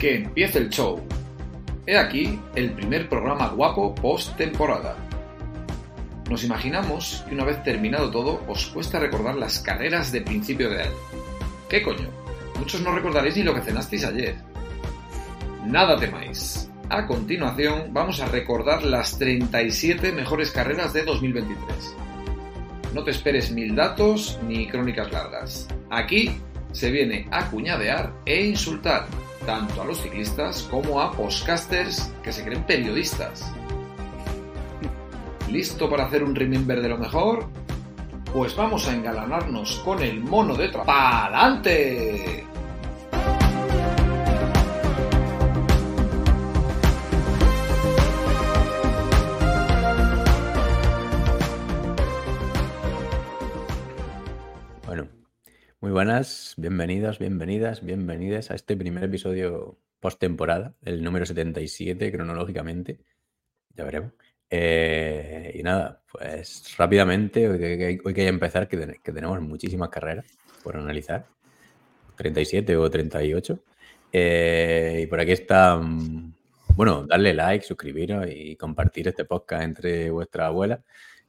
Que empiece el show. He aquí el primer programa guapo post temporada. Nos imaginamos que una vez terminado todo os cuesta recordar las carreras de principio de año. ¿Qué coño? Muchos no recordaréis ni lo que cenasteis ayer. Nada temáis. A continuación vamos a recordar las 37 mejores carreras de 2023. No te esperes mil datos ni crónicas largas. Aquí se viene a cuñadear e insultar tanto a los ciclistas como a postcasters que se creen periodistas. ¿Listo para hacer un remember de lo mejor? Pues vamos a engalanarnos con el mono de trabajo. ¡Pa'lante! Buenas, bienvenidos, bienvenidas, bienvenidas a este primer episodio post temporada, el número 77 cronológicamente. Ya veremos. Eh, y nada, pues rápidamente, hoy que, hoy que hay que empezar, que, ten- que tenemos muchísimas carreras por analizar, 37 o 38. Eh, y por aquí está, bueno, darle like, suscribiros y compartir este podcast entre vuestra abuela.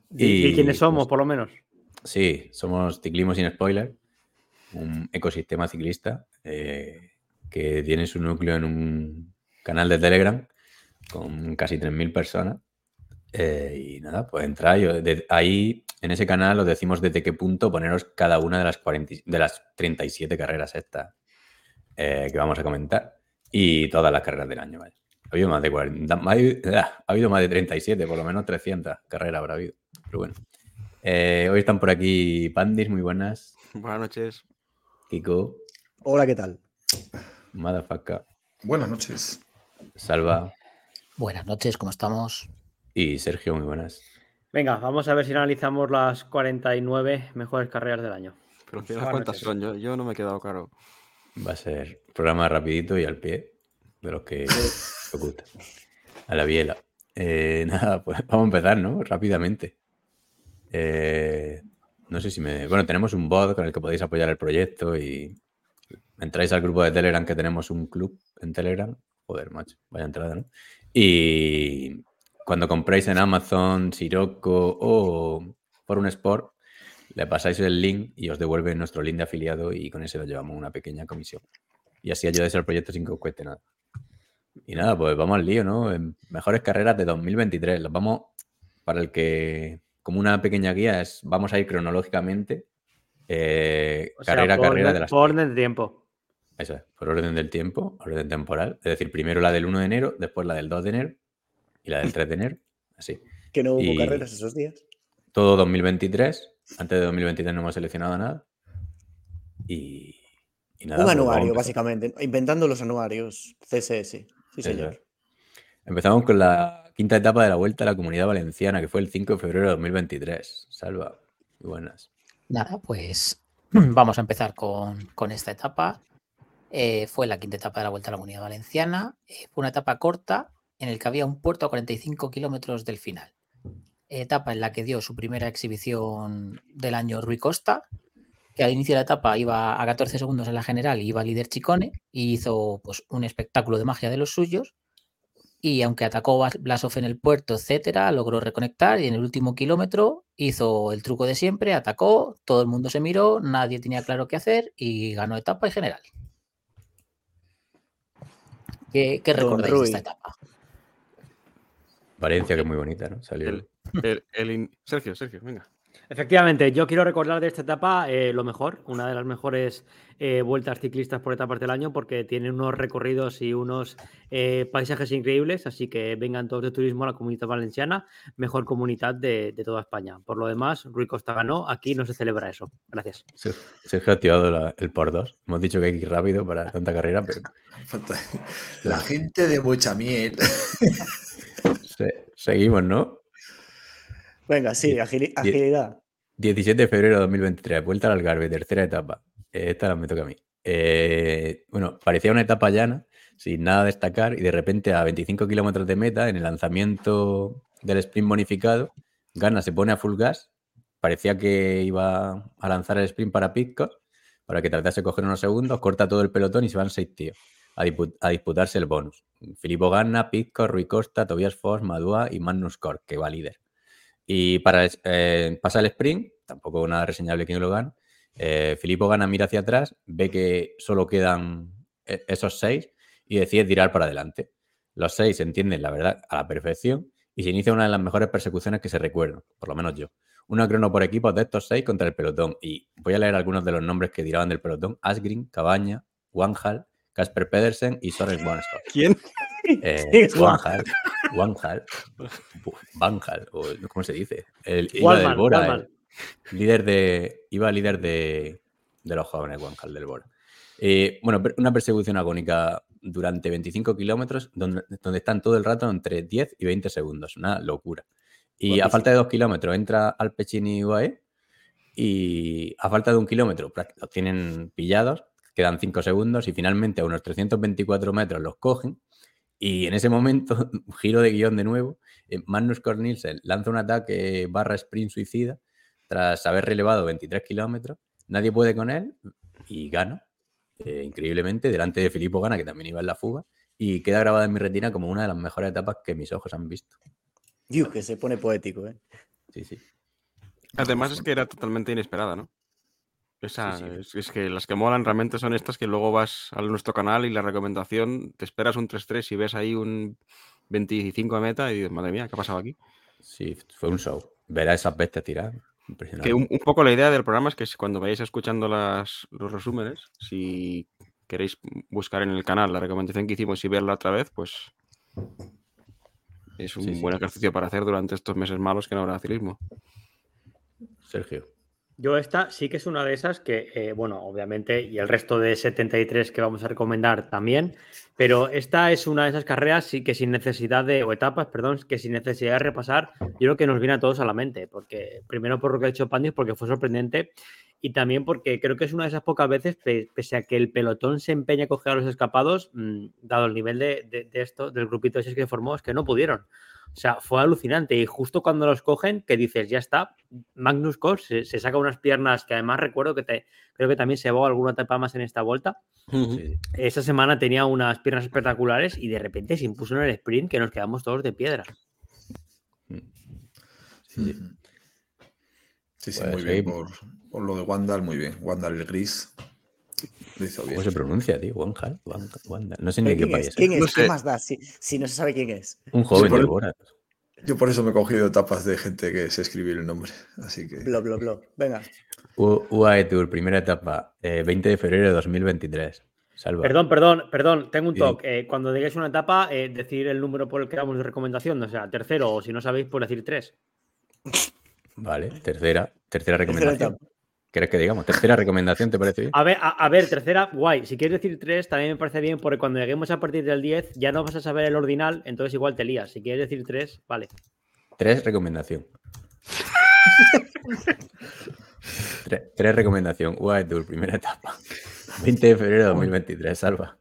¿Y, quiénes somos, pues, por lo menos? Sí, somos Ciclismo sin Spoiler, un ecosistema ciclista eh, que tiene su núcleo en un canal de Telegram con casi 3.000 personas. Eh, y nada, pues entrar ahí, en ese canal os decimos desde qué punto poneros cada una de las, 40 de las 37 carreras estas eh, que vamos a comentar. Y todas las carreras del año, vaya. Ha habido más de 40, ha habido- ah, ha habido más de 37, por lo menos 300 carreras habrá habido. Pero bueno. Hoy están por aquí Pandis, muy buenas. Buenas noches. Kiko, Hola, ¿qué tal? Madafaka, Buenas noches. Salva Buenas noches, ¿cómo estamos? y Sergio, muy buenas. Venga, vamos a ver si analizamos las 49 mejores carreras del año. Pero al final, Buenas ¿cuántas noches. son? Yo, yo no me he quedado claro. Va a ser programa rapidito y al pie, de los que os gusta. A la biela. Eh, nada, pues vamos a empezar, ¿no? Rápidamente. Eh, no sé si me... Bueno, tenemos un bot con el que podéis apoyar el proyecto y entráis al grupo de Telegram que tenemos un club en Telegram. Joder, macho, vaya entrada, ¿no? Y cuando compréis en Amazon, Sirocco o por un Sport, le pasáis el link y os devuelve nuestro link de afiliado y con ese lo llevamos una pequeña comisión. Y así ayudáis al proyecto sin que os cueste nada. Y nada, pues vamos al lío, ¿no? Mejores carreras de 2023. Las vamos, para el que, como una pequeña guía, es vamos a ir cronológicamente, eh, carrera a carrera de las... por orden de tiempo. Eso es, por orden del tiempo, orden temporal. Es decir, primero la del 1 de enero, después la del 2 de enero y la del 3 de enero. Así. Que no hubo Y- carreras esos días. Todo 2023. Antes de 2023 no hemos seleccionado nada. Y, y nada. Un pues anuario, básicamente. Inventando los anuarios CSS. Sí, señor. Empezamos con la quinta etapa de la Vuelta a la Comunidad Valenciana, que fue el 5 de febrero de 2023. Salva. Buenas. Nada, pues vamos a empezar con, con esta etapa. Eh, fue la quinta etapa de la Vuelta a la Comunidad Valenciana. Eh, fue una etapa corta en el que había un puerto a 45 kilómetros del final. Etapa en la que dio su primera exhibición del año Rui Costa, que al inicio de la etapa iba a 14 segundos en la general y iba líder Chicone y hizo pues, un espectáculo de magia de los suyos. Y aunque atacó Blasov en el puerto, etcétera, logró reconectar y en el último kilómetro hizo el truco de siempre, atacó, todo el mundo se miró, nadie tenía claro qué hacer y ganó etapa y general. ¿Qué, qué recordáis de esta etapa? Valencia, que es muy bonita, ¿no? Salió. El- El- el in- Sergio, Sergio, venga. Efectivamente, yo quiero recordar de esta etapa eh, lo mejor, una de las mejores eh, vueltas ciclistas por etapas del año, porque tiene unos recorridos y unos eh, paisajes increíbles, así que vengan todos de turismo a la comunidad valenciana, mejor comunidad de, de toda España. Por lo demás, Rui Costa ganó, aquí no se celebra eso. Gracias. Sergio ha activado la- el por 2. Hemos dicho que hay que ir rápido para tanta carrera, pero La gente de mucha miel. se- seguimos, ¿no? Venga, sí, agili- agilidad. 17 de febrero de 2023, vuelta al Algarve, tercera etapa. Esta la me toca a mí. Eh, bueno, parecía una etapa llana, sin nada a destacar y de repente a 25 kilómetros de meta, en el lanzamiento del sprint bonificado, gana, se pone a full gas, parecía que iba a lanzar el sprint para Pitcock, para que tratase de coger unos segundos, corta todo el pelotón y se van seis tíos a, dispu- a disputarse el bonus. Filippo Ganna, Pitcock, Rui Costa, Tobias Foss, Madua y Magnus Kort, que va líder. Y para eh, pasa el sprint, tampoco nada reseñable quién lo gana. Eh, Filippo Gana mira hacia atrás, ve que solo quedan e- esos seis y decide tirar para adelante. Los seis se entienden, la verdad, a la perfección y se inicia una de las mejores persecuciones que se recuerdan, por lo menos yo. Una crono por equipos de estos seis contra el pelotón. Y voy a leer algunos de los nombres que tiraban del pelotón. Asgreen, Cabaña, Wanhal, Casper Pedersen y Soren Wanstad. ¿Quién? Eh, ¿Quién es Wanhal, Wanhal, Vanhal, o ¿cómo se dice? El, iba del Walman, Bora, Walman. el líder de, iba líder de, de los jóvenes, Wanhal del Bora. Eh, bueno, una persecución agónica durante 25 kilómetros, donde, donde están todo el rato entre 10 y 20 segundos, una locura. Y a falta de dos kilómetros entra Alpecin y UAE, y a falta de un kilómetro prac- los tienen pillados, quedan 5 segundos y finalmente a unos 324 metros los cogen y en ese momento, giro de guion de nuevo, eh, Magnus Cornelsen lanza un ataque barra sprint suicida tras haber relevado 23 kilómetros, nadie puede con él y gana, eh, increíblemente, delante de Filippo Gana, que también iba en la fuga, y queda grabada en mi retina como una de las mejores etapas que mis ojos han visto. Dios, que se pone poético, ¿eh? Sí, sí. Además es que era totalmente inesperada, ¿no? Esa, Sí, sí. Es, es que las que molan realmente son estas que luego vas a nuestro canal y la recomendación, te esperas un 3-3 y ves ahí un 25 de meta y dices, madre mía, ¿qué ha pasado aquí? Sí, fue un show. Ver a esas bestias tirar. Que un, un poco la idea del programa es que cuando vayáis escuchando las, los resúmenes, si queréis buscar en el canal la recomendación que hicimos y verla otra vez, pues es un sí. buen ejercicio para hacer durante estos meses malos que no habrá ciclismo. Sergio. Yo esta sí que es una de esas que, eh, bueno, obviamente, y el resto de 73 que vamos a recomendar también, pero esta es una de esas carreras sí que sin necesidad de, o etapas, perdón, que sin necesidad de repasar, yo creo que nos viene a todos a la mente, porque primero por lo que ha hecho Pandis, porque fue sorprendente, y también porque creo que es una de esas pocas veces, pe- pese a que el pelotón se empeña a coger a los escapados, mm, dado el nivel de, de- esto, del grupito ese que formó, es que no pudieron. O sea, fue alucinante. Y justo cuando los cogen, que dices, ya está, Magnus Kort se, se saca unas piernas que además recuerdo que te, creo que también se va alguna etapa más en esta vuelta. Esa semana tenía unas piernas espectaculares y de repente se impuso en el sprint que nos quedamos todos de piedra. Sí, sí. Ujú. Sí, sí, Pues muy sí. bien. Por, por lo de Wandal, muy bien. Wandal el gris. ¿Cómo se pronuncia, tío? Wanhal, Wanda. No sé ni de ¿Pero qué ¿Quién país es? ¿Quién es? No ¿Qué sé. más da si, si no se sabe quién es? Un joven de el- Bora. Yo por eso me he cogido etapas de gente que se escribe el nombre. Así que. Blo, blo, blo. Venga. U- UAE Tour, primera etapa, eh, 20 de febrero de 2023. Salva. Perdón, perdón, perdón, tengo un Sí. toque. Eh, cuando digáis una etapa, eh, decir el número por el que damos de recomendación, o sea, tercero, o si no sabéis, pues decir tres. Vale, tercera, tercera Tercera recomendación. etapa. ¿Quieres que digamos? Tercera recomendación, ¿te parece bien? A ver, a, a ver, tercera, guay. Si quieres decir tres, también me parece bien, porque cuando lleguemos a partir del 10 ya no vas a saber el ordinal, entonces igual te lías. Si quieres decir tres, vale. Tres recomendación. tres, tres recomendación. UAE Tour, primera etapa. 20 de febrero de 2023. Salva.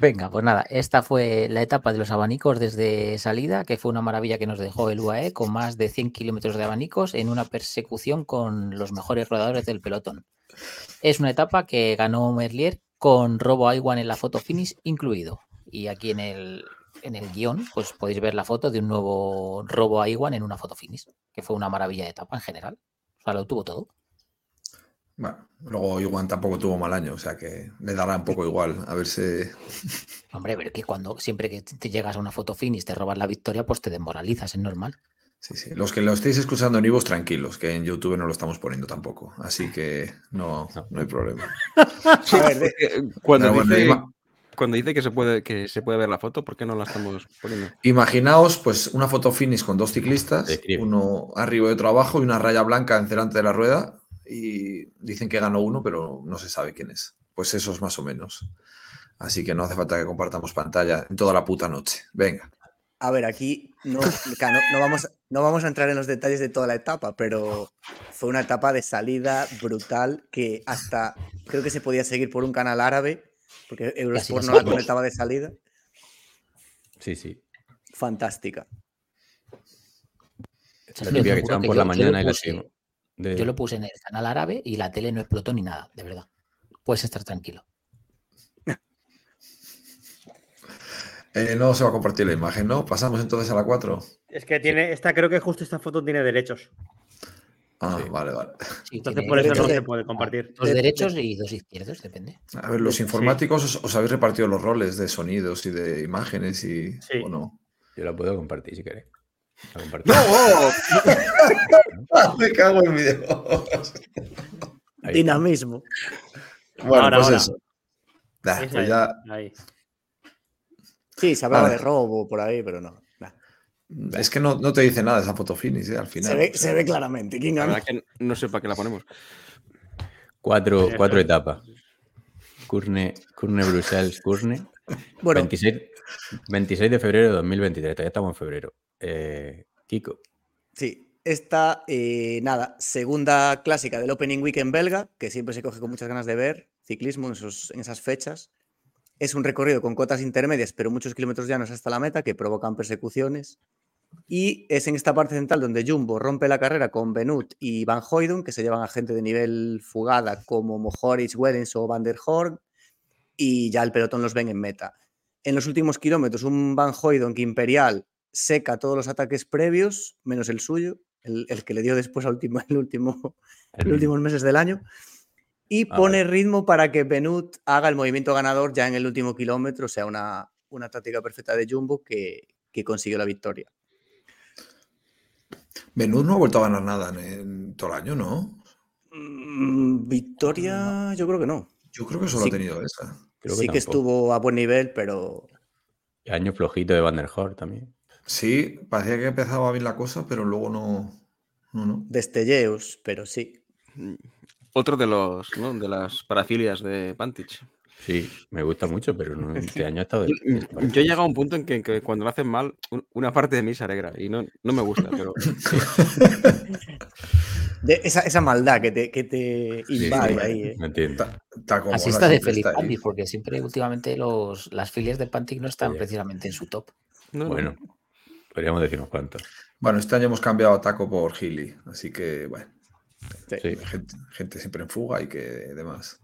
Venga, pues nada, esta fue la etapa de los abanicos desde salida, que fue una maravilla que nos dejó el UAE con más de 100 kilómetros de abanicos en una persecución con los mejores rodadores del pelotón. Es una etapa que ganó Merlier con Robo Iwan en la foto finish incluido. Y aquí en el, en el guion, pues podéis ver la foto de un nuevo Robo Iwan en una foto finish, que fue una maravilla de etapa en general. O sea, lo tuvo todo. Bueno, luego Iwan tampoco tuvo mal año, o sea que le dará un poco igual. A ver si. Hombre, pero que cuando siempre que te llegas a una foto finish te robas la victoria, pues te desmoralizas, es normal. Sí, sí. Los que lo estéis escuchando en Ivos, tranquilos, que en YouTube no lo estamos poniendo tampoco. Así que no, no hay problema. A ver, de- Cuando, dice, ima- cuando dice que se, puede, que se puede ver la foto, ¿por qué no la estamos poniendo? Imaginaos, pues, una foto finish con dos ciclistas, uno arriba y otro abajo, y una raya blanca en delante de la rueda. Y dicen que ganó uno, pero no se sabe quién es. Pues eso es más o menos. Así que no hace falta que compartamos pantalla en toda la puta noche. Venga. a ver, aquí no, no, no vamos, no vamos a entrar en los detalles de toda la etapa, pero fue una etapa de salida brutal que hasta creo que se podía seguir por un canal árabe, porque Eurosport no la conectaba de salida. Sí, sí. Fantástica. La que por la mañana y la. De- Yo lo puse en el canal árabe y la tele no explotó ni nada, de verdad. Puedes estar tranquilo. Eh, no se va a compartir la imagen, ¿no? Pasamos entonces a la 4. Es que tiene, esta creo que justo esta foto tiene derechos. Ah, Sí. vale, vale. Sí, Entonces por eso no se de- puede compartir. Dos de- derechos y dos izquierdos, depende. A ver, los Sí. informáticos os, os habéis repartido los roles de sonidos y de imágenes y Sí. o no. Yo la puedo compartir si queréis. Comparto. Me cago en video. Ahí. Dinamismo. Bueno, Ahora, pues ahora. eso. Nah, pues es, ya, ahí. Sí, se hablaba de robo por ahí, pero no. nah. es que no, no te dice nada esa foto finish, ¿eh? al final. Se ve, se ve claramente. ¿Quién La gana? verdad que no sé para qué la ponemos. Cuatro, cuatro etapas. Curne, Curne Bruselas, Curne. Bueno, 26, 26 de febrero de 2023. Todavía estamos en febrero. Eh, Kiko. sí. Esta, eh, nada, segunda clásica del Opening Weekend belga, que siempre se coge con muchas ganas de ver ciclismo en, en esas fechas. Es un recorrido con cotas intermedias, pero muchos kilómetros llanos hasta la meta, que provocan persecuciones. Y es en esta parte central donde Jumbo rompe la carrera con Benut y Van Hoydon, que se llevan a gente de nivel fugada como Mohoric, Wellens o Van der Horn, y ya el pelotón los ven en meta. En los últimos kilómetros, un Van Hoydon que Imperial seca todos los ataques previos, menos el suyo, el, el que le dio después al último, el último, El los últimos meses del año. Y Ah, pone ritmo para que Benut haga el movimiento ganador ya en el último kilómetro, o sea, una, una táctica perfecta de Jumbo que, que consiguió la victoria. Benur no ha vuelto a ganar nada en, en todo el año, ¿no? Mm, victoria, yo creo que no. Yo creo que solo Sí. ha tenido esa. Creo sí que estuvo a buen nivel, pero Año flojito de Van der Horn también. Sí, parecía que empezaba bien la cosa, pero luego no. No, no. destelleos, pero sí. Otro de los, ¿no? de las parafilias de Pantich. Sí, me gusta mucho, pero no, este año ha estado. de- Yo he llegado a un punto en que, que cuando lo hacen mal, un- una parte de mí se alegra y no, no me gusta, pero De esa, esa maldad que te, que te invade sí, ahí. ¿eh? No entiendo. Así está de feliz está. Pantic, porque siempre últimamente los, las filias de Pantic no están precisamente en su top. no, no. Podríamos decir unos cuantos. Bueno, este año hemos cambiado a Taco por Gili, así que, bueno, Sí. gente, gente siempre en fuga y que demás.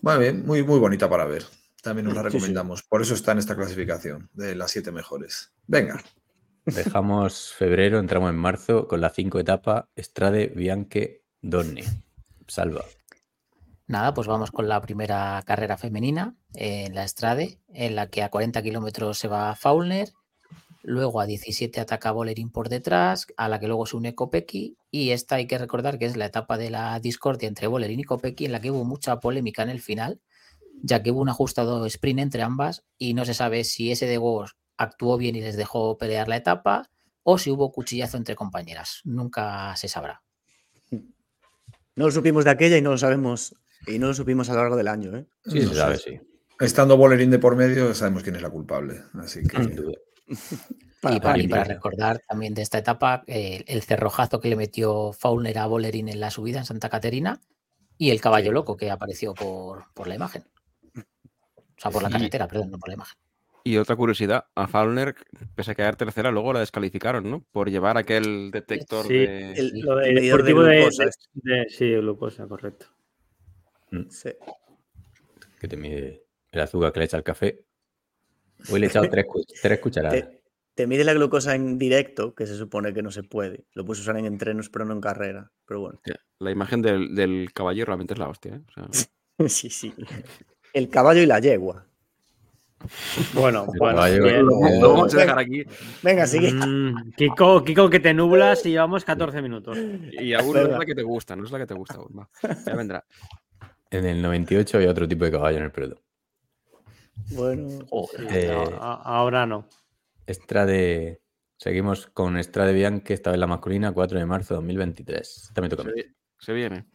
Muy bien, muy, muy bonita para ver. También nos la Sí, sí. recomendamos. Por eso está en esta clasificación de las siete mejores. Venga. Dejamos febrero, entramos en marzo con la cinco etapa Strade Bianche Donne. Salva. Nada, pues vamos con la primera carrera femenina en la Estrade, en la que a 40 kilómetros se va Faulner, luego a 17 ataca Bolerín por detrás, a la que luego se une Kopecky, y esta hay que recordar que es la etapa de la discordia entre Bolerín y Kopecky, en la que hubo mucha polémica en el final, ya que hubo un ajustado sprint entre ambas y no se sabe si ese de Wars actuó bien y les dejó pelear la etapa o si hubo cuchillazo entre compañeras. Nunca se sabrá. No lo supimos de aquella y no lo sabemos. Y no lo supimos a lo largo del año. ¿eh? Sí, No se sabe, sí. Estando Bolerín de por medio, sabemos quién es la culpable. Así que. Para- y, para, y recordar también de esta etapa, eh, el cerrojazo que le metió Faulner a Bolerín en la subida en Santa Caterina y el caballo loco que apareció por, por la imagen. O sea, por la Y- carretera, perdón, no por la imagen. Y otra curiosidad, a Faulner, pese a quedar tercera, luego la descalificaron, ¿no? Por llevar aquel detector Sí, de... El, Lo el de medidor de deportivo de, glucosa, de- de- Sí, glucosa, correcto. Mm, sí. Que te mide el azúcar que le echa al café. Hoy le he echado tres, cu- tres cucharadas. Te, te mide la glucosa en directo, que se supone que no se puede. Lo puedes usar en entrenos, pero no en carrera. Pero bueno, La imagen del, del caballo realmente es la hostia, ¿eh? O sea, sí, sí. El caballo y la yegua. Bueno, bueno. lo vamos a dejar aquí. Venga, sigue. Mm, Kiko, Kiko, que te nublas y llevamos 14 minutos. Y aún no es la que te gusta, no es la que te gusta aún. va. Ya vendrá. En el 98 había otro tipo de caballo en el pelotón. Bueno, Sí, Eh, no, a- ahora no. Estrade. Seguimos con Estrade Bianche, esta vez la masculina, 4 de marzo de 2023. También toca Se, viene.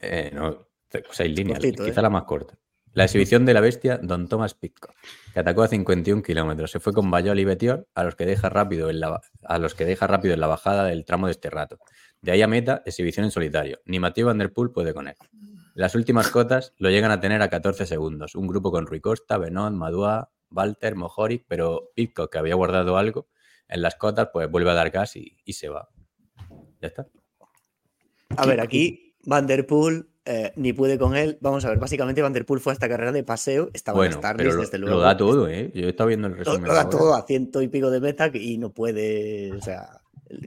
Eh, no, seis líneas, Cortito, quizá ¿eh? la más corta. La exhibición de la bestia Don Thomas Pitcock, que atacó a 51 kilómetros. Se fue con Bayol y Betior, a los que deja rápido en la, a los que deja rápido en la bajada del tramo de este rato. De ahí a meta, exhibición en solitario. Ni Mathieu Van Der Poel puede con él. Las últimas cotas lo llegan a tener a 14 segundos. Un grupo con Rui Costa, Benot, Madua, Walter, Mojoric, pero Pitcock, que había guardado algo en las cotas, pues vuelve a dar gas y, y se va. Ya está. A ver, aquí Vanderpool eh, ni pude con él. Vamos a ver, básicamente Vanderpool fue a esta carrera de paseo. Estaba en Bueno, Starlist, pero lo, desde lo luego. da todo, ¿eh? Yo he estado viendo el Lo, resumen. lo da ahora. todo a ciento y pico de meta y no puede. O sea,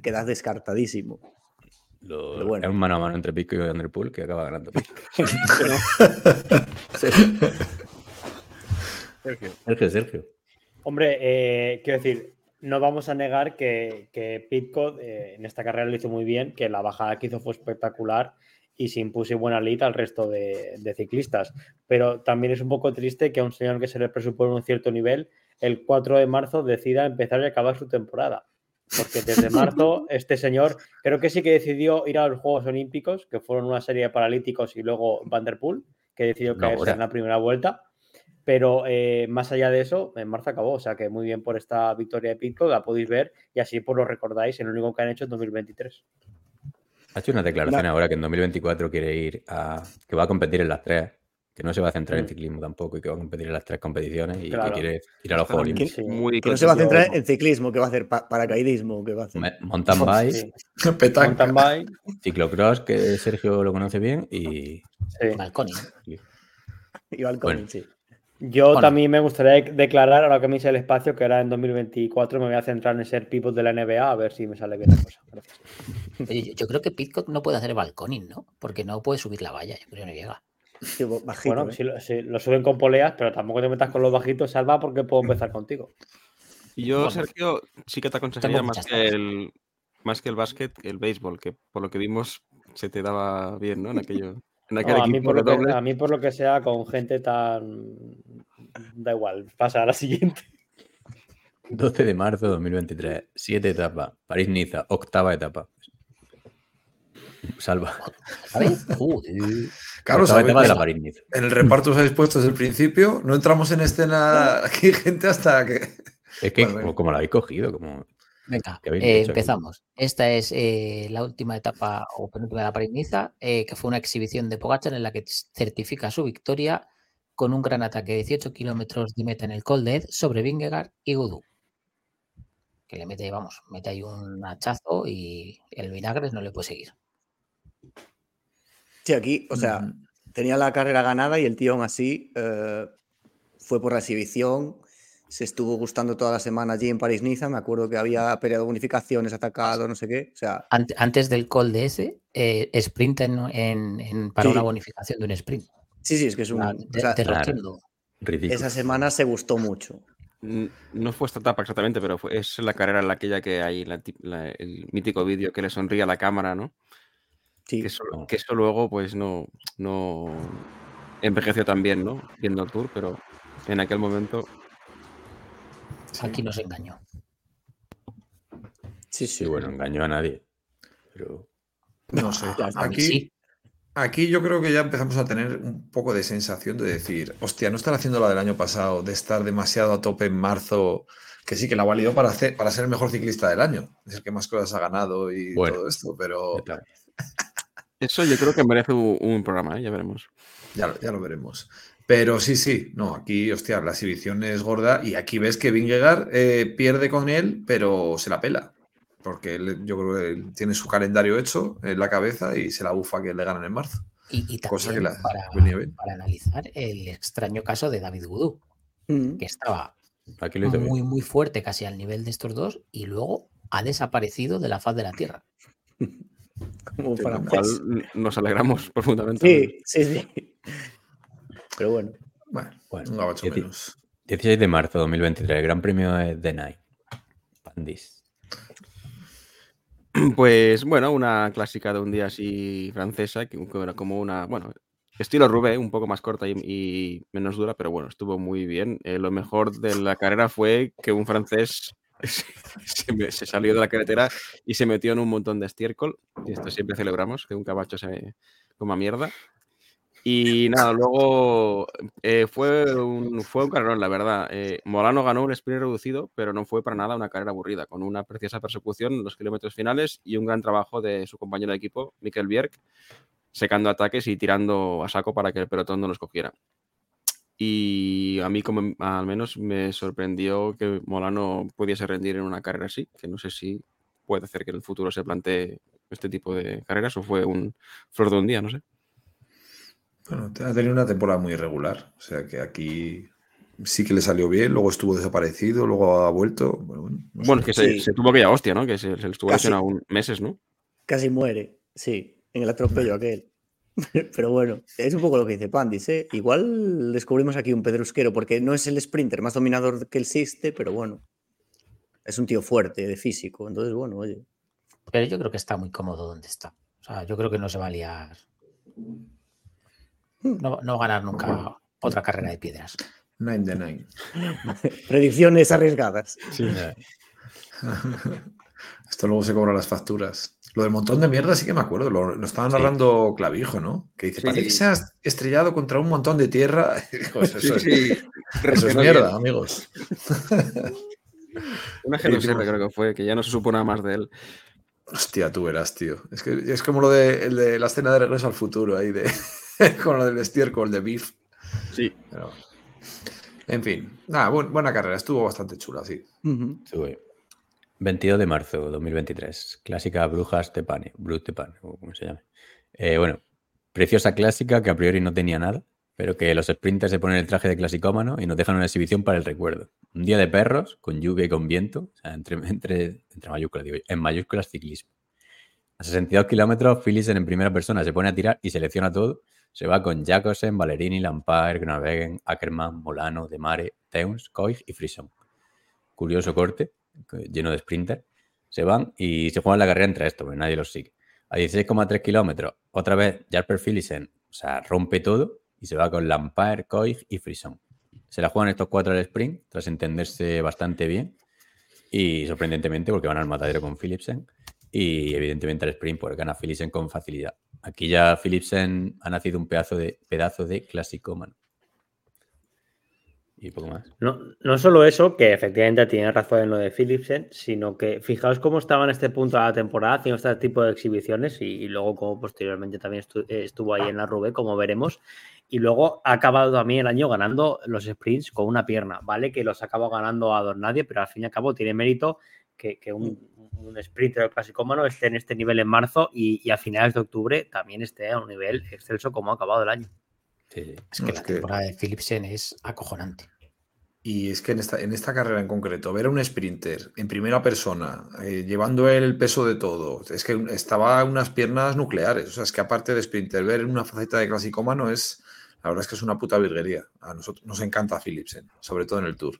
quedas descartadísimo. Lo- Pero bueno. Es un mano a mano entre Pitcock y Vanderpool que acaba ganando Pitcock. Sergio, Sergio. Hombre, eh, quiero decir, no vamos a negar que, que Pitcock eh, en esta carrera lo hizo muy bien, que la bajada que hizo fue espectacular y se impuso buena lead al resto de, de ciclistas. Pero también es un poco triste que a un señor que se le presupone un cierto nivel, el 4 de marzo decida empezar y acabar su temporada. Porque desde marzo este señor creo que sí que decidió ir a los Juegos Olímpicos, que fueron una serie de paralíticos y luego Vanderpool, que decidió caerse hora. en la primera vuelta. Pero eh, más allá de eso, en marzo acabó. O sea que muy bien por esta victoria de Pitcock, la podéis ver y así pues lo recordáis en lo único que han hecho en 2023. Ha hecho una declaración ahora que en 2024 quiere ir a. que va a competir en las tres. Que no se va a centrar en Mm. ciclismo tampoco y que va a competir en las tres competiciones y Claro. que quiere ir a los Juegos Olímpicos. Sí. muy Que no se va a centrar en ciclismo, que va a hacer Pa- paracaidismo, que va a hacer. Mountain bike, Sí. Mountain bike, ciclocross, que Sergio lo conoce bien, y sí. Balconi. Y balcón, Bueno. sí. Yo Bueno. también me gustaría de- declarar, ahora que me hice el espacio, que era en 2024, me voy a centrar en ser pivot de la NBA, a ver si me sale bien la cosa. Gracias. Oye, yo, yo creo que Pitcock no puede hacer balconing, ¿no? Porque no puede subir la valla, yo creo que no llega. Sí, bo- bajito, Bueno, ¿eh? si lo, si lo suben con poleas, pero tampoco te metas con los bajitos, salva, porque puedo empezar contigo. Y yo, Bueno, Sergio, sí que te aconsejaría más que, el, más que el básquet, el béisbol, que por lo que vimos se te daba bien, ¿no? En aquello. En aquel No, a, mí equipo por lo que, a mí por lo que sea, con gente tan... Da igual, pasa a la siguiente. 12 de marzo de 2023, 7 etapas, París-Niza, octava etapa. Salva. Joder. Claro, octava etapa de la sabéis, París-Niza. en el reparto os habéis puesto desde el principio. No entramos en escena aquí, gente, hasta que. Es que, Bueno, como, como lo habéis cogido, como. Venga, ¿Qué habéis eh, aquí? empezamos. Esta es eh, la última etapa o penúltima de la París-Niza, eh, que fue una exhibición de Pogacar en la que certifica su victoria con un gran ataque de 18 kilómetros de meta en el Col de Ed sobre Vingegaard y Godú. Que le mete, vamos, mete ahí un hachazo y el vinagre no le puede seguir. Sí, aquí, o sea, Mm. tenía la carrera ganada y el tío aún así eh, fue por la exhibición. Se estuvo gustando toda la semana allí en París-Niza. Me acuerdo que había peleado bonificaciones, atacado, no sé qué. O sea, Ante- antes del Col de ese, eh, sprint en, en- en- para Sí. una bonificación de un sprint. sí, sí, es que es un. O de-. Ridículo. esa semana se gustó mucho. No fue esta etapa exactamente, pero fue, es la carrera en la aquella que hay la tip- la- el mítico vídeo que le sonríe a la cámara, ¿no? Sí. Que eso, No. que eso luego, pues no, no envejeció tan bien, ¿no? Viendo el tour, pero en aquel momento. Aquí nos engañó. Sí, sí. Sí, bueno, engañó a nadie. Pero No sé. Ya está. A mí Aquí, sí. aquí yo creo que ya empezamos a tener un poco de sensación de decir, hostia, no estar haciendo la del año pasado, de estar demasiado a tope en marzo, que sí, que la validó para, hacer, para ser el mejor ciclista del año. Es el que más cosas ha ganado y Bueno. todo esto, pero claro, Eso yo creo que merece un, un programa, ¿eh? ya veremos. ya, lo- ya lo veremos. Pero sí, sí, no, aquí, hostia, la exhibición es gorda y aquí ves que Vingegaard eh, pierde con él, pero se la pela. Porque él- yo creo que él tiene su calendario hecho en la cabeza y se la bufa que le ganan en marzo. Y, y Cosa que también la para, analizar el extraño caso de David Gudú, Mm. que estaba aquí lo hizo bien. muy, muy fuerte casi al nivel de estos dos y luego ha desaparecido de la faz de la Tierra. Como para lo Cual más. n- nos alegramos profundamente. Sí, sí, sí. Pero bueno. Bueno, Bueno, un gabacho dieci- menos. 16 de marzo de 2023, el Gran Premio de The Night. Pandis. Pues bueno, una clásica de un día así francesa, que era como una, bueno, estilo Roubaix, un poco más corta y, y menos dura, pero bueno, estuvo muy bien. Eh, lo mejor de la carrera fue que un francés se, salió de la carretera y se metió en un montón de estiércol. Y esto siempre celebramos, que un cabacho se coma mierda. Y nada, luego eh, fue, un, fue un carrerón, la verdad. Eh, Molano ganó un sprint reducido, pero no fue para nada una carrera aburrida, con una preciosa persecución en los kilómetros finales y un gran trabajo de su compañero de equipo, Mikel Bierk, secando ataques y tirando a saco para que el pelotón no los cogiera. Y a mí, como al menos, me sorprendió que Molano pudiese rendir en una carrera así, que no sé si puede hacer que en el futuro se plantee este tipo de carreras o fue un flor de un día, no sé. Bueno, ha tenido una temporada muy irregular. O sea que aquí sí que le salió bien, luego estuvo desaparecido, luego ha vuelto. Bueno, bueno, no Bueno, es que se, Sí. se tuvo aquella hostia, ¿no? Que se, se le estuvo lesionado meses, ¿no? Casi muere, sí, en el atropello aquel. Pero bueno, es un poco lo que dice Pandis, ¿eh? Igual descubrimos aquí un pedrusquero, porque no es el sprinter más dominador que existe, pero bueno, es un tío fuerte de físico. Entonces, bueno, oye. Pero yo creo que está muy cómodo donde está. O sea, yo creo que no se va a liar. No, no a ganar nunca otra carrera de piedras. Nine de nine. Predicciones arriesgadas. Esto luego se cobra las facturas. Lo del montón de mierda sí que me acuerdo. Lo, lo estaba narrando Clavijo, ¿no? Que dice, Sí. parece que se ha estrellado contra un montón de tierra. Pues eso, es, sí. eso es Reaccionó mierda, bien. amigos. Una Sí, GR7 sí, creo que fue, que ya no se supo nada más de él. Hostia, tú verás, tío. Es que es como lo de, el de la escena de regreso al futuro ahí de con lo del estiércol de Beef. Sí. Pero, en fin, nada, buen- buena carrera, estuvo bastante chula, sí. Ujú. Sube. 22 de marzo 2023. Clásica Brujas Tepane. Brut Tepane, o como se llame. Eh, bueno, preciosa clásica que a priori no tenía nada, pero que los sprinters se ponen el traje de clasicómano y nos dejan una exhibición para el recuerdo. Un día de perros, con lluvia y con viento, o sea, entre, mayúsculas, digo, en mayúsculas ciclismo. A 62 kilómetros, Philipsen en primera persona se pone a tirar y selecciona todo. Se va con Jacobsen, Ballerini, Lampard, Groenewegen, Ackermann, Molano, Demare, Teuns, Koig y Frison. Curioso corte, lleno de sprinter. Se van y se juegan la carrera entre estos, porque nadie los sigue. A 16,3 kilómetros, otra vez Jasper Philipsen, o sea, rompe todo y se va con Lampard, Koig y Frison. Se la juegan estos cuatro al sprint, tras entenderse bastante bien. Y sorprendentemente, porque van al matadero con Philipsen. Y evidentemente al sprint, porque gana Philipsen con facilidad. Aquí ya Philipsen ha nacido un pedazo de, pedazo de clasicómano. Y poco más. No, no solo eso, que efectivamente tiene razón en lo de Philipsen, sino que fijaos cómo estaba en este punto de la temporada haciendo este tipo de exhibiciones y, luego como posteriormente también estu- estuvo ahí en la Rube, como veremos. Y luego ha acabado también el año ganando los sprints con una pierna, ¿vale? Que los acaba ganando a don nadie, pero al fin y al cabo tiene mérito que, que un, un sprinter clasicómano esté en este nivel en marzo y, y a finales de octubre también esté a un nivel excelso como ha acabado el año. Sí, sí. Es que No, la es que- temporada de Philipsen es acojonante. Y es que en esta, en esta carrera en concreto, ver a un sprinter en primera persona, eh, llevando el peso de todo, es que estaba unas piernas nucleares. O sea, es que aparte de sprinter, ver una faceta de clasicómano es, la verdad es que es una puta virguería. A nosotros nos encanta Philipsen, sobre todo en el Tour.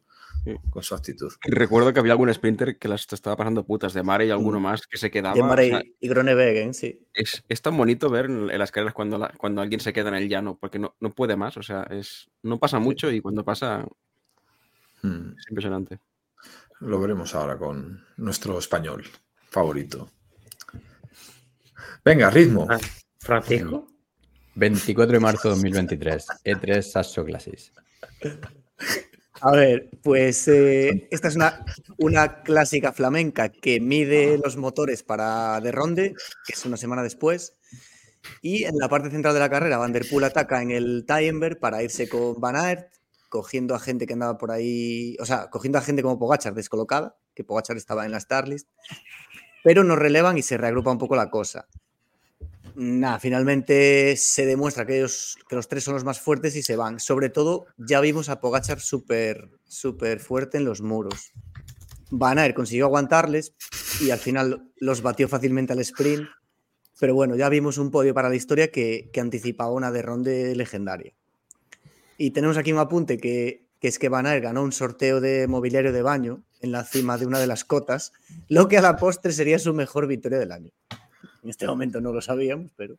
Con su actitud. Recuerdo que había algún sprinter que las estaba pasando putas de Mare y alguno más que se quedaba. De o Mare sea, y Groenewegen, sí. es, es tan bonito ver en, en las carreras cuando, la- cuando alguien se queda en el llano, porque no, no puede más. O sea, es, no pasa mucho y cuando pasa Mm, es impresionante. Lo veremos ahora con nuestro español favorito. Venga, ritmo. Francisco. 24 de marzo de 2023. E3 Sasso Classics. A ver, pues eh, esta es una, una clásica flamenca que mide los motores para de Ronde, que es una semana después. Y en la parte central de la carrera, Van der Poel ataca en el Tienberg para irse con Van Aert, cogiendo a gente que andaba por ahí, o sea, cogiendo a gente como Pogachar descolocada, que Pogachar estaba en la Starlist, pero nos relevan y se reagrupa un poco la cosa. Nada, finalmente se demuestra que, ellos, que los tres son los más fuertes y se van. Sobre todo, ya vimos a Pogachar súper súper fuerte en los muros. Van Aert consiguió aguantarles y al final los batió fácilmente al sprint. Pero bueno, ya vimos un podio para la historia que, anticipaba una de ronde legendaria. Y tenemos aquí un apunte que, es que Van ganó un sorteo de mobiliario de baño en la cima de una de las cotas, lo que a la postre sería su mejor victoria del año. En este momento no lo sabíamos, pero...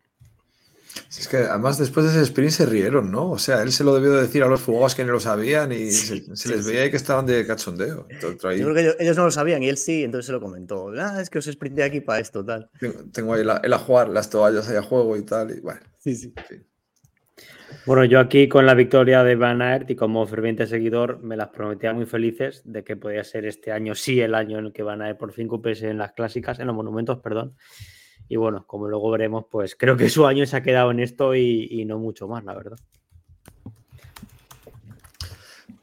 Si Es que además después de ese sprint se rieron, ¿no? O sea, él se lo debió de decir a los fugados que no lo sabían y se, se sí, les sí. veía ahí que estaban de cachondeo. Entonces, Yo creo que ellos, ellos no lo sabían y él sí, entonces se lo comentó. Ah, es que os sprinté aquí para esto, tal. tengo, tengo ahí la- el ajuar, las toallas ahí a juego y tal. Y bueno, Sí, sí. en fin. Bueno, yo aquí con la victoria de Van Aert y como ferviente seguidor me las prometía muy felices de que podía ser este año sí el año en el que Van Aert por fin cumpliese en las clásicas, en los monumentos, perdón. Y bueno, como luego veremos, pues creo que su año se ha quedado en esto y, y no mucho más, la verdad.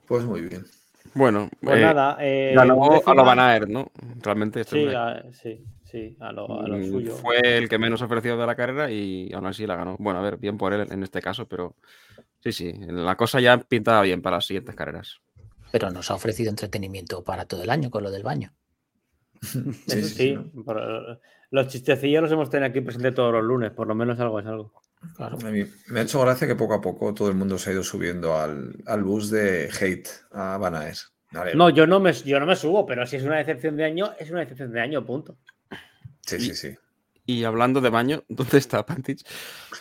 Pues muy bien. Bueno, Pues eh, nada, eh, ganó a lo Van Aert, ¿no? Realmente Sí, hombre, a- sí, sí, a lo, a lo mm, suyo. fue el que menos ofreció de la carrera y aún así la ganó. Bueno, a ver, bien por él en este caso, pero sí, sí, la cosa ya pintaba bien para las siguientes carreras. Pero nos ha ofrecido entretenimiento para todo el año con lo del baño. Sí, sí, sí, ¿no? pero los chistecillos los hemos tenido aquí presentes todos los lunes, por lo menos algo es algo. Claro. A mí me ha hecho gracia que poco a poco todo el mundo se ha ido subiendo al, al bus de hate a ver, No, yo no, me, yo no me subo, pero si es una decepción de año, es una decepción de año, punto. sí, sí, sí. Y hablando de baño, ¿dónde está Pantich?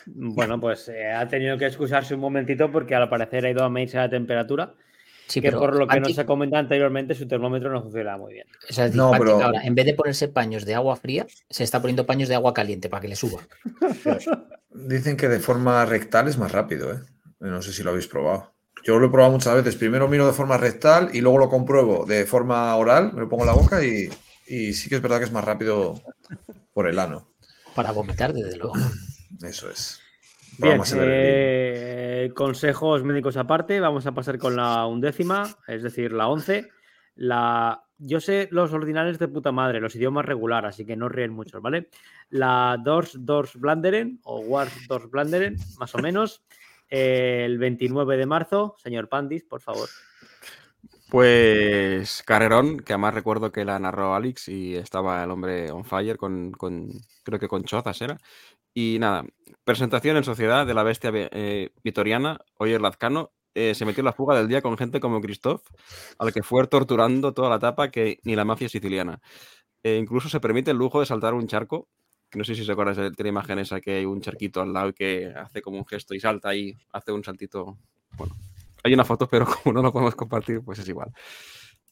Bueno, pues eh, ha tenido que excusarse un momentito porque al parecer ha ido a medirse la temperatura, Sí, que pero por lo que nos ha comentado anteriormente, su termómetro no funciona muy bien. o sea, es decir, No, Pantic pero- ahora, en vez de ponerse paños de agua fría, se está poniendo paños de agua caliente para que le suba. Dicen que de forma rectal es más rápido, ¿eh? No sé si lo habéis probado. Yo lo he probado muchas veces. Primero miro de forma rectal y luego lo compruebo de forma oral, me lo pongo en la boca y, y sí que es verdad que es más rápido por el ano. Para vomitar, desde luego. Eso es. Bien, Vamos a ver el eh, consejos médicos aparte, vamos a pasar con la undécima, es decir, la once. La, yo sé los ordinales de puta madre, los idiomas regular, así que no ríen mucho, ¿vale? La Dors Dors Blanderen o Wars Dors Blanderen, más o menos, eh, el 29 de marzo. Señor Pandis, por favor. Pues Carrerón, que además recuerdo que la narró Alex y estaba el hombre on fire con, con- creo que con Chozas era. Y nada, presentación en sociedad de la bestia eh, vitoriana, Oyer Lazcano, eh, se metió en la fuga del día con gente como Christoph, al que fue torturando toda la etapa que ni la mafia siciliana. Eh, incluso se permite el lujo de saltar un charco, no sé si se acuerdas de, la imagen esa que hay un charquito al lado que hace como un gesto y salta ahí, hace un saltito. Bueno, hay una foto, pero como no lo podemos compartir, pues es igual.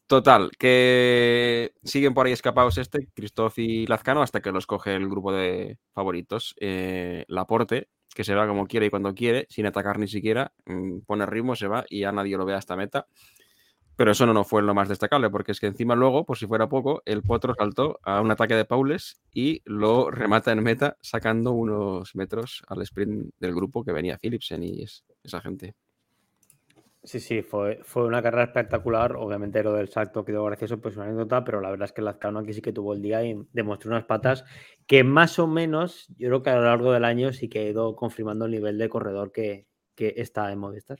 Total, que siguen por ahí escapados este, Christoph y Lazcano, hasta que los coge el grupo de favoritos. Eh, Laporte, que se va como quiere y cuando quiere, sin atacar ni siquiera, mm, pone ritmo, se va y ya nadie lo ve hasta meta. Pero eso no, fue lo más destacable, porque es que encima luego, por si fuera poco, el potro saltó a un ataque de Paules y lo remata en meta, sacando unos metros al sprint del grupo que venía Philipsen y es- esa gente. Sí, sí, fue, fue una carrera espectacular. Obviamente lo del salto quedó gracioso, pues una anécdota, pero la verdad es que Lazcano aquí sí que tuvo el día y demostró unas patas que más o menos, yo creo que a lo largo del año sí que ha ido confirmando el nivel de corredor que, que está en Movistar.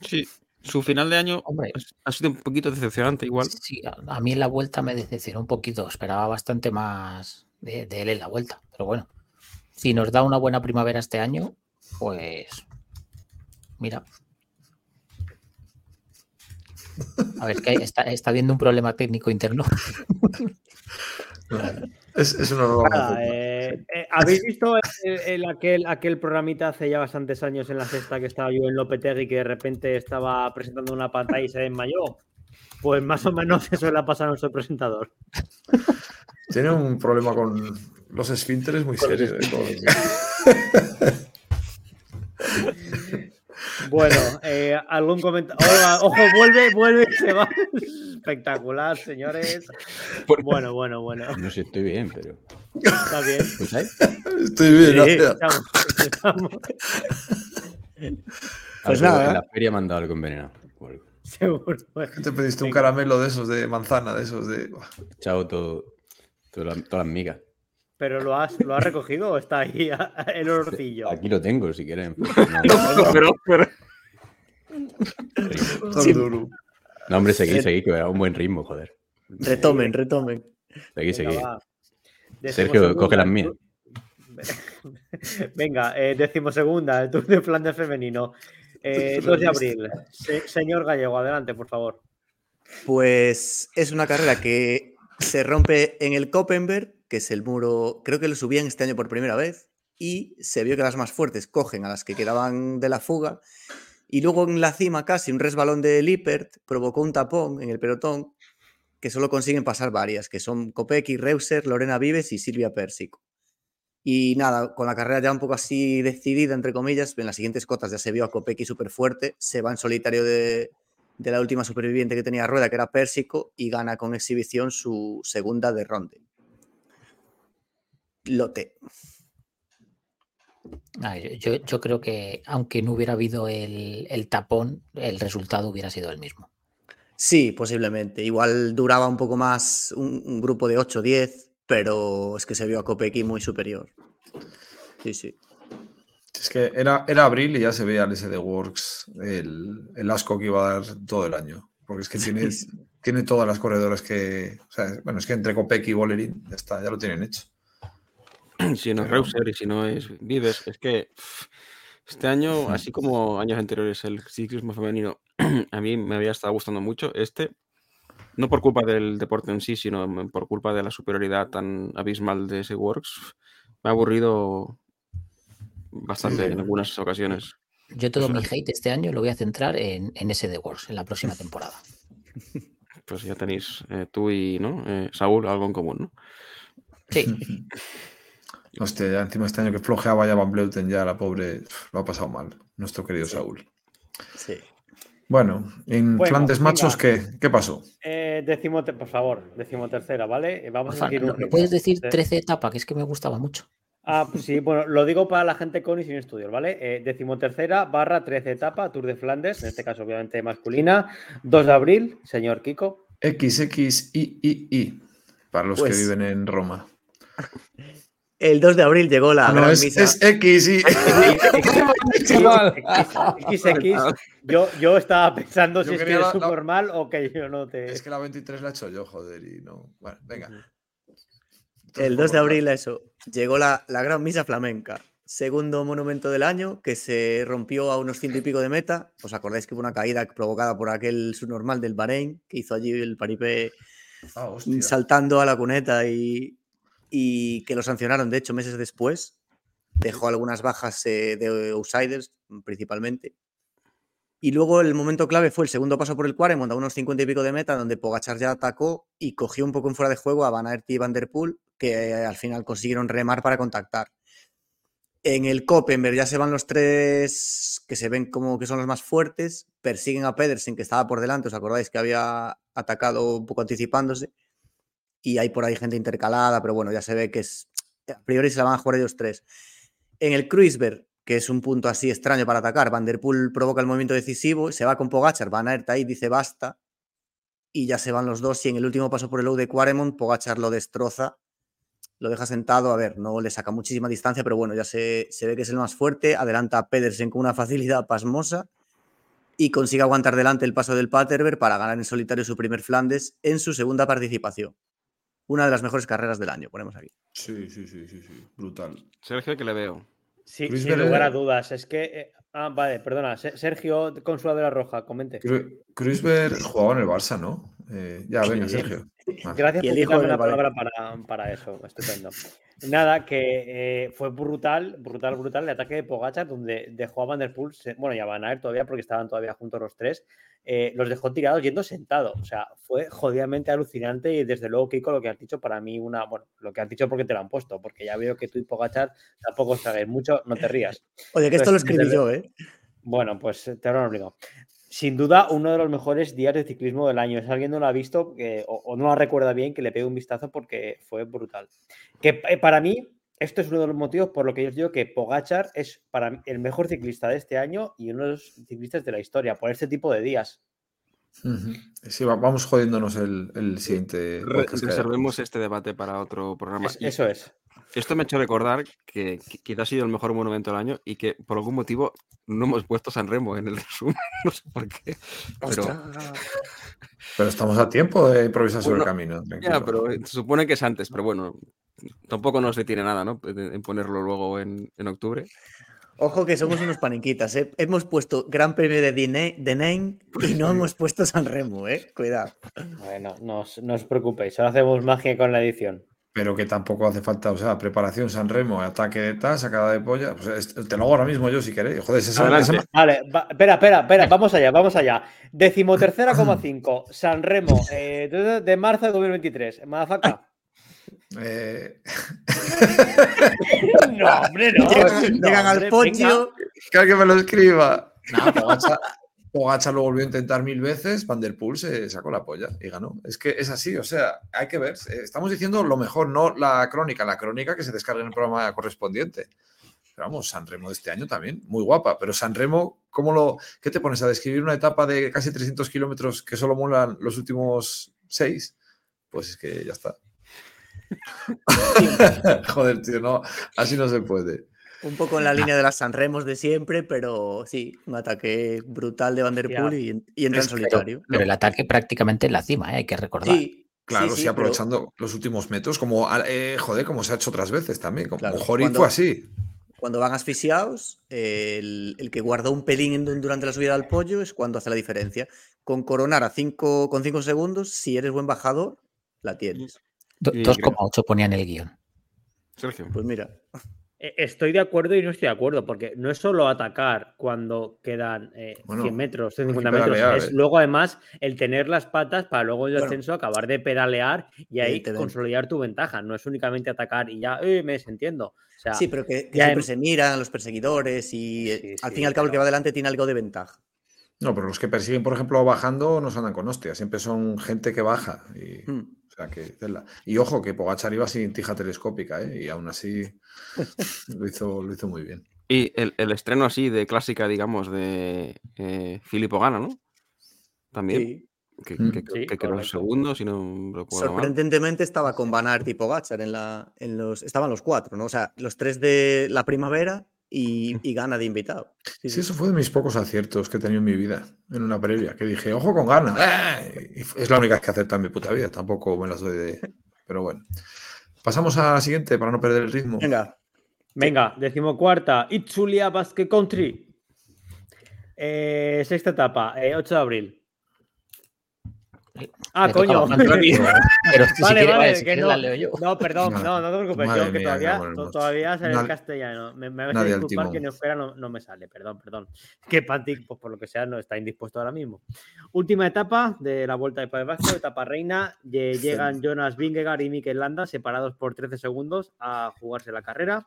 Sí, su final de año Hombre. ha- sido un poquito decepcionante igual. Sí, a, a mí en la vuelta me decepcionó un poquito. Esperaba bastante más de, de él en la vuelta. Pero bueno, si nos da una buena primavera este año, pues mira. A ver, que está, está habiendo un problema técnico interno. Es, es una nueva Nada, eh, eh, ¿Habéis visto el, el- aquel, aquel programita hace ya bastantes años en la sexta que estaba yo en Lopetegui que de repente estaba presentando una pantalla y se desmayó? Pues más o menos eso le ha pasado a nuestro presentador. Tiene un problema con los esfínteres muy serio. ¿eh? Bueno, eh, algún comentario. Ojo, vuelve, vuelve y se va. Espectacular, señores. Bueno, bueno, bueno. No sé si estoy bien, pero. Está bien. Estoy bien, Sí, gracias. estamos- estamos- Pues Algo- nada. En la feria me han dado algo envenenado. seguro. Bueno, Te pediste un caramelo de esos de manzana, de esos de. He echado todo, todo la- todas las migas. ¿Pero lo has, lo has recogido o está ahí el orcillo? Aquí lo tengo, si quieren. pero, pero- Tan Sí. duro. No, hombre, seguí, seguí, que era un buen ritmo, joder. Retomen, retomen. Seguí, seguí. Sergio, coge las el mías. Venga, eh, decimosegunda, el Tour de Flandes femenino. Eh, 2 de abril. Se- señor Gallego, adelante, por favor. Pues es una carrera que se rompe en el Koppenberg, que es el muro, creo que lo subían este año por primera vez, y se vio que las más fuertes cogen a las que quedaban de la fuga, y luego en la cima casi un resbalón de Lippert provocó un tapón en el pelotón que solo consiguen pasar varias, que son Kopecky, Reuser, Lorena Vives y Silvia Pérsico. Y nada, con la carrera ya un poco así decidida, entre comillas, en las siguientes cotas ya se vio a Kopecky súper fuerte, se va en solitario de, de la última superviviente que tenía rueda, que era Pérsico, y gana con exhibición su segunda de Ronde. Lote. Ah, yo, yo- creo que aunque no hubiera habido el, el tapón, el resultado hubiera sido el mismo. Sí, posiblemente. Igual duraba un poco más un, un grupo de 8 o 10, pero es que se vio a Kopecky muy superior. Sí, sí. Es que era, era abril y ya se veía al SD Works el, el asco que iba a dar todo el año. Porque es que tiene, tiene todas las corredoras que. o sea, bueno, es que entre Copec y Bolerín ya está, ya lo tienen hecho. Si no es Pero- Reuser y si no es Vives, es que este año, así como años anteriores, el ciclismo femenino a mí me había estado gustando mucho. Este, no por culpa del deporte en sí, sino por culpa de la superioridad tan abismal de ese Works, me ha aburrido bastante en algunas ocasiones. Yo todo mi hate este año lo voy a centrar en, en ese The Wars, en la próxima temporada. Pues ya tenéis eh, tú y ¿no? Eh, Saúl algo en común, ¿no? Sí, Hostia, ya encima este año que flojeaba ya Van Bleuten, ya la pobre lo ha pasado mal, nuestro querido Saúl. sí. Bueno, en Bueno, Flandes venga. Machos, ¿qué, ¿qué pasó? Eh, decimo, por favor, decimotercera, ¿vale? Eh, Vamos a decir ¿no- un puedes decir De- 13 etapa, que es que me gustaba mucho. Ah, pues sí, bueno, lo digo para la gente con y sin estudios, ¿vale? Eh, decimotercera barra 13 etapa, Tour de Flandes, en este caso obviamente masculina, 2 de abril, señor Kiko. XXIII, para los Pues- que viven en Roma. El 2 de abril llegó la Ah, no, gran es, misa. es X y... XX, yo, yo estaba pensando Yo si es que quería eres la- la- subnormal o que yo no te... Es que la 23 la he hecho yo, joder, y no. Bueno, venga. El 2 de abril, eso, llegó la, la gran misa flamenca. Segundo monumento del año que se rompió a unos ciento y pico de meta. ¿Os acordáis que hubo una caída provocada por aquel subnormal del Bahrein que hizo allí el paripé Ah, saltando a la cuneta y, y que lo sancionaron, de hecho, meses después. Dejó algunas bajas eh, de outsiders, principalmente. Y luego el momento clave fue el segundo paso por el Quaremont a unos 50 y pico de meta, donde Pogachar ya atacó y cogió un poco en fuera de juego a Van Aert y Van Der Poel, que eh, al final consiguieron remar para contactar. En el Koppenberg ya se van los tres que se ven como que son los más fuertes, persiguen a Pedersen, que estaba por delante, os acordáis que había atacado un poco anticipándose, y hay por ahí gente intercalada, pero bueno, ya se ve que es, a priori se la van a jugar ellos tres. En el Kruisberg, que es un punto así extraño para atacar, Van Der Poel provoca el movimiento decisivo, se va con Pogachar, Van Aert ahí dice basta, y ya se van los dos, y en el último paso por el low de Quaremont, Pogachar lo destroza, lo deja sentado, a ver, no le saca muchísima distancia, pero bueno, ya se, se ve que es el más fuerte, adelanta a Pedersen con una facilidad pasmosa y consigue aguantar delante el paso del Paterberg para ganar en solitario su primer Flandes en su segunda participación. Una de las mejores carreras del año, ponemos aquí. Sí, sí, sí, sí, sí. Brutal. Sergio, que le veo. Sí, Luis sin lugar a dudas, es que... eh, ah, vale, perdona, Se- Sergio, Consuela de la Roja, comente. Cru- Kruisberg jugaba en el Barça, ¿no? Eh, ya, venga, Sergio. Ah. Gracias Y por el hijo quitarme de la palabra para, para eso, estupendo. Nada, que eh, fue brutal, brutal, brutal el ataque de Pogachar, donde dejó a Van Der Poel, se- bueno, ya van a ir todavía porque estaban todavía juntos los tres, eh, los dejó tirados yendo sentados. O sea, fue jodidamente alucinante y desde luego, Kiko, lo que has dicho para mí, una, bueno, lo que has dicho porque te lo han puesto, porque ya veo que tú y Pogachar tampoco traguéis mucho, no te rías. Oye, que esto lo Pues, escribí desde- yo, ¿eh? Bueno, pues te habrán obligado. Sin duda, uno de los mejores días de ciclismo del año. Si alguien no lo ha visto o no lo recuerda bien, que le pegue un vistazo porque fue brutal. Que eh, para mí, esto es uno de los motivos por lo que yo os digo que Pogachar es para mí el mejor ciclista de este año y uno de los ciclistas de la historia por este tipo de días. Sí, va- vamos jodiéndonos el, el siguiente Re- reservemos este debate para otro programa. Es- eso es. Esto me ha hecho recordar que qui- quizás ha sido el mejor monumento del año y que por algún motivo no hemos puesto San Remo en el resumen. No sé por qué. Pero. Pero estamos a tiempo de improvisar sobre el camino. ya, pero se supone que es antes, pero bueno, tampoco nos detiene nada, ¿no? En ponerlo luego en, en octubre. Ojo que somos unos paniquitas, ¿eh? Hemos puesto Gran Premio de Dine- de Nain y no hemos puesto San Remo, ¿eh? Cuidado. Bueno, no os, no os preocupéis, ahora hacemos magia con la edición. Pero que tampoco hace falta, o sea, preparación San Remo, ataque de tal, sacada de polla. Pues es- te lo hago ahora mismo yo si queréis. Joder, esa, Adelante. esa- Vale, va- espera, espera, espera, vamos allá, vamos allá. Decimotercera coma cinco, San Remo, eh, de, de marzo de 2023, Madafaka. Eh, No, hombre, no. Llegan, no, llegan al hombre, podio. que alguien me lo escriba. Pogacar, Pogacar lo volvió a intentar mil veces, Van Der Poel se sacó la polla y ganó. Es que es así, o sea, hay que ver. Estamos diciendo lo mejor, no la crónica. La crónica que se descargue en el programa correspondiente. Pero vamos, San Remo de este año también, muy guapa. Pero San Remo, ¿cómo lo, ¿qué te pones a describir una etapa de casi 300 kilómetros que solo molan los últimos seis? Pues es que ya está. Joder, tío, no, así no se puede. Un poco en la línea de las Sanremos de siempre, pero sí, un ataque brutal de Van Der Poel y, y entra en solitario. Pero el ataque prácticamente en la cima, ¿eh? hay que recordar. Sí, Claro, sí, sí, sí, pero aprovechando los últimos metros, como, eh, joder, como se ha hecho otras veces también. Como Claro, Jori cuando- fue así. Cuando van asfixiados, el, el que guarda un pelín en- durante la subida al pollo es cuando hace la diferencia. Con coronar a cinco, con 5 segundos, si eres buen bajador, la tienes. Do- Sí, 2,8 ponía en el guion. Sergio. Pues mira, Eh, Estoy de acuerdo y no estoy de acuerdo, porque no es solo atacar cuando quedan eh, Bueno, 100 metros, hay que 150 metros, pedalear, es ¿eh? luego además el tener las patas para luego en el Bueno. ascenso acabar de pedalear y ahí te ven. consolidar tu ventaja. No es únicamente atacar y ya, eh, me desentiendo. O sea, sí, pero que, que ya siempre en- se miran los perseguidores y eh, Sí, al sí, fin y al cabo el que va adelante tiene algo de ventaja. No, pero los que persiguen, por ejemplo, bajando, no se andan con hostia. Siempre son gente que baja. Y, Hmm. O sea, que, tela. y ojo, que Pogachar iba sin tija telescópica, ¿eh? Y aún así lo hizo, lo hizo muy bien. Y el, el estreno así de clásica, digamos, de eh, Filippo Gana, ¿no? También. Sí. Que, Mm. que- Sí, que creo segundo, si no recuerdo mal. Sorprendentemente estaba con Van Aert y Pogacar en la, en los, estaban los cuatro, ¿no? O sea, los tres de la primavera y, y gana de invitado. Sí, Sí, sí. eso fue de mis pocos aciertos que he tenido en mi vida, en una previa, que dije, ojo con gana. ¡Eh! Y es la única que acerta en mi puta vida, tampoco me las doy de... Pero bueno. Pasamos a la siguiente para no perder el ritmo. Venga, Venga, decimocuarta, Itzulia Basque Country. Eh, sexta etapa, eh, 8 de abril. Ah, Me coño. pero, si Vale, quieres, vale, si que no. la leo yo. No, perdón, no, no te preocupes, madre yo que mía, todavía, to- todavía sale en castellano. Me, me a al disculpar que en euskera no, no me sale, perdón, perdón. Que Pantic, pues por lo que sea, no está indispuesto ahora mismo. Última etapa de la Vuelta de País Vasco, etapa reina. Lle- Llegan Jonas Vingegaard y Mikel Landa separados por 13 segundos a jugarse la carrera.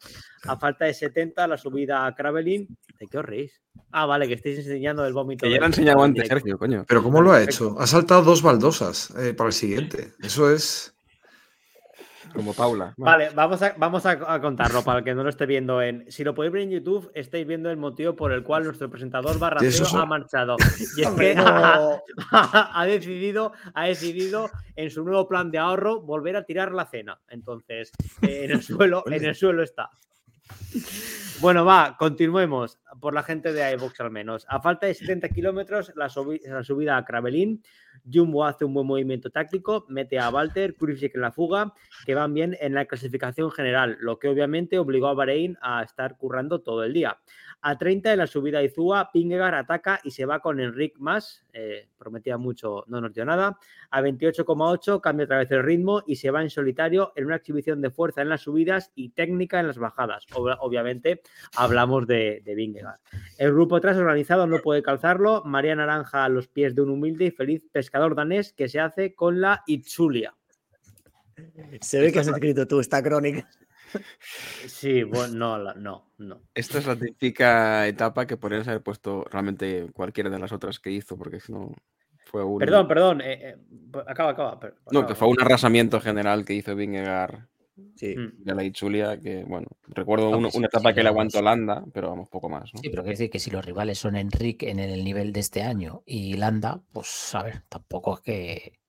A falta de 70, la subida a Kravelin. ¿De qué os reís? Ah, vale, que estáis enseñando el vómito. Que ya lo he enseñado antes. Sergio, coño. Pero ¿cómo lo ha hecho? Ha saltado dos baldosas eh, para el siguiente. Eso es... Como Paula. Vale, vamos a, vamos a, a contarlo para el que no lo esté viendo en. Si lo podéis ver en YouTube, estáis viendo el motivo por el cual nuestro presentador son- ha marchado. Y es que no. ha decidido, ha decidido en su nuevo plan de ahorro volver a tirar la cena. Entonces, eh, en el suelo, en el suelo está. Bueno, va, continuemos por la gente de iVox al menos. A falta de 70 kilómetros, la, subi- la subida a Kravelin, Jumbo hace un buen movimiento táctico, mete a Walter, Kurivsek en la fuga, que van bien en la clasificación general, lo que obviamente obligó a Bahrein a estar currando todo el día. A 30 en la subida a Izúa, Pingegar ataca y se va con Enric más, eh, prometía mucho, no nos dio nada. A 28,8 cambia otra vez el ritmo y se va en solitario en una exhibición de fuerza en las subidas y técnica en las bajadas. Ob- obviamente hablamos de, de Vingegaard. El grupo atrás organizado no puede calzarlo. María Naranja a los pies de un humilde y feliz pescador danés que se hace con la Itzulia. se ve que has escrito tú esta crónica. Sí, bueno, no, no, no. Esta es la típica etapa que podrías haber puesto realmente cualquiera de las otras que hizo, porque si no fue un. Perdón, perdón. eh, eh, acaba, acaba. per- No, acaba. que fue un arrasamiento general que hizo Vingegaard Sí. Mm. de la Itzulia, que bueno, recuerdo No, una etapa sí, que le aguantó Landa, pero vamos, poco más. ¿no? Sí, pero quiere decir que si los rivales son Enrique en el nivel de este año y Landa, pues a ver, tampoco es que.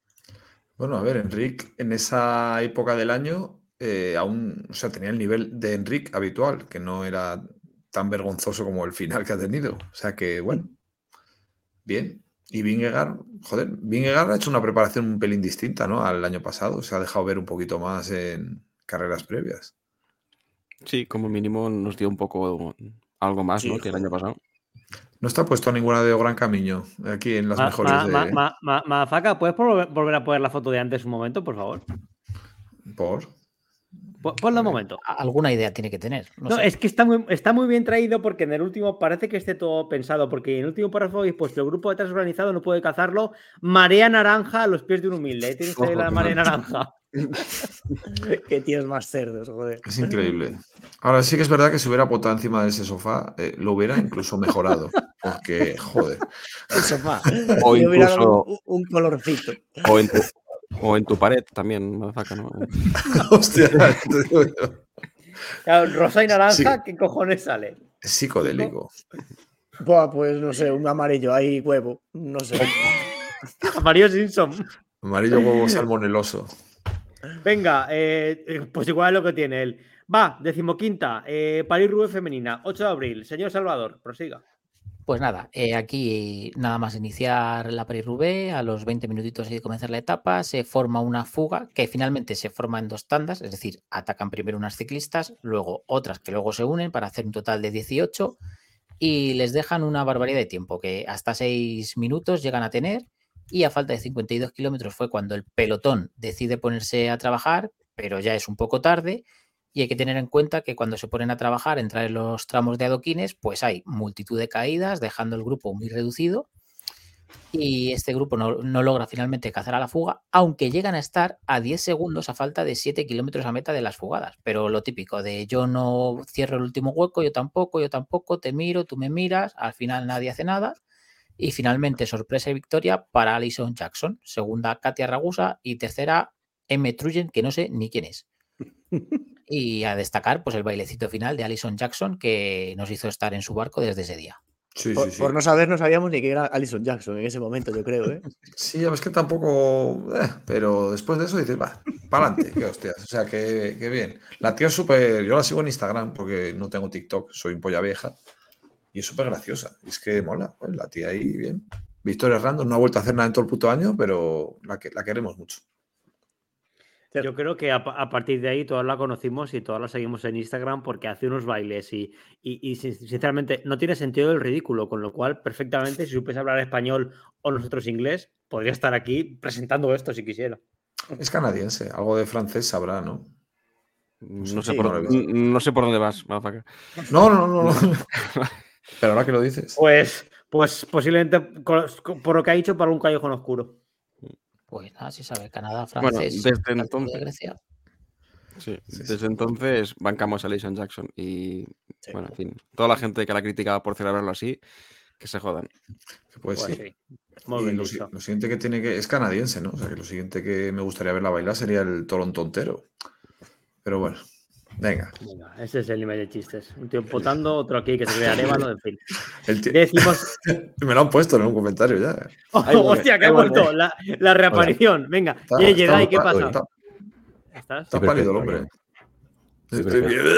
Bueno, a ver, Enric en esa época del año eh, aún, o sea, tenía el nivel de Enric habitual, que no era tan vergonzoso como el final que ha tenido. O sea que, bueno, bien. Y Vingegaard, joder, Vingegaard ha hecho una preparación un pelín distinta, ¿no? Al año pasado. Se ha dejado ver un poquito más en carreras previas. Sí, como mínimo nos dio un poco algo más Sí, ¿no? que el año pasado. No está puesto ninguna de Gran Camino aquí en las Ma- mejores ma- de... ma- ma- ma- Mafaca, ¿puedes volver volver a poner la foto de antes un momento, por favor? Por... Po- Ponla un momento. Alguna idea tiene que tener. No, No, sé. es que está muy, está muy bien traído porque en el último parece que esté todo pensado, porque en el último párrafo habéis puesto el grupo detrás organizado no puede cazarlo. Marea naranja a los pies de un humilde. Ahí Tienes ahí Ojo, la marea naranja. Qué tíos más cerdos, joder. Es increíble. Ahora sí que es verdad que si hubiera votado encima de ese sofá, eh, lo hubiera incluso mejorado. Porque, joder. El sofá. O Y hubiera dado incluso- un, un colorcito. O o en tu pared también, motherfucker, ¿no? Hostia, te digo yo. Claro, rosa y naranja, Sí. ¿qué cojones sale? Psicodélico. Buah, pues no sé, un amarillo ahí, huevo. No sé. Mario Simpson. Amarillo huevo salmoneloso. Venga, eh, eh, pues igual es lo que tiene él. Va, decimoquinta, eh, París Rubén Femenina, 8 de abril. Señor Salvador, prosiga. Pues nada, eh, aquí nada más iniciar la Paris-Roubaix, a los 20 minutitos de comenzar la etapa, se forma una fuga que finalmente se forma en dos tandas, es decir, atacan primero unas ciclistas, luego otras que luego se unen para hacer un total de 18 y les dejan una barbaridad de tiempo, que hasta 6 minutos llegan a tener y a falta de 52 kilómetros fue cuando el pelotón decide ponerse a trabajar, pero ya es un poco tarde y hay que tener en cuenta que cuando se ponen a trabajar, entrar en los tramos de adoquines, pues hay multitud de caídas, dejando el grupo muy reducido. Y este grupo no, logra finalmente cazar a la fuga, aunque llegan a estar a 10 segundos a falta de 7 kilómetros a meta de las fugadas. Pero lo típico de yo no cierro el último hueco, yo tampoco, yo tampoco, te miro, tú me miras, al final nadie hace nada. Y finalmente, sorpresa y victoria para Alison Jackson. Segunda, Katia Ragusa. Y tercera, M. Trujen, que no sé ni quién es. Y a destacar, pues el bailecito final de Alison Jackson, que nos hizo estar en su barco desde ese día. Sí, Por, sí, sí. por no saber, no sabíamos ni que era Alison Jackson en ese momento, yo creo, ¿eh? Sí, ya ves que tampoco. eh, pero después de eso dices, va, para adelante, qué hostias. O sea, que, que bien. La tía es súper. Yo la sigo en Instagram porque no tengo TikTok, soy un polla vieja. Y es súper graciosa. Es que mola, pues, la tía ahí, bien. Victoria Random no ha vuelto a hacer nada en todo el puto año, pero la, que, la queremos mucho. Yo creo que a, pa- a partir de ahí todas la conocimos y todas la seguimos en Instagram porque hace unos bailes y, y- y sin- sinceramente no tiene sentido el ridículo, con lo cual perfectamente si supiese hablar español o nosotros inglés, podría estar aquí presentando esto si quisiera. Es canadiense, algo de francés sabrá, ¿no? No sé, Sí, por, dónde- no sé por dónde vas. No, no, no, no. pero ahora que lo dices. Pues, pues posiblemente por lo que ha dicho para un callejón oscuro. Pues nada, si sabe, Canadá, Bueno, francés, desde Italia, entonces- Grecia. Sí, Sí, sí. desde entonces bancamos a Alison Jackson y, Sí. bueno, en fin, toda la gente que la criticaba por celebrarlo así, que se jodan. Pues, Pues sí. sí. Muy Y bien lo siguiente que tiene que. Es canadiense, ¿no? O sea que lo siguiente que me gustaría verla bailar sería el Toronto entero. Pero bueno, venga. Venga, ese es el nivel de chistes. Un tío potando, otro aquí que se crea arévalo, en fin. Decimos. Me lo han puesto en un comentario ya. ¡Oh, hostia, que ha vuelto! La, la reaparición. Venga, Está- Jedi, ¿qué está- pasa? Está, ¿Estás? está Sí, pálido el hombre. Sí, Estoy perfecto. bien.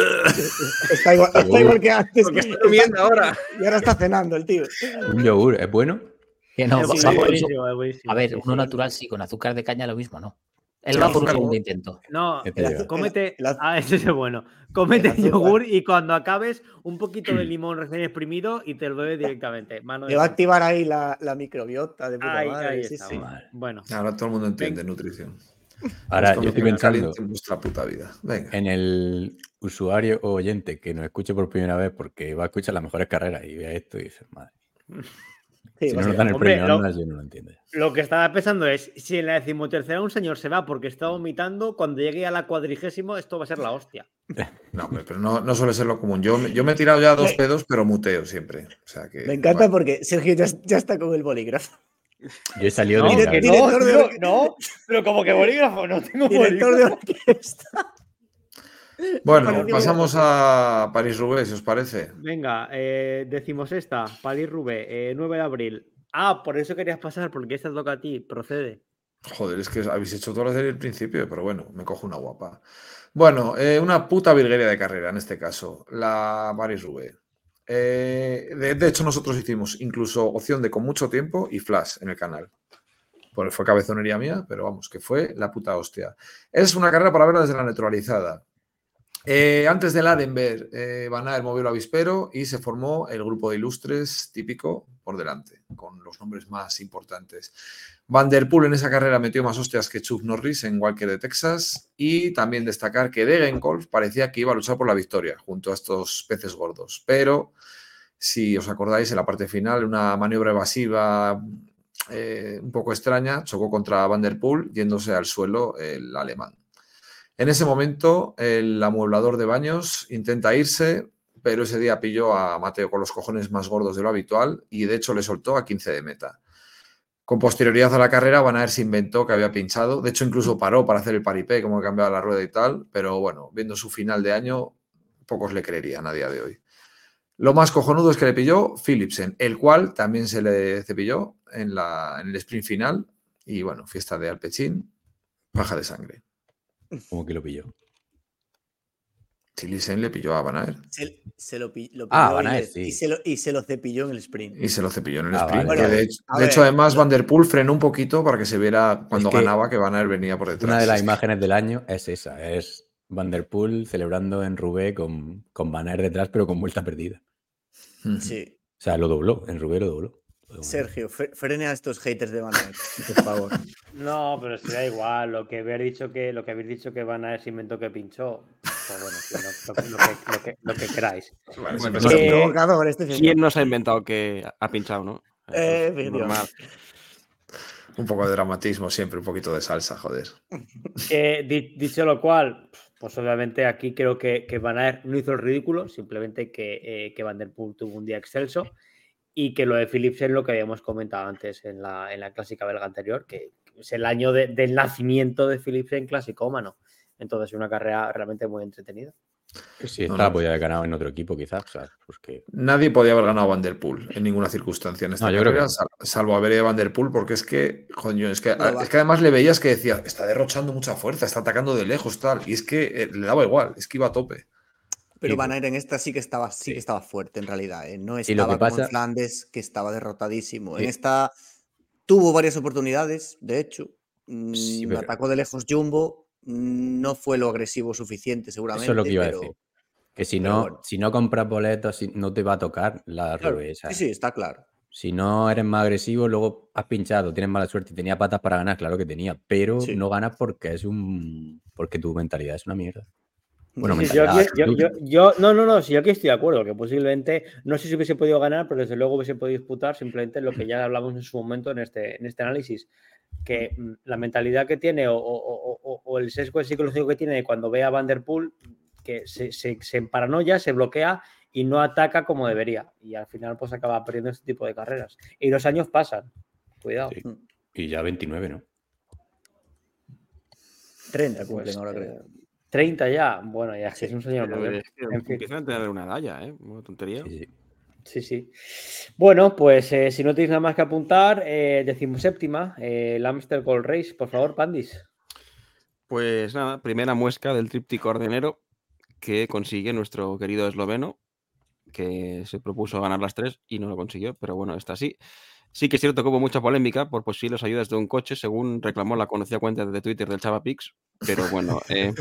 Está igual, está igual que antes. Porque está durmiendo ahora. Y ahora está cenando el tío. Un yogur, ¿es bueno? Que no, Es va- bu- va es por buenísimo, eso- es buenísimo, A ver, uno natural sí, con azúcar de caña lo mismo, ¿no? Él va por un segundo ¿no? intento. No, ¿Qué te cómete. Ah, ese es bueno. Cómete el yogur y cuando acabes, un poquito de limón recién exprimido y te lo bebes directamente. Mano de Le va a activar ahí la, la microbiota de puta Ahí, madre. ahí sí, está. sí. Madre. Bueno, Ahora todo el mundo entiende nutrición. Ahora, yo estoy pensando en vuestra puta vida. Venga. en el usuario o oyente que nos escuche por primera vez porque va a escuchar las mejores carreras y vea esto y dice, madre. Sí, Si no dan el Hombre, premio lo- yo no lo entiendo. lo que estaba pensando es: si en la decimotercera un señor se va porque está vomitando, cuando llegue a la cuadrigésimo, esto va a ser la hostia. No, pero no, no suele ser lo común. Yo, me- yo me he tirado ya dos pedos, pero muteo siempre. O sea que, Me encanta bueno. porque Sergio ya, ya está con el bolígrafo. Yo he salido No, de director de no, no, pero como que bolígrafo, no tengo Director de bolígrafo. orquesta. Bueno, pasamos a París-Roubaix, si os parece. Venga, eh, decimos esta, París Rubé, eh, 9 de abril. Ah, por eso querías pasar, porque esta toca a ti, procede. Joder, es que habéis hecho todo desde el principio, pero bueno, me cojo una guapa. Bueno, eh, una puta virguería de carrera en este caso, la Paris-Roubaix. Eh, de, de hecho, nosotros hicimos incluso opción de con mucho tiempo y flash en el canal. Pues fue cabezonería mía, pero vamos, que fue la puta hostia. Es una carrera para verla desde la neutralizada. Eh, antes del Arenberg, eh, Van Aert movió el avispero y se formó el grupo de ilustres típico por delante, con los nombres más importantes. Van der Poel en esa carrera metió más hostias que Chuck Norris en Walker de Texas y también destacar que Degenkolb parecía que iba a luchar por la victoria junto a estos peces gordos, pero si os acordáis en la parte final una maniobra evasiva eh, un poco extraña chocó contra Van der Poel yéndose al suelo el alemán. En ese momento el amueblador de baños intenta irse, pero ese día pilló a Mateo con los cojones más gordos de lo habitual y de hecho le soltó a 15 de meta. Con posterioridad a la carrera, Van Aert se inventó que había pinchado. De hecho, incluso paró para hacer el paripé, como cambiaba la rueda y tal. Pero bueno, viendo su final de año, pocos le creerían a día de hoy. Lo más cojonudo es que le pilló Philipsen, el cual también se le cepilló en, la, en el sprint final. Y bueno, fiesta de Alpechín, paja de sangre. ¿Cómo que lo pilló? Philipsen le pilló a Van Aert. Se, se lo, pi- lo Ah, pilló Van y, Aert, le- sí. y se lo, y se lo cepilló en el sprint. Y se lo cepilló en el Ah, sprint. vale. que Bueno, de hecho, de además, Van der Poel frenó un poquito para que se viera cuando que ganaba que Van Aert venía por detrás. Una de las Es imágenes del año es esa, es Van der Poel celebrando en Roubaix con, con Van Aert detrás, pero con vuelta perdida. Sí. O sea, lo dobló, en Roubaix lo dobló. Sergio, fre- frene a estos haters de Van Aert, por favor. No, pero si da igual. Lo que habéis dicho que, lo que habéis dicho que van si inventó que pinchó. Pues bueno, lo, lo- lo que, lo que- lo que queráis. Bueno, sí, Es pero- Eh, provocador este. ¿Quién nos ha inventado que ha pinchado, no? Eh, Pues, normal. Un poco de dramatismo siempre, un poquito de salsa, joder. Eh, di- dicho lo cual, pues obviamente aquí creo que, que Van Aert no hizo el ridículo, simplemente que, eh, que Van der Poel tuvo un día excelso y que lo de Philipsen lo que habíamos comentado antes en la, en la clásica belga anterior, que es el año de- del nacimiento de Philipsen clasicómano. Entonces, una carrera realmente muy entretenida. Si No, esta no. podía haber ganado en otro equipo, quizás. O sea, pues que- Nadie podía haber ganado a Van der Poel en ninguna circunstancia en esta No, yo creo que sal- salvo haber ido a Van der Poel, porque es que, coño, es que, No va. es que además le veías que decía, está derrochando mucha fuerza, está atacando de lejos, tal, y es que eh, le daba igual, es que iba a tope. Pero Van. Aert en esta sí que estaba, sí, Sí. que estaba fuerte en realidad. ¿eh? No que estaba como pasa- en Flandes, que estaba derrotadísimo. Sí. En esta tuvo varias oportunidades, de hecho. Mm, Sí, pero- Atacó de lejos Jumbo. mm, No fue lo agresivo suficiente, seguramente. Eso es lo que iba pero- a decir. Que si no, bueno. si no compras boletos, no te va a tocar la Claro, sí, sí, está claro. Si no eres más agresivo, luego has pinchado, tienes mala suerte y tenía patas para ganar, claro que tenía, pero no ganas porque es un porque tu mentalidad es una mierda. Bueno, Sí, yo, aquí- yo- actitud. yo- yo- no, no, no, sí, yo aquí estoy de acuerdo, que posiblemente, no sé si hubiese podido ganar, pero desde luego hubiese podido disputar simplemente lo que ya hablamos en su momento en este, en este análisis, que mm, la mentalidad que tiene o, o- o- o- o el sesgo psicológico que tiene cuando ve a Van der Poel, que se, se, se paranoia, se bloquea y no ataca como debería. Y al final pues acaba perdiendo este tipo de carreras. Y los años pasan, cuidado. Sí. Y ya 29, ¿no? 30 Pues, cumplen ahora, eh, creo. 30 ya, bueno, ya es que es un señor Pero En fin. empiezan a tener una edad ya, ¿eh? Una tontería. Sí, sí. Sí, sí. Bueno, pues eh, si no tenéis nada más que apuntar, eh, decimoséptima, eh, el Amstel Gold Race, por favor, Pandis. Pues nada, primera muesca del tríptico ordenero que consigue nuestro querido esloveno, que se propuso ganar las tres y no lo consiguió, pero bueno, esta sí. Sí que es cierto que hubo mucha polémica por posibles ayudas de un coche, según reclamó la conocida cuenta de Twitter del Chava Pix, pero bueno, eh,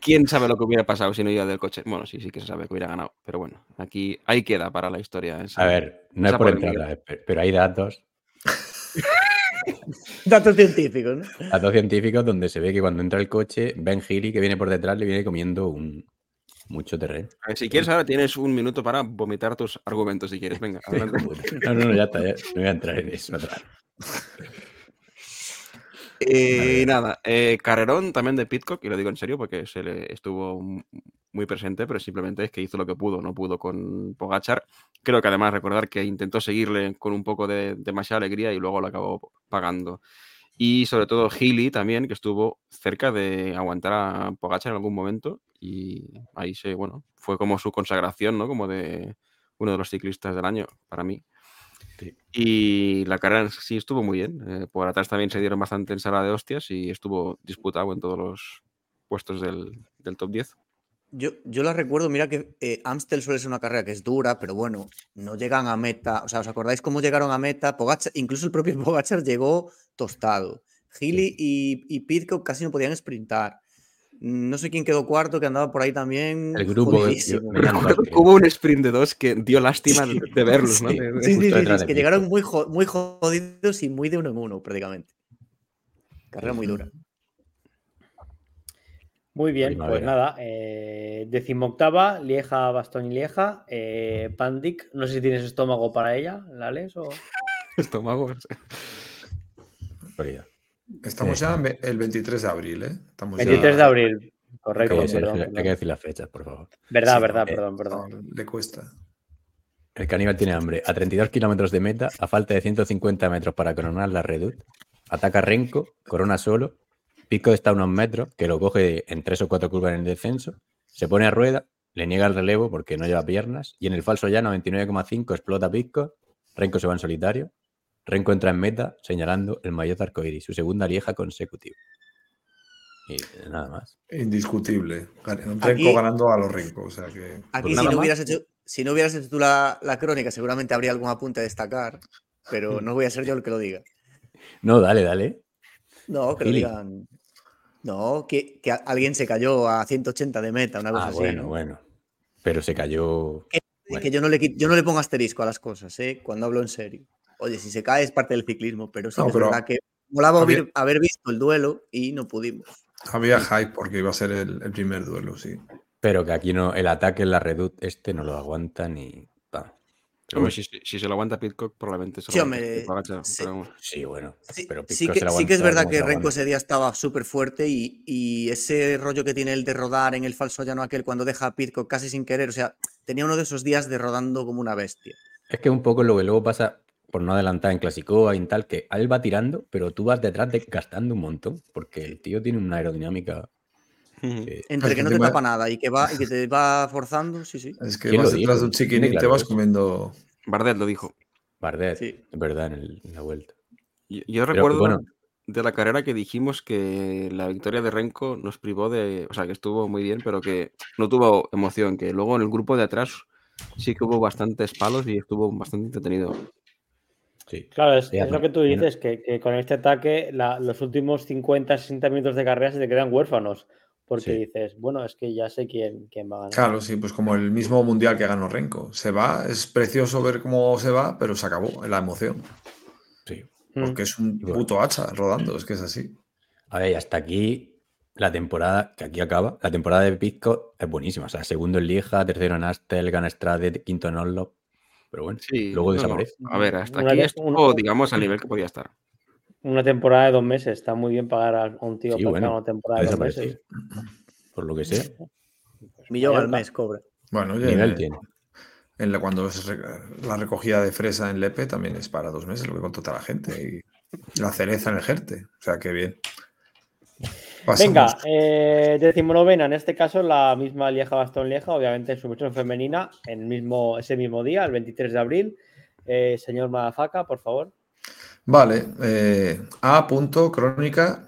¿quién sabe lo que hubiera pasado si no iba del coche? Bueno, sí, sí que se sabe que hubiera ganado, pero bueno, aquí ahí queda para la historia. esa- A ver, no es por vez, pe- pero hay datos, Datos científicos, ¿no? datos científicos donde se ve que cuando entra el coche, Ben Healy, que viene por detrás, le viene comiendo un mucho terreno. A ver, si quieres ahora tienes un minuto para vomitar tus argumentos, si quieres, venga, adelante. No, no, no, ya está, ya, no voy a entrar en eso. otra vez. Y nada, eh, carrerón también de Pitcock, y lo digo en serio porque se le estuvo muy presente, pero simplemente es que hizo lo que pudo, no pudo con Pogachar. Creo que además recordar que intentó seguirle con un poco de demasiada alegría y luego lo acabó pagando. Y sobre todo Healy también, que estuvo cerca de aguantar a Pogachar en algún momento y ahí se, bueno, fue como su consagración, ¿no? Como de uno de los ciclistas del año para mí. Sí. Y la carrera en sí estuvo muy bien. eh, por atrás también se dieron bastante ensalada de hostias y estuvo disputado en todos los puestos del, del top 10. Yo, yo la recuerdo, mira que eh, Amstel suele ser una carrera que es dura, pero bueno, no llegan a meta. O sea, ¿os acordáis cómo llegaron a meta? Pogacar, incluso el propio Pogachar llegó tostado. Healy y, y Pitcock casi no podían sprintar. Mm, No sé quién quedó cuarto, que andaba por ahí también. El grupo. Hubo un sprint de dos que dio lástima de, de verlos, ¿no? Sí. De- de- Sí, sí, sí, es que llegaron muy, jo- muy jodidos y muy de uno en uno, prácticamente. Carrera muy dura. Muy bien, pues Primavera. nada, eh, decimoctava, Lieja, Bastón y Lieja, eh, Pandic, no sé si tienes estómago para ella, ¿la lees o...? estómagos. Estamos Sí. ya el 23 de abril, ¿eh? Estamos ya- 23 de abril, correcto, Hay que, perdón, decir, hay que decir las fechas, por favor. Verdad, Sí, verdad, eh, perdón, No, perdón. le cuesta. El caníbal tiene hambre. A 32 kilómetros de meta, a falta de 150 metros para coronar la Redut, ataca Renko, corona solo. Pico está a unos metros, que lo coge en tres o cuatro curvas en el descenso. Se pone a rueda, le niega el relevo porque no lleva piernas. Y en el falso ya 99,5 explota Pisco. Renko se va en solitario. Renko entra en meta señalando el maillot arcoíris, su segunda lieja consecutiva. Y nada más. Indiscutible. Un Aquí- Renko ganando a los Renko. O sea que. Aquí, Pues si no, hubieras hecho, si no hubieras hecho tú la, la crónica, seguramente habría algún apunte a destacar, pero no voy a ser yo el que lo diga. No, dale, dale. No, que lo digan. No, que, que alguien se cayó a 180 de meta, una cosa Ah, así. bueno, ¿no? bueno. Pero se cayó. bueno. Que yo no, le, yo no le pongo asterisco a las cosas, ¿eh? Cuando hablo en serio. Oye, si se cae es parte del ciclismo, pero sí No, es pero verdad que molaba había- haber, visto el duelo y no pudimos. Había hype porque iba a ser el, el primer duelo, sí. Pero que aquí no, el ataque en la Redut este no lo aguanta ni. Pero si, si- si se lo aguanta Pitcock, probablemente se lo Sí, sí. pero vamos. Sí, bueno. Sí, pero sí Pisco que, se la sí que es verdad que Renko ese día estaba súper fuerte y, y ese rollo que tiene el de rodar en el falso llano aquel cuando deja a Pitcock casi sin querer, o sea, tenía uno de esos días de rodando como una bestia. Es que un poco lo que luego pasa, por no adelantar en Clasicoa y en tal, que él va tirando, pero tú vas detrás de, gastando un montón, porque el tío tiene una aerodinámica. que- Entre que no te tapa nada y que, va, y que te va forzando, sí, sí. Es que ¿Quién vas detrás de un chiquinín Tiene y te vas comiendo. Bardet lo dijo. Bardet, Sí. es verdad, en, el- en la vuelta. Yo, yo Pero, recuerdo bueno, de la carrera que dijimos que la victoria de Renko nos privó de. O sea, que estuvo muy bien, pero que no tuvo emoción. Que luego en el grupo de atrás sí que hubo bastantes palos y estuvo bastante entretenido. Sí. Claro, es, es lo que tú dices, que, que con este ataque la- los últimos 50, 60 minutos de carrera se te quedan huérfanos. Porque Sí. dices, bueno, es que ya sé quién, quién va a ganar. Claro, sí, pues como el mismo mundial que ganó Renko. Se va, es precioso ver cómo se va, pero se acabó la emoción. sí. Mm. Porque es un bueno. puto hacha rodando, es que es así. A ver, y hasta aquí la temporada, que aquí acaba, la temporada de Pisco es buenísima. O sea, segundo en Lieja, tercero en Astel, gana Strade, quinto en Orlov. Pero bueno, Sí, luego no, no, desaparece. A ver, hasta Una aquí estuvo, una- digamos, al nivel que podía estar. Una temporada de dos meses. Está muy bien pagar a un tío Sí, para bueno, una temporada de dos meses. Por lo que sea, Millón al mes cobra. Bueno, oye, nivel eh, tiene. en la- cuando es la recogida de fresa en Lepe también es para dos meses, lo que contrata la gente. Y la cereza en el Jerte. O sea, que bien. Pasamos. Venga, eh, decimonovena, en este caso la misma Lieja Bastón Lieja, obviamente en su versión femenina, en el mismo, ese mismo día, el 23 de abril. Eh, señor Madafaca, por favor. Vale, eh, A. Punto, crónica.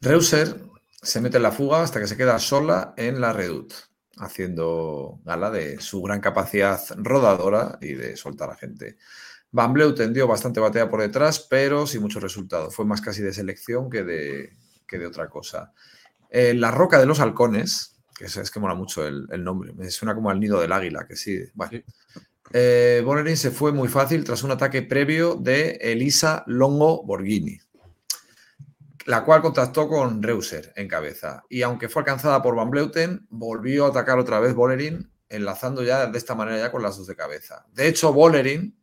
Reuser se mete en la fuga hasta que se queda sola en la Redut, haciendo gala de su gran capacidad rodadora y de soltar a gente. Van Bleuten dio bastante batea por detrás, pero sin mucho resultado. Fue más casi de selección que de, que de otra cosa. Eh, la Roca de los Halcones, que es, es que mola mucho el, el nombre, me suena como al nido del águila, que sí. Bueno. Eh, se fue muy fácil tras un ataque previo de Elisa Longo Borghini, la cual contactó con Reuser en cabeza. Y aunque fue alcanzada por Van Bleuten, volvió a atacar otra vez Bolerin, enlazando ya de esta manera ya con las dos de cabeza. De hecho, Bolerin,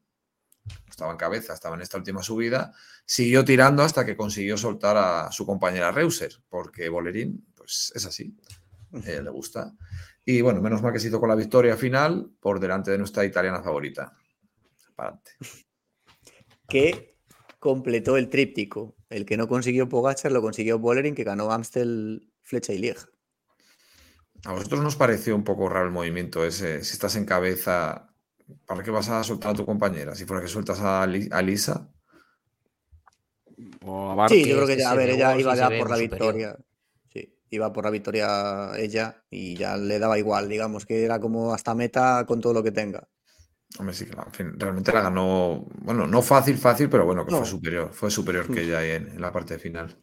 estaba en cabeza, estaba en esta última subida, siguió tirando hasta que consiguió soltar a su compañera Reuser, porque Bolerin, pues es así, ella le gusta. Y bueno, menos mal que se hizo con la victoria final por delante de nuestra italiana favorita. Para adelante. Que completó el tríptico. El que no consiguió Pogachar lo consiguió Bolerin, que ganó Amstel, Flecha y Lieja. ¿A vosotros nos pareció un poco raro el movimiento ese? Si estás en cabeza, ¿para qué vas a soltar a tu compañera? Si fuera que sueltas a, Li- a Lisa. O a Bart. Sí, yo creo que este ya, a ver, ve ella iba ya por la superior. victoria. Sí, iba por la victoria ella y ya le daba igual, digamos, que era como hasta meta con todo lo que tenga. Hombre, sí que la- en fin, realmente la ganó, bueno, no fácil, fácil, pero bueno, que No. fue superior. Fue superior que ella ahí en, en la parte final.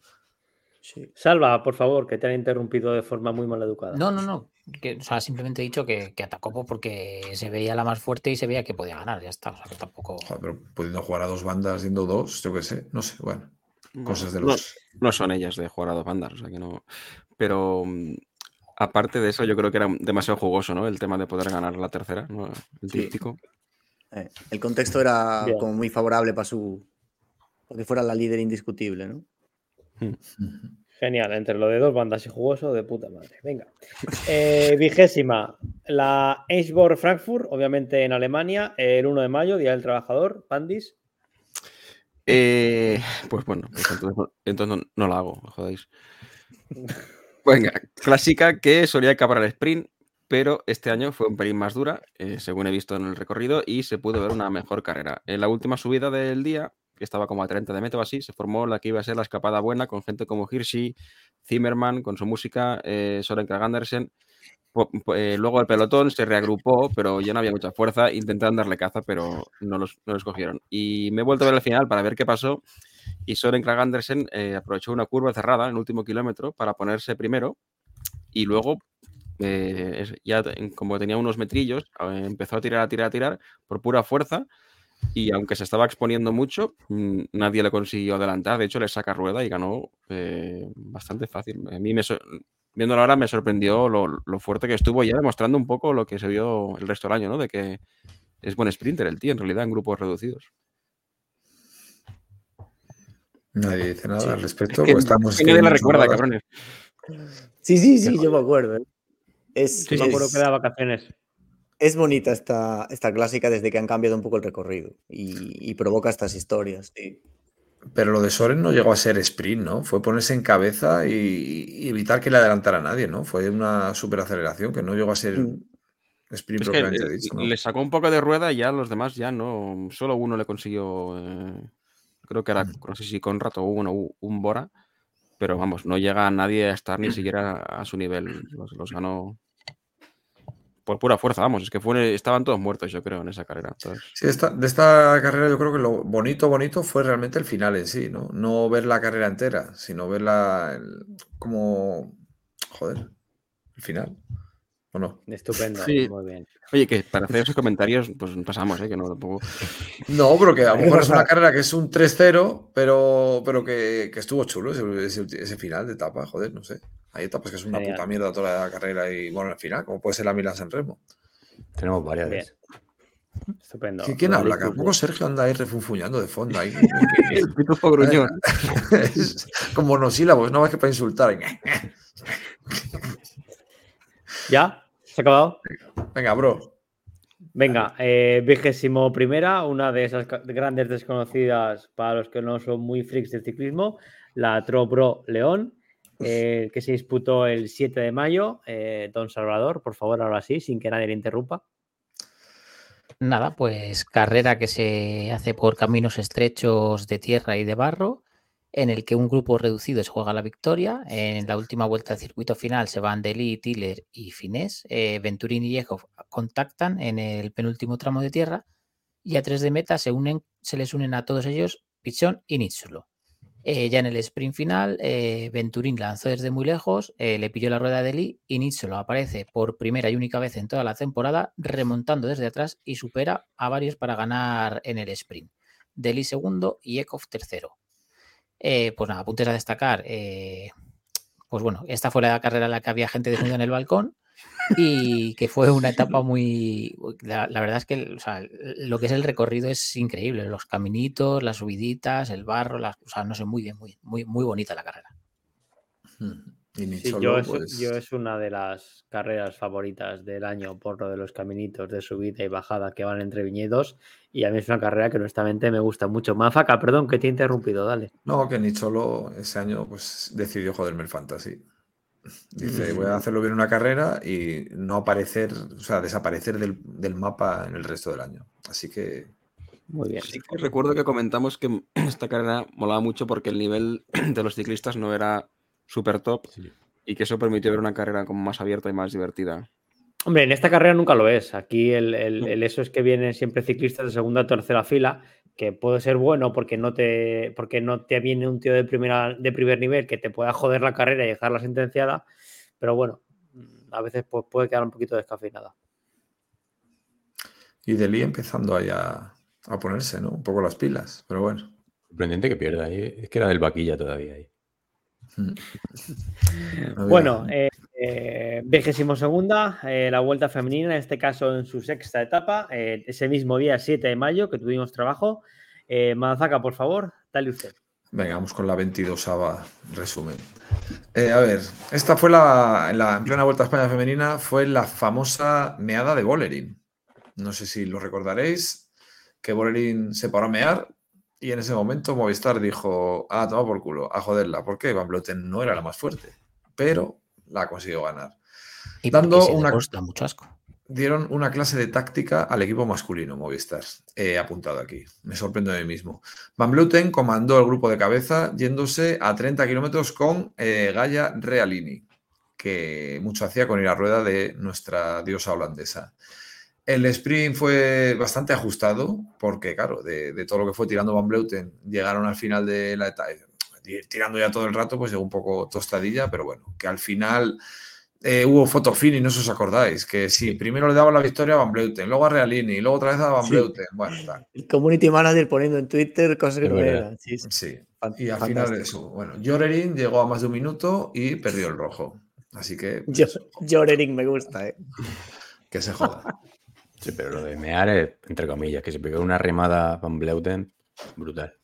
Sí. Salva, por favor, que te han interrumpido de forma muy mal educada. No, no, no. Que, o sea, simplemente he dicho que, que atacó porque se veía la más fuerte y se veía que podía ganar. Ya está. O sea, que tampoco. Joder, pero pudiendo jugar a dos bandas, siendo dos, yo qué sé, no sé, bueno, cosas de no- los. no son ellas de jugar a dos bandas, o sea que no. Pero mm, aparte de eso, yo creo que era demasiado jugoso, ¿no? El tema de poder ganar la tercera, ¿no? El Sí. tríptico. Eh, el contexto era Bien. como muy favorable para su. para que fuera la líder indiscutible, ¿no? Genial, entre lo de dos bandas y jugoso, de puta madre. Venga. Eh, vigésima, la Eichborg Frankfurt, obviamente en Alemania, el 1 de mayo, Día del Trabajador, Pandis. Eh, pues bueno, pues entonces, no- entonces no, no la hago, me jodáis. Venga, clásica que solía acabar el sprint, pero este año fue un pelín más dura, eh, según he visto en el recorrido, y se pudo ver una mejor carrera. En la última subida del día, que estaba como a 30 de metro así, se formó la que iba a ser la escapada buena con gente como Hirschi, Zimmerman, con su música, eh, Soren Krag Andersen. Eh, luego el pelotón se reagrupó, pero ya no había mucha fuerza. Intentaron darle caza, pero no los, no los cogieron. Y me he vuelto a ver el final para ver qué pasó. Y Soren Krag Andersen eh, aprovechó una curva cerrada en el último kilómetro para ponerse primero. Y luego, eh, ya como tenía unos metrillos, eh, empezó a tirar, a tirar, a tirar por pura fuerza. Y aunque se estaba exponiendo mucho, mm, nadie le consiguió adelantar. De hecho, le saca rueda y ganó eh, bastante fácil. A mí, me sor- viéndolo ahora, me sorprendió lo, lo fuerte que estuvo ya demostrando un poco lo que se vio el resto del año, ¿no? De que es buen sprinter el tío, en realidad, en grupos reducidos. Nadie dice nada Sí. al respecto. que- pues estamos Es que nadie la recuerda, cabrones. Sí, sí, sí, yo me acuerdo. ¿eh? Es, Sí, me acuerdo que da vacaciones. Es bonita esta, esta clásica desde que han cambiado un poco el recorrido y, y provoca estas historias. sí. Pero lo de Soren no llegó a ser sprint, ¿no? Fue ponerse en cabeza y, y evitar que le adelantara a nadie, ¿no? Fue una superaceleración que no llegó a ser Mm. sprint Es propiamente dicho, ¿no? le sacó un poco de rueda y ya los demás ya no. Solo uno le consiguió. eh, creo que era, Mm. no sé si Conrad o uno, un Bora. Pero vamos, no llega nadie a estar ni siquiera a su nivel. Los, los ganó por pura fuerza, vamos. Es que fue, estaban todos muertos, yo creo, en esa carrera. Sí, esta- de esta carrera yo creo que lo bonito, bonito fue realmente el final en sí, ¿no? No ver la carrera entera, sino verla el- como... Joder, el final. ¿O no? Estupendo, Sí. muy bien. Oye, que para hacer esos comentarios, pues pasamos, ¿eh? Que no tampoco. No, pero que a lo Es mejor es una carrera que es un 3-0, pero, pero que, que estuvo chulo ese, ese- ese final de etapa, joder, no sé. Hay etapas que es una Genial. puta mierda toda la carrera y bueno, al final, como puede ser la Milán San Remo. Tenemos varias Bien. Estupendo. ¿Qui- ¿Quién habla? del Que a poco fútbol. Sergio anda ahí refunfuñando de fondo ahí. El pitufo gruñón. Es con monosílabos, no más que para insultar. ¿Ya? ¿Se ha acabado? Venga, bro. Venga, eh, vigésimo primera, una de esas grandes desconocidas para los que no son muy freaks del ciclismo, la Trobro León, eh, que se disputó el 7 de mayo. Eh, don Salvador, por favor, ahora sí, sin que nadie le interrumpa. Nada, pues carrera que se hace por caminos estrechos de tierra y de barro, en el que un grupo reducido se juega la victoria. En la última vuelta del circuito final se van Deli, Tiller y Finés. Eh, Venturín y Yehov contactan en el penúltimo tramo de tierra y a tres de meta se, unen, se les unen a todos ellos Pichón y Nitsulo. Eh, ya en el sprint final, eh, Venturín lanzó desde muy lejos, eh, le pilló la rueda de Lee y Nitsolo aparece por primera y única vez en toda la temporada, remontando desde atrás y supera a varios para ganar en el sprint. Deli segundo y Ekov tercero. Eh, pues nada, apuntes a destacar. eh, pues bueno, esta fue la carrera en la que había gente desnuda en el balcón y que fue una etapa muy... La, verdad es que lo que es el recorrido es increíble. Los caminitos, las subiditas, el barro, las, o sea, no sé, muy bien, muy, muy, muy bonita la carrera. Y Sí, solo, yo, es, pues, yo es una de las carreras favoritas del año por lo de los caminitos de subida y bajada que van entre viñedos. Y a mí es una carrera que honestamente me gusta mucho. Mafaca, perdón que te he interrumpido, dale. No, que ni solo ese año pues decidió joderme el fantasy. Dice, voy a hacerlo bien en una carrera y no aparecer, o sea, desaparecer del, del mapa en el resto del año. Así que Muy bien. Sí que recuerdo que comentamos que esta carrera molaba mucho porque el nivel de los ciclistas no era súper top Sí. y que eso permitió ver una carrera como más abierta y más divertida. Hombre, en esta carrera nunca lo es. Aquí el, el- el eso es que vienen siempre ciclistas de segunda o tercera fila, que puede ser bueno porque no te, porque no te viene un tío de, primera, de primer nivel que te pueda joder la carrera y dejarla sentenciada. Pero bueno, a veces pues, puede quedar un poquito descafeinada. Y Delhi empezando ahí a, a ponerse, ¿no? Un poco las pilas, pero bueno. Sorprendente que pierda. ¿eh? Es que era del vaquilla todavía ahí. No Bueno, había- eh, vigésimo segunda, eh, la vuelta femenina, en este caso en su sexta etapa, eh, ese mismo día 7 de mayo que tuvimos trabajo. Eh, Manzaca, por favor, dale usted. Venga, vamos con la 22 resumen. Eh, a ver, esta fue la, en la en plena Vuelta a España femenina, fue la famosa meada de Bolerín. No sé si lo recordaréis, que Bolerín se paró a mear y en ese momento Movistar dijo, ah, toma por culo, a joderla, porque Van Vleuten no era la más fuerte, pero la consiguió ganar. Y Dando una- da mucho asco. dieron una clase de táctica al equipo masculino Movistar. He apuntado aquí. Me sorprendo de mí mismo. Van Vleuten comandó el grupo de cabeza yéndose a 30 kilómetros con eh, Gaia Realini, que mucho hacía con ir a rueda de nuestra diosa holandesa. El sprint fue bastante ajustado porque, claro, de, de todo lo que fue tirando Van Vleuten, llegaron al final de la etapa, tirando ya todo el rato, pues llegó un poco tostadilla, pero bueno, que al final eh, hubo fotofini, no os acordáis, que sí, primero le daba la victoria a Van Bleuten, luego a Realini, luego otra vez a Van Sí. Bleuten. Bueno, tal. El community manager poniendo en Twitter cosas que no eran. Sí, sí. Sí. Fan- Y al fantástico. final eso. Bueno, Jorerin llegó a más de un minuto y perdió el rojo. Así que, pues, Jorering me gusta, ¿eh? que se joda. Sí, pero lo de mear es, entre comillas, que se pegó una remada Van Bleuten, brutal.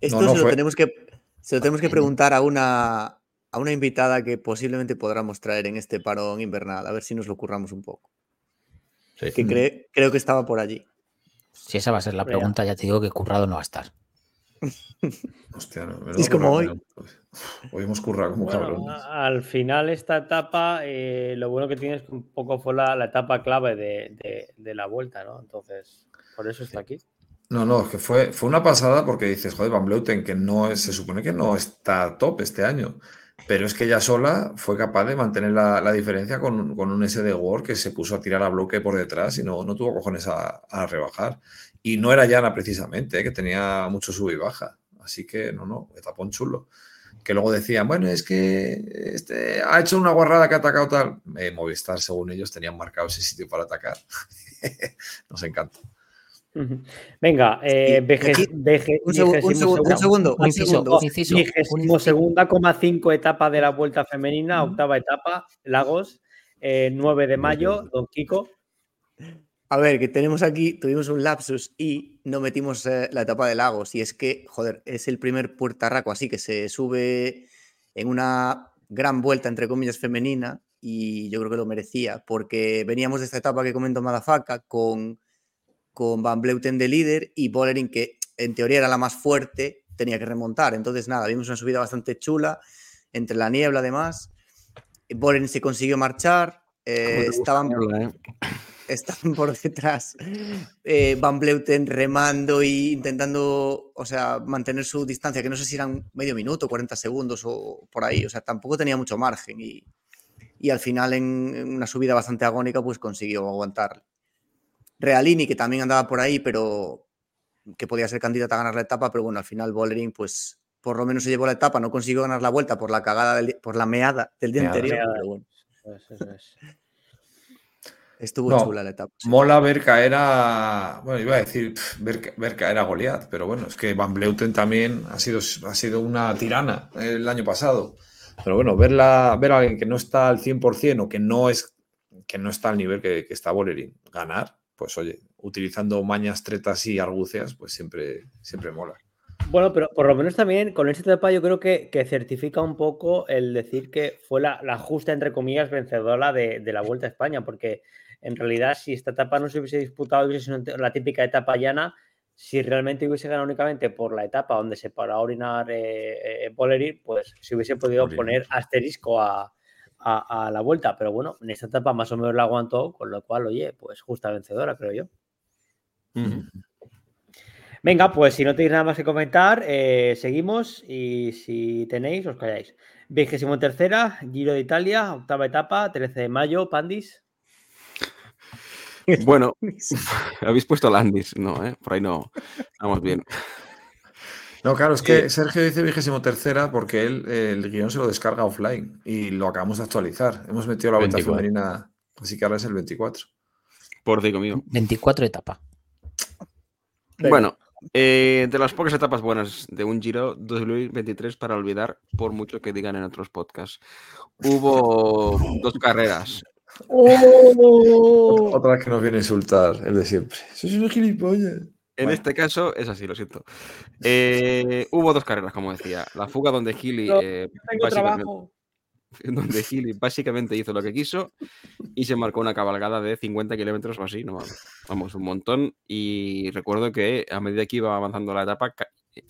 Esto no se, lo fue- tenemos que, se lo tenemos que preguntar a una, a una invitada que posiblemente podamos traer en este parón invernal, a ver si nos lo curramos un poco. Sí. Que cree- creo que estaba por allí. Si esa va a ser la pregunta, ya te digo que currado no va a estar. Hostia, no, Es como hoy. Hoy hemos currado como Bueno, cabrones. al final esta etapa, eh, lo bueno que tiene es que un poco fue la, la etapa clave de, de- de la vuelta, ¿no? Entonces, por eso está aquí. No, no, es que fue, fue una pasada porque dices, joder, Van Bleuten, que no es, se supone que no está top este año, pero es que ella sola fue capaz de mantener la, la diferencia con, con un SD Word que se puso a tirar a bloque por detrás y no, no tuvo cojones a, a rebajar. Y no era llana precisamente, ¿eh? que tenía mucho sub y baja. Así que no, no, etapón chulo. Que luego decían, bueno, es que este, ha hecho una guarrada que ha atacado tal. Eh, Movistar, según ellos, tenían marcado ese sitio para atacar. Nos encanta. Venga, eh, veje- veje- Un, segu- un segundo, un segundo, un segundo. un segunda, coma cinco etapa de la vuelta femenina, octava etapa, Lagos, eh, 9 de mayo, Don Kiko. A ver, que tenemos aquí, tuvimos un lapsus y no metimos eh, la etapa de Lagos. Y es que, joder, es el primer puertarraco así que se sube en una gran vuelta, entre comillas, femenina. Y yo creo que lo merecía, porque veníamos de esta etapa que comentó Madafaka con, con Van Bleuten de líder y Bollering, que en teoría era la más fuerte, tenía que remontar. Entonces, nada, vimos una subida bastante chula entre la niebla, además. Bollering se consiguió marchar. eh, estaban, Niebla, ¿eh? por detrás eh, Van Bleuten remando e intentando, o sea, mantener su distancia, que no sé si eran medio minuto, 40 segundos o por ahí, o sea, tampoco tenía mucho margen y, y al final en, en una subida bastante agónica pues consiguió aguantar. Realini, que también andaba por ahí, pero que podía ser candidata a ganar la etapa, pero bueno, al final Bollering pues por lo menos se llevó la etapa, no consiguió ganar la vuelta por la cagada, del- por la meada del día Meada. anterior, Meada. pero bueno, Eso es, eso es. estuvo No, chula la etapa. sí. Mola ver caer a. Bueno, iba a decir ver, ver caer a Goliath, pero bueno, es que Van Bleuten también ha sido, ha sido una tirana el año pasado. Pero bueno, verla, ver a alguien que no está al 100% o que no, es, que no está al nivel que, que está Bolerín ganar, pues oye, utilizando mañas, tretas y argucias, pues siempre, siempre mola. Bueno, pero por lo menos también con esta etapa yo creo que, que certifica un poco el decir que fue la, la justa, entre comillas, vencedora de, de la Vuelta a España, porque en realidad si esta etapa no se hubiese disputado, hubiese sido la típica etapa llana, si realmente hubiese ganado únicamente por la etapa donde se paró a orinar eh, eh, Bolerín, pues se hubiese podido Bolerín. poner asterisco a, a- a la Vuelta, pero bueno, en esta etapa más o menos la aguantó, con lo cual, oye, pues justa vencedora, creo yo. Venga, pues si no tenéis nada más que comentar, eh, seguimos y si tenéis, os calláis. Vigésimo tercera, Giro de Italia, octava etapa, 13 de mayo, Pandis. Bueno, habéis puesto Landis, no, ¿eh? por ahí no. Vamos bien. No, claro, es que Sergio dice vigésimo tercera porque él eh, el guion se lo descarga offline y lo acabamos de actualizar. Hemos metido la vuelta 24. femenina, así que ahora es el 24. Por digo mío. 24 etapa. Venga. Bueno, eh, de las pocas etapas buenas de un Giro 2023 para olvidar, por mucho que digan en otros podcasts. Hubo dos carreras. ¡Oh! Otra vez que nos viene a insultar, el de siempre. Sois un gilipollas. En Bueno. este caso es así, lo siento. Eh, hubo dos carreras, como decía. La fuga donde Healy, No, eh, Tengo básicamente, trabajo. donde Healy básicamente hizo lo que quiso y se marcó una cabalgada de 50 kilómetros o así, no vamos, un montón. Y recuerdo que a medida que iba avanzando la etapa,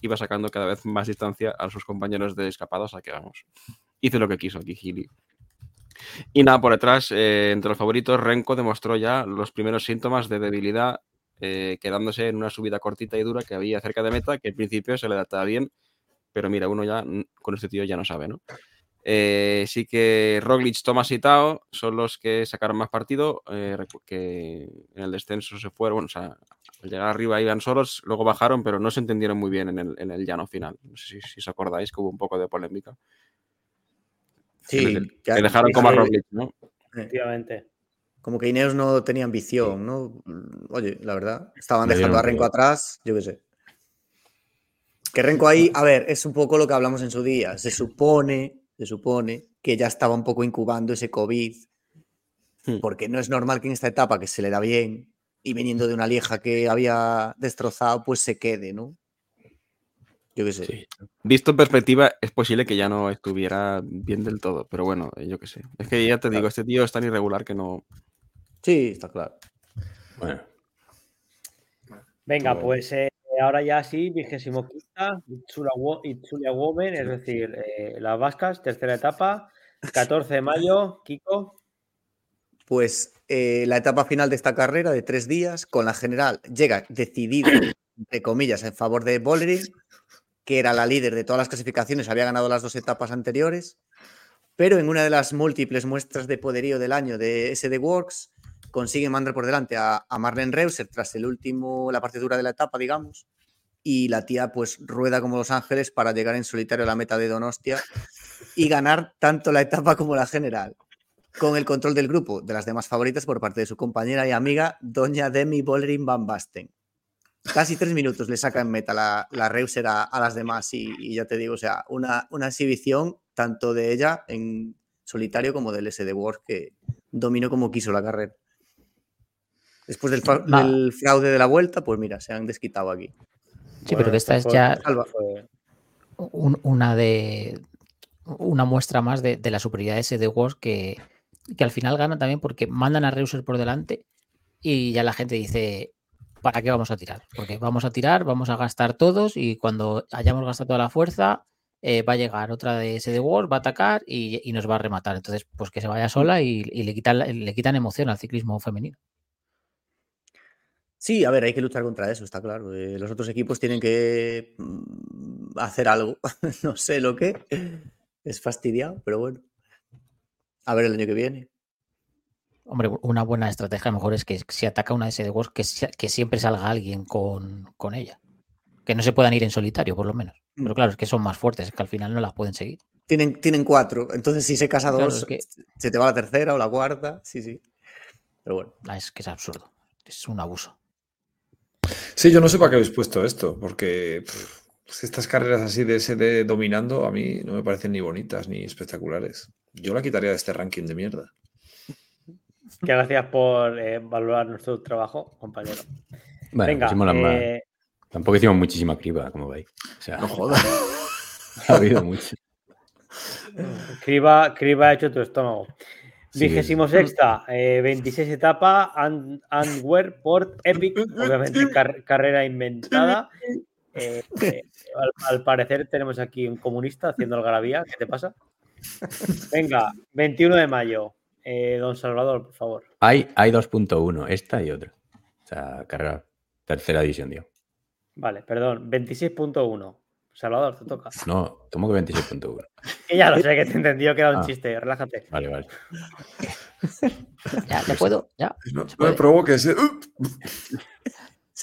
iba sacando cada vez más distancia a sus compañeros de escapados, a que vamos. Hizo lo que quiso aquí Healy. Y nada, por detrás, eh, entre los favoritos, Renko demostró ya los primeros síntomas de debilidad, eh, quedándose en una subida cortita y dura que había cerca de meta, que al principio se le adaptaba bien, pero mira, uno ya con este tío ya no sabe, ¿no? Eh, sí que Roglic, Thomas y Tao son los que sacaron más partido, eh, que en el descenso se fueron, bueno, o sea, al llegar arriba iban solos, luego bajaron, pero no se entendieron muy bien en el, en el llano final. No sé si, si os acordáis que hubo un poco de polémica. Sí, que, le- que- que dejaron como a Roglic, ¿no? Efectivamente. Como que Ineos no tenía ambición, ¿no? Oye, la verdad, estaban dejando a Renko atrás, yo qué sé. Que Renko ahí, a ver, es un poco lo que hablamos en su día. Se supone, se supone que ya estaba un poco incubando ese COVID, Hmm. porque no es normal que en esta etapa que se le da bien y viniendo de una lieja que había destrozado, pues se quede, ¿no? Yo qué sé. Sí. Visto en perspectiva, es posible que ya no estuviera bien del todo, pero bueno, yo qué sé. Es que ya te digo, este tío es tan irregular que no. Sí, está claro. Bueno, Venga, Bueno. pues eh, ahora ya sí, vigésimo quinta, Itzulia Women, es decir, eh, las vascas, tercera etapa, 14 de mayo, Kiko. Pues eh, la etapa final de esta carrera de tres días, con la general, llega decidida, entre comillas, en favor de Bollering, que era la líder de todas las clasificaciones, había ganado las dos etapas anteriores, pero en una de las múltiples muestras de poderío del año de SD Works, consigue mandar por delante a, a Marlene Reuser tras el último, la parte dura de la etapa, digamos, y la tía pues rueda como Los Ángeles para llegar en solitario a la meta de Donostia y ganar tanto la etapa como la general con el control del grupo de las demás favoritas por parte de su compañera y amiga, doña Demi Bollering Van Basten. Casi tres minutos le saca en meta la, la Reuser a, a las demás y, ya te digo, o sea, una, una exhibición tanto de ella en solitario como del SD World que dominó como quiso la carrera. Después del, fraude de la vuelta, pues mira, se han desquitado aquí. Sí, pero que esta es ya fue- un- una de una muestra más de, de la superioridad ese de Wars que, que al final gana también porque mandan a Reuser por delante y ya la gente dice ¿para qué vamos a tirar? Porque vamos a tirar, vamos a gastar todos y cuando hayamos gastado toda la fuerza eh, va a llegar otra de ese de Wars, va a atacar y, y nos va a rematar. Entonces, pues que se vaya sola y, y le, quitan, la- le quitan emoción al ciclismo femenino. Sí, a ver, hay que luchar contra eso, está claro. Eh, los otros equipos tienen que mm, hacer algo. no sé lo que. Es fastidiado, pero bueno. A ver el año que viene. Hombre, una buena estrategia a lo mejor es que si ataca una SD Wars, que, que siempre salga alguien con, con ella. Que no se puedan ir en solitario, por lo menos. Pero Mm. claro, es que son más fuertes, es que al final no las pueden seguir. Tienen, tienen cuatro, entonces si se casa Claro, dos, es que- se te va la tercera o la cuarta. Sí, sí. Pero bueno. Ah, Es que es absurdo. Es un abuso. Sí, yo no sé para qué habéis puesto esto, porque pff, pues estas carreras así de SD dominando a mí no me parecen ni bonitas ni espectaculares. Yo la quitaría de este ranking de mierda. Que gracias por eh, valorar nuestro trabajo, compañero. bueno, Venga, pusimos las más- eh, Tampoco hicimos muchísima criba, como veis. O sea, No jodas. ha habido mucho. criba, criba hecho tu estómago. Vigésimo sexta, eh, 26 etapa, An- Antwerp, Port, Epic, obviamente car- carrera inventada. Eh, eh, al, al parecer tenemos aquí un comunista haciendo algarabía. ¿Qué te pasa? Venga, 21 de mayo. Eh, don Salvador, por favor. Hay, hay 2.1, esta y otra. O sea, carrera, tercera división, digo. Vale, perdón, 26.1. Salvador, te toca. No, ¿cómo que 26.1? Que ya lo sé que te he entendido que era un Ah. chiste, relájate. Vale, vale. Ya, ya puedo, ya. No, me provoques. ¿eh?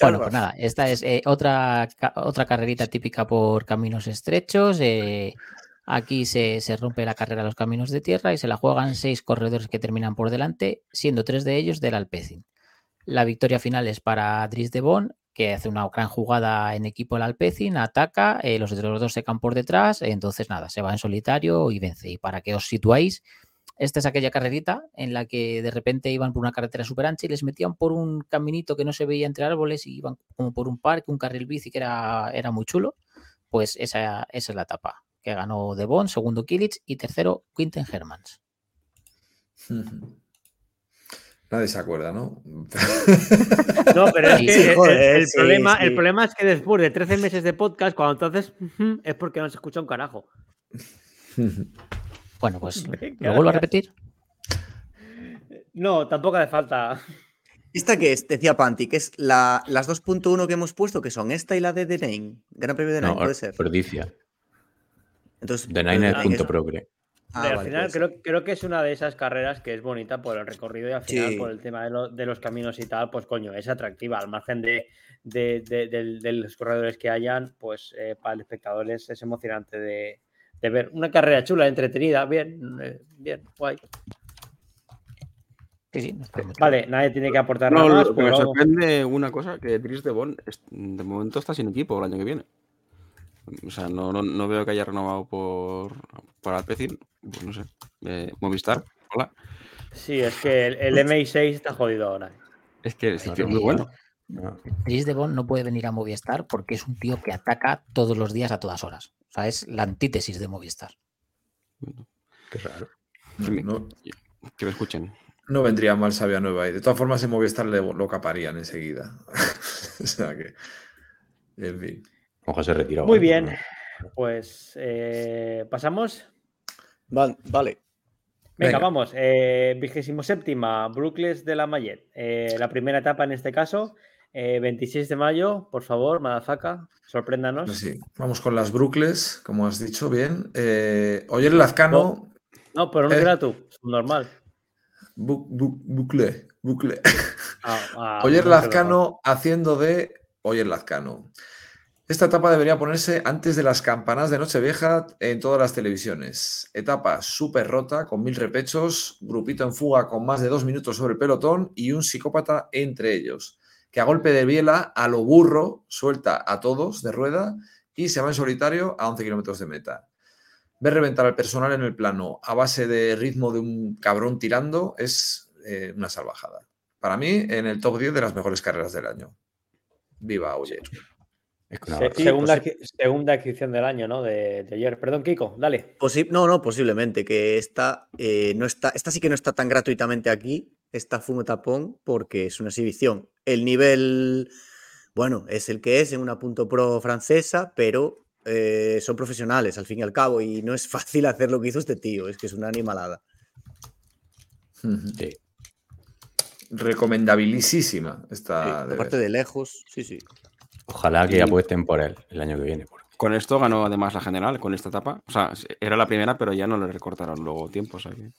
Bueno, pues nada, esta es eh, otra, ca- otra carrerita típica por caminos estrechos. eh, aquí se, se rompe la carrera a los caminos de tierra y se la juegan seis corredores que terminan por delante, siendo tres de ellos del Alpecin. La victoria final es para Dries de Bon, que hace una gran jugada en equipo el Alpecin, ataca, eh, los otros dos se por detrás, entonces nada, se va en solitario y vence. Y para que os situáis, esta es aquella carrerita en la que de repente iban por una carretera súper ancha y les metían por un caminito que no se veía entre árboles y iban como por un parque, un carril bici que era, era muy chulo. Pues esa, esa es la etapa que ganó De Bon, segundo Kilic y tercero Quinten Hermans. Nadie se acuerda, ¿no? No, pero es Sí, que sí, el- joder, el, sí, problema, sí. el problema es que después de 13 meses de podcast, cuando entonces es porque no se escucha un carajo. Bueno, pues lo vuelvo a repetir. No, tampoco hace falta. ¿Esta que es? Decía Panti, que es la, las 2.1 que hemos puesto, que son esta y la de The Nine. Gran Premio de The No, Nine, puede ser. Perdicia. Entonces, pues, Nine es Nine punto progre. Ah, al vale, final creo, creo que es una de esas carreras que es bonita por el recorrido y al final Sí. por el tema de, lo- de los caminos y tal, pues coño, es atractiva. Al margen de, de- de- del- de los corredores que hayan, pues eh, para el espectador es, es emocionante de, de ver. Una carrera chula, entretenida, bien, eh, bien, guay. Sí, sí, no Vale, nadie tiene que aportar No, nada más. lo que me vamos. sorprende una cosa, que Dries de Bon de momento está sin equipo el año que viene. O sea, no, no, no veo que haya renovado por, por Alpecin. Pues no sé. Eh, Movistar, hola. Sí, es que el, el MI6 está jodido ahora. Es que es, muy bueno. No. Dries de Bon no puede venir a Movistar porque es un tío que ataca todos los días a todas horas. O sea, es la antítesis de Movistar. Qué raro. No, Que me escuchen. no vendría mal Sabia Nueva. Y de todas formas, en Movistar le, lo caparían enseguida. o sea que. En fin. Ojo se retiró. Muy ¿eh? bien. Pues eh, pasamos. Val- vale. Venga, Venga. vamos. Eh, vigésimo séptima, Brookles de la Mayet. Eh, la primera etapa en este caso, eh, 26 de mayo, por favor, Madafaka, sorpréndanos. Pues sí, vamos con las Brookles, como has dicho bien. Eh, Oyer Lazcano. No, pero no Eh. era tú, subnormal. Bu- bu- bucle, bucle. Ah, ah, Oyer no, Lazcano haciendo de Oyer Lazcano. Esta etapa debería ponerse antes de las campanas de Nochevieja en todas las televisiones. Etapa súper rota, con mil repechos, grupito en fuga con más de dos minutos sobre el pelotón y un psicópata entre ellos, que a golpe de biela, a lo burro, suelta a todos de rueda y se va en solitario a 11 kilómetros de meta. Ver reventar al personal en el plano a base de ritmo de un cabrón tirando es eh, una salvajada. Para mí, en el top 10 de las mejores carreras del año. Viva Oyer. Segunda, segunda adquisición del año, ¿no? De, de ayer. Perdón, Kiko, dale. Posi- no, no, posiblemente, que esta, eh, no está, esta sí que no está tan gratuitamente aquí, esta Fumo Tapón, porque es una exhibición. El nivel, bueno, es el que es en una punto pro francesa, pero eh, son profesionales al fin y al cabo, y no es fácil hacer lo que hizo este tío, es que es una animalada. Sí. Recomendabilísima esta. de aparte de lejos, sí, sí. Ojalá que apuesten por él el año que viene. porque- Con esto ganó además la general, con esta etapa. O sea, era la primera, pero ya no le recortaron luego tiempo. que-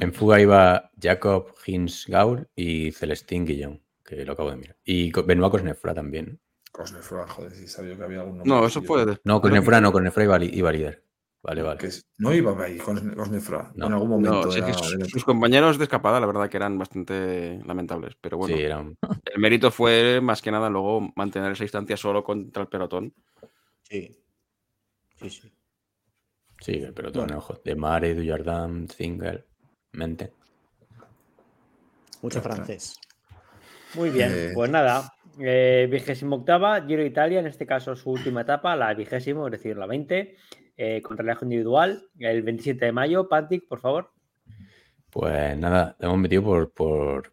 En fuga iba Jacob Hins Gaul y Celestín Guillón, que lo acabo de mirar. Y Benoit Cosnefra también. Cosnefroy, joder, si sabía que había algún nombre No, eso suyo. fue. de- No, Cosnefra no, Cosnefra iba, iba líder. Vale, vale. Que es- no iba ahí Cos- Cosnefroy. No. en algún No, momento. sí, era- que sus, era- sus compañeros de escapada, la verdad que eran bastante lamentables. Pero bueno, Sí, eran. el mérito fue más que nada luego mantener esa distancia solo contra el pelotón. Sí, sí, sí. Sí, el pelotón, ojo. De Mare, Dujardin, Zinger, Mente. Mucho francés. Muy bien, Eh, pues nada. Eh, vigésimo octava, Giro Italia, en este caso su última etapa, la vigésimo, es decir, la 20, eh, con relejo individual, el 27 de mayo. Pantic, por favor. Pues nada, lo hemos metido por, por,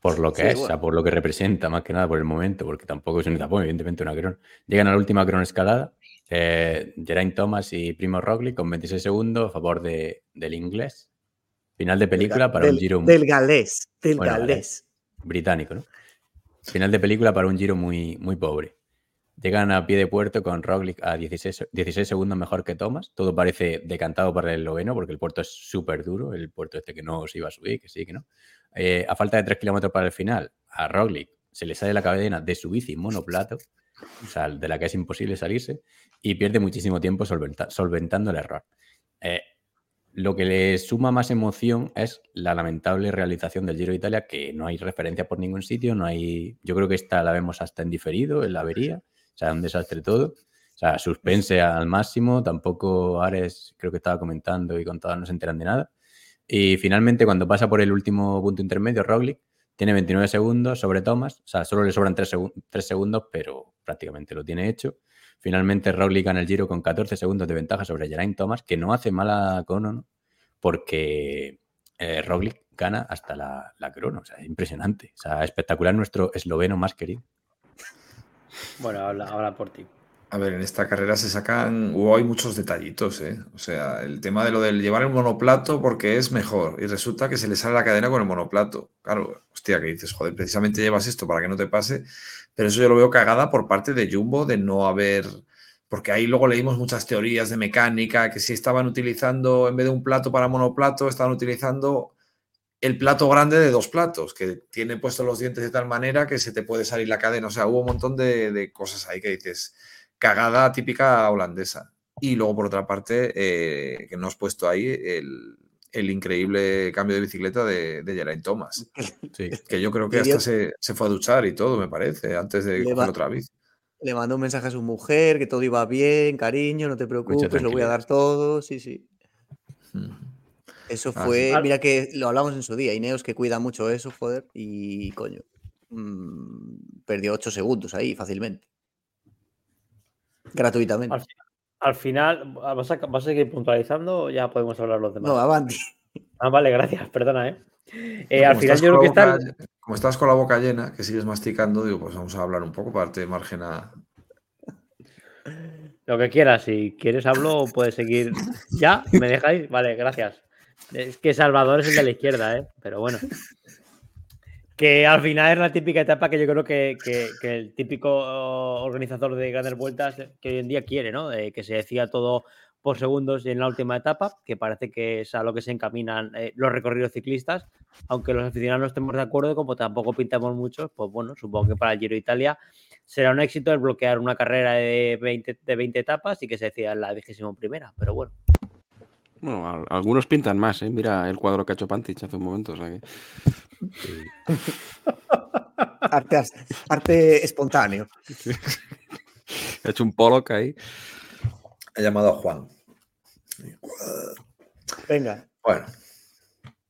por lo que Sí, es, o sea, por lo que representa, más que nada por el momento, porque tampoco es un etapón, evidentemente una cron. Llegan a la última cron escalada, eh, Geraint Thomas y Primo Roglic con 26 segundos a favor de, del inglés. Final de película para del, un giro muy- Del galés, del Bueno, galés. británico, ¿no? Final de película para un giro muy, muy pobre. Llegan a pie de puerto con Roglic a 16, 16 segundos mejor que Thomas. Todo parece decantado para el esloveno porque el puerto es súper duro, el puerto este que no se iba a subir, que sí, que no. Eh, a falta de 3 kilómetros para el final, a Roglic se le sale la cadena de su bici monoplato, o de la que es imposible salirse, y pierde muchísimo tiempo solventa- solventando el error. Eh, lo que le suma más emoción es la lamentable realización del Giro de Italia, que no hay referencia por ningún sitio, no hay. Yo creo que esta la vemos hasta en diferido, en la avería. O sea, un desastre todo. O sea, suspense al máximo. Tampoco Ares, creo que estaba comentando y contado, no se enteran de nada. Y finalmente, cuando pasa por el último punto intermedio, Roglic tiene 29 segundos sobre Thomas. O sea, solo le sobran 3, segundos, pero prácticamente lo tiene hecho. Finalmente, Roglic gana el Giro con 14 segundos de ventaja sobre Geraint Thomas, que no hace mala crono, ¿no? porque eh, Roglic gana hasta la, la crono. O sea, es impresionante. O sea, espectacular nuestro esloveno más querido. Bueno, habla, habla por ti. A ver, en esta carrera se sacan, hay muchos detallitos, ¿eh? O sea, el tema de lo del llevar el monoplato porque es mejor y resulta que se le sale la cadena con el monoplato. Claro, hostia, que dices, joder, precisamente llevas esto para que no te pase, pero eso yo lo veo cagada por parte de Jumbo de no haber, porque ahí luego leímos muchas teorías de mecánica, que si estaban utilizando, en vez de un plato para monoplato, estaban utilizando el plato grande de dos platos, que tiene puestos los dientes de tal manera que se te puede salir la cadena. O sea, hubo un montón de, de cosas ahí que dices cagada típica holandesa. Y luego, por otra parte, eh, que no has puesto ahí el, el increíble cambio de bicicleta de, de Geraint Thomas. Sí. Que yo creo que hasta se, se fue a duchar y todo, me parece, antes de coger otra bici. Le mandó un mensaje a su mujer, que todo iba bien, cariño, no te preocupes, lo voy a dar todo. Sí, sí. Mm. Eso Ah, fue, sí. mira que lo hablamos en su día, Ineos que cuida mucho eso, joder, y coño, mm, perdió 8 segundos ahí fácilmente. Gratuitamente. Al, fi- al final, ¿vas a, vas a seguir puntualizando o ya podemos hablar los demás? No, avanti. Ah, vale, gracias, perdona, ¿eh? Eh, al final yo creo que está... Como estás con la boca llena, que sigues masticando, digo, pues vamos a hablar un poco para darte margen a. Lo que quieras, si quieres hablo o puedes seguir. ¿Ya? ¿Me dejáis? Vale, gracias. Es que Salvador es el de la izquierda, ¿eh? Pero bueno. Que al final es la típica etapa que yo creo que, el típico organizador de grandes vueltas que hoy en día quiere, ¿no? Eh, que se decía todo por segundos en la última etapa, que parece que es a lo que se encaminan eh, los recorridos ciclistas, aunque los aficionados no estemos de acuerdo, como tampoco pintamos muchos, pues bueno, supongo que para el Giro Italia será un éxito el bloquear una carrera de 20, de 20 etapas y que se decida en la vigésima primera, pero bueno. Bueno, al- algunos pintan más, ¿eh? Mira el cuadro que ha hecho Pantich hace un momento. O sea que... Arte, arte espontáneo. Ha hecho un polo que ahí. He llamado a Juan. Venga, Bueno,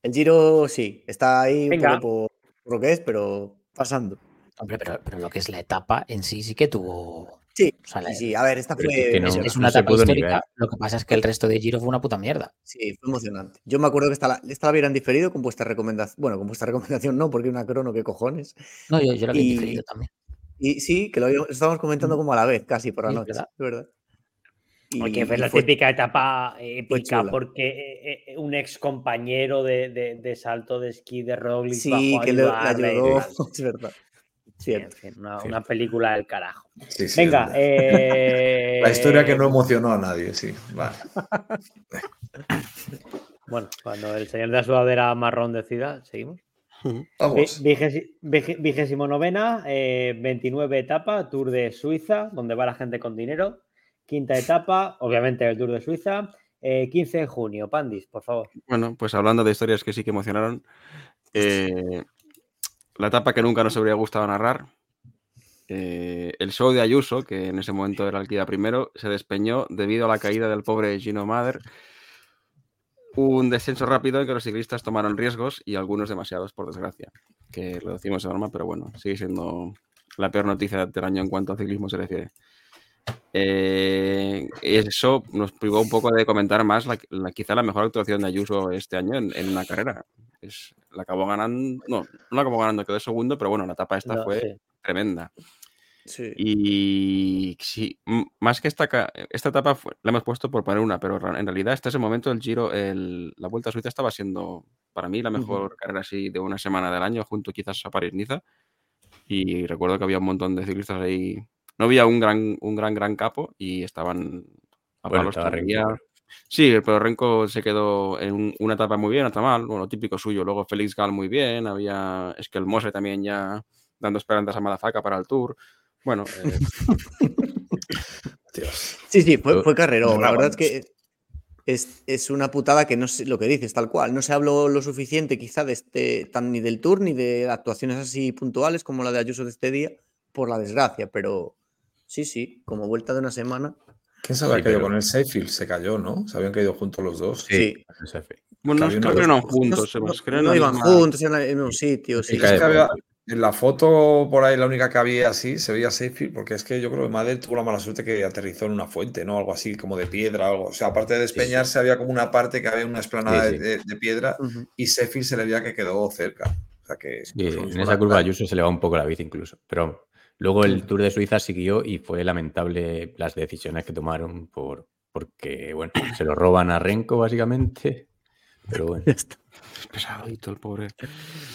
el Giro sí, está ahí un poco por, por lo que es, pero pasando. Hombre, pero, pero lo que es la etapa en sí sí que tuvo. Sí, o sea, la- sí, sí. A ver, esta fue, que- que no- es, una no etapa histórica. Lo que pasa es que el resto de Giro fue una puta mierda. Sí, fue emocionante. Yo me acuerdo que esta la, esta la hubieran diferido con vuestra recomendación. Bueno, con vuestra recomendación no, porque una crono, qué cojones. No, yo, yo lo había Y- diferido también. Y sí, que lo habíamos- estábamos comentando como a la vez, casi por la Sí, noche. ¿verdad? Es verdad. Y- que ver y la fue- típica etapa épica, chula. porque eh, eh, un ex compañero de, de- de salto de esquí de Roglic Sí, bajó a que le, ayudó. Es verdad. Sí, en Cierto. fin, una, película del carajo. sí, sí, Venga, eh, La historia que no emocionó a nadie, sí. Vale. Bueno, cuando el señor de la sudadera marrón decida, seguimos. Vamos. Vigésimo novena, eh, 29 etapa, Tour de Suiza, donde va la gente con dinero. Quinta etapa, obviamente el Tour de Suiza. eh, 15 de junio, Pandis, por favor. Bueno, pues hablando de historias que sí que emocionaron, eh, la etapa que nunca nos habría gustado narrar, eh, el show de Ayuso, que en ese momento era iba primero, se despeñó debido a la caída del pobre Gino Mader. Un descenso rápido en que los ciclistas tomaron riesgos y algunos demasiados, por desgracia. Que lo decimos de broma, pero bueno, sigue siendo la peor noticia del año en cuanto a ciclismo se refiere. Eh, eso nos privó un poco de comentar más la, la- quizá la mejor actuación de Ayuso este año en, en una carrera. Es, la acabó ganando, no, no la acabó ganando, quedó segundo, pero bueno, la etapa esta No, fue sí. tremenda. Sí. Y sí, más que esta, esta etapa fue- la hemos puesto por poner una, pero en realidad hasta ese momento el Giro, el- la Vuelta a Suiza estaba siendo para mí la mejor carrera así de una semana del año, junto quizás a París-Niza. Y recuerdo que había un montón de ciclistas ahí. No había un gran, un gran, gran capo y estaban a Bueno, palos todavía. Sí, pero Renko se quedó en un- una etapa muy bien, otra mal, bueno, típico suyo. Luego Félix Gal muy bien, había Eskelmose también ya dando esperanzas a Madafaka para el Tour. Bueno, eh, Dios. Sí, sí, fue, fue carrerón. La verdad es que es, es una putada que no sé lo que dices, tal cual. No se habló lo suficiente quizá de este, tan ni del tour ni de actuaciones así puntuales como la de Ayuso de este día, por la desgracia, pero sí, sí, como vuelta de una semana. ¿Quién se había Sí, caído pero- con el Seyfield? Se cayó, ¿no? Se habían caído juntos los dos. Sí. Fe- bueno, creo que no juntos, no, Sebas, creo no iban juntos en, un sitio. Sí, Es que había- en la foto por ahí, la única que había así, se veía Seyfield, porque es que yo creo que Madel tuvo la mala suerte que aterrizó en una fuente, ¿no? Algo así, como de piedra, algo. O sea, aparte de despeñarse, había como una parte que había una esplanada Sí, sí. De, de piedra y Seyfield se le veía que quedó cerca. O sea que. Sí, pues, en esa curva la- Ayuso se le va un poco la bici incluso. Pero Luego el Tour de Suiza siguió y fue lamentable las decisiones que tomaron por, porque, bueno, se lo roban a Renko básicamente. Pero bueno. Es pesadito el pobre.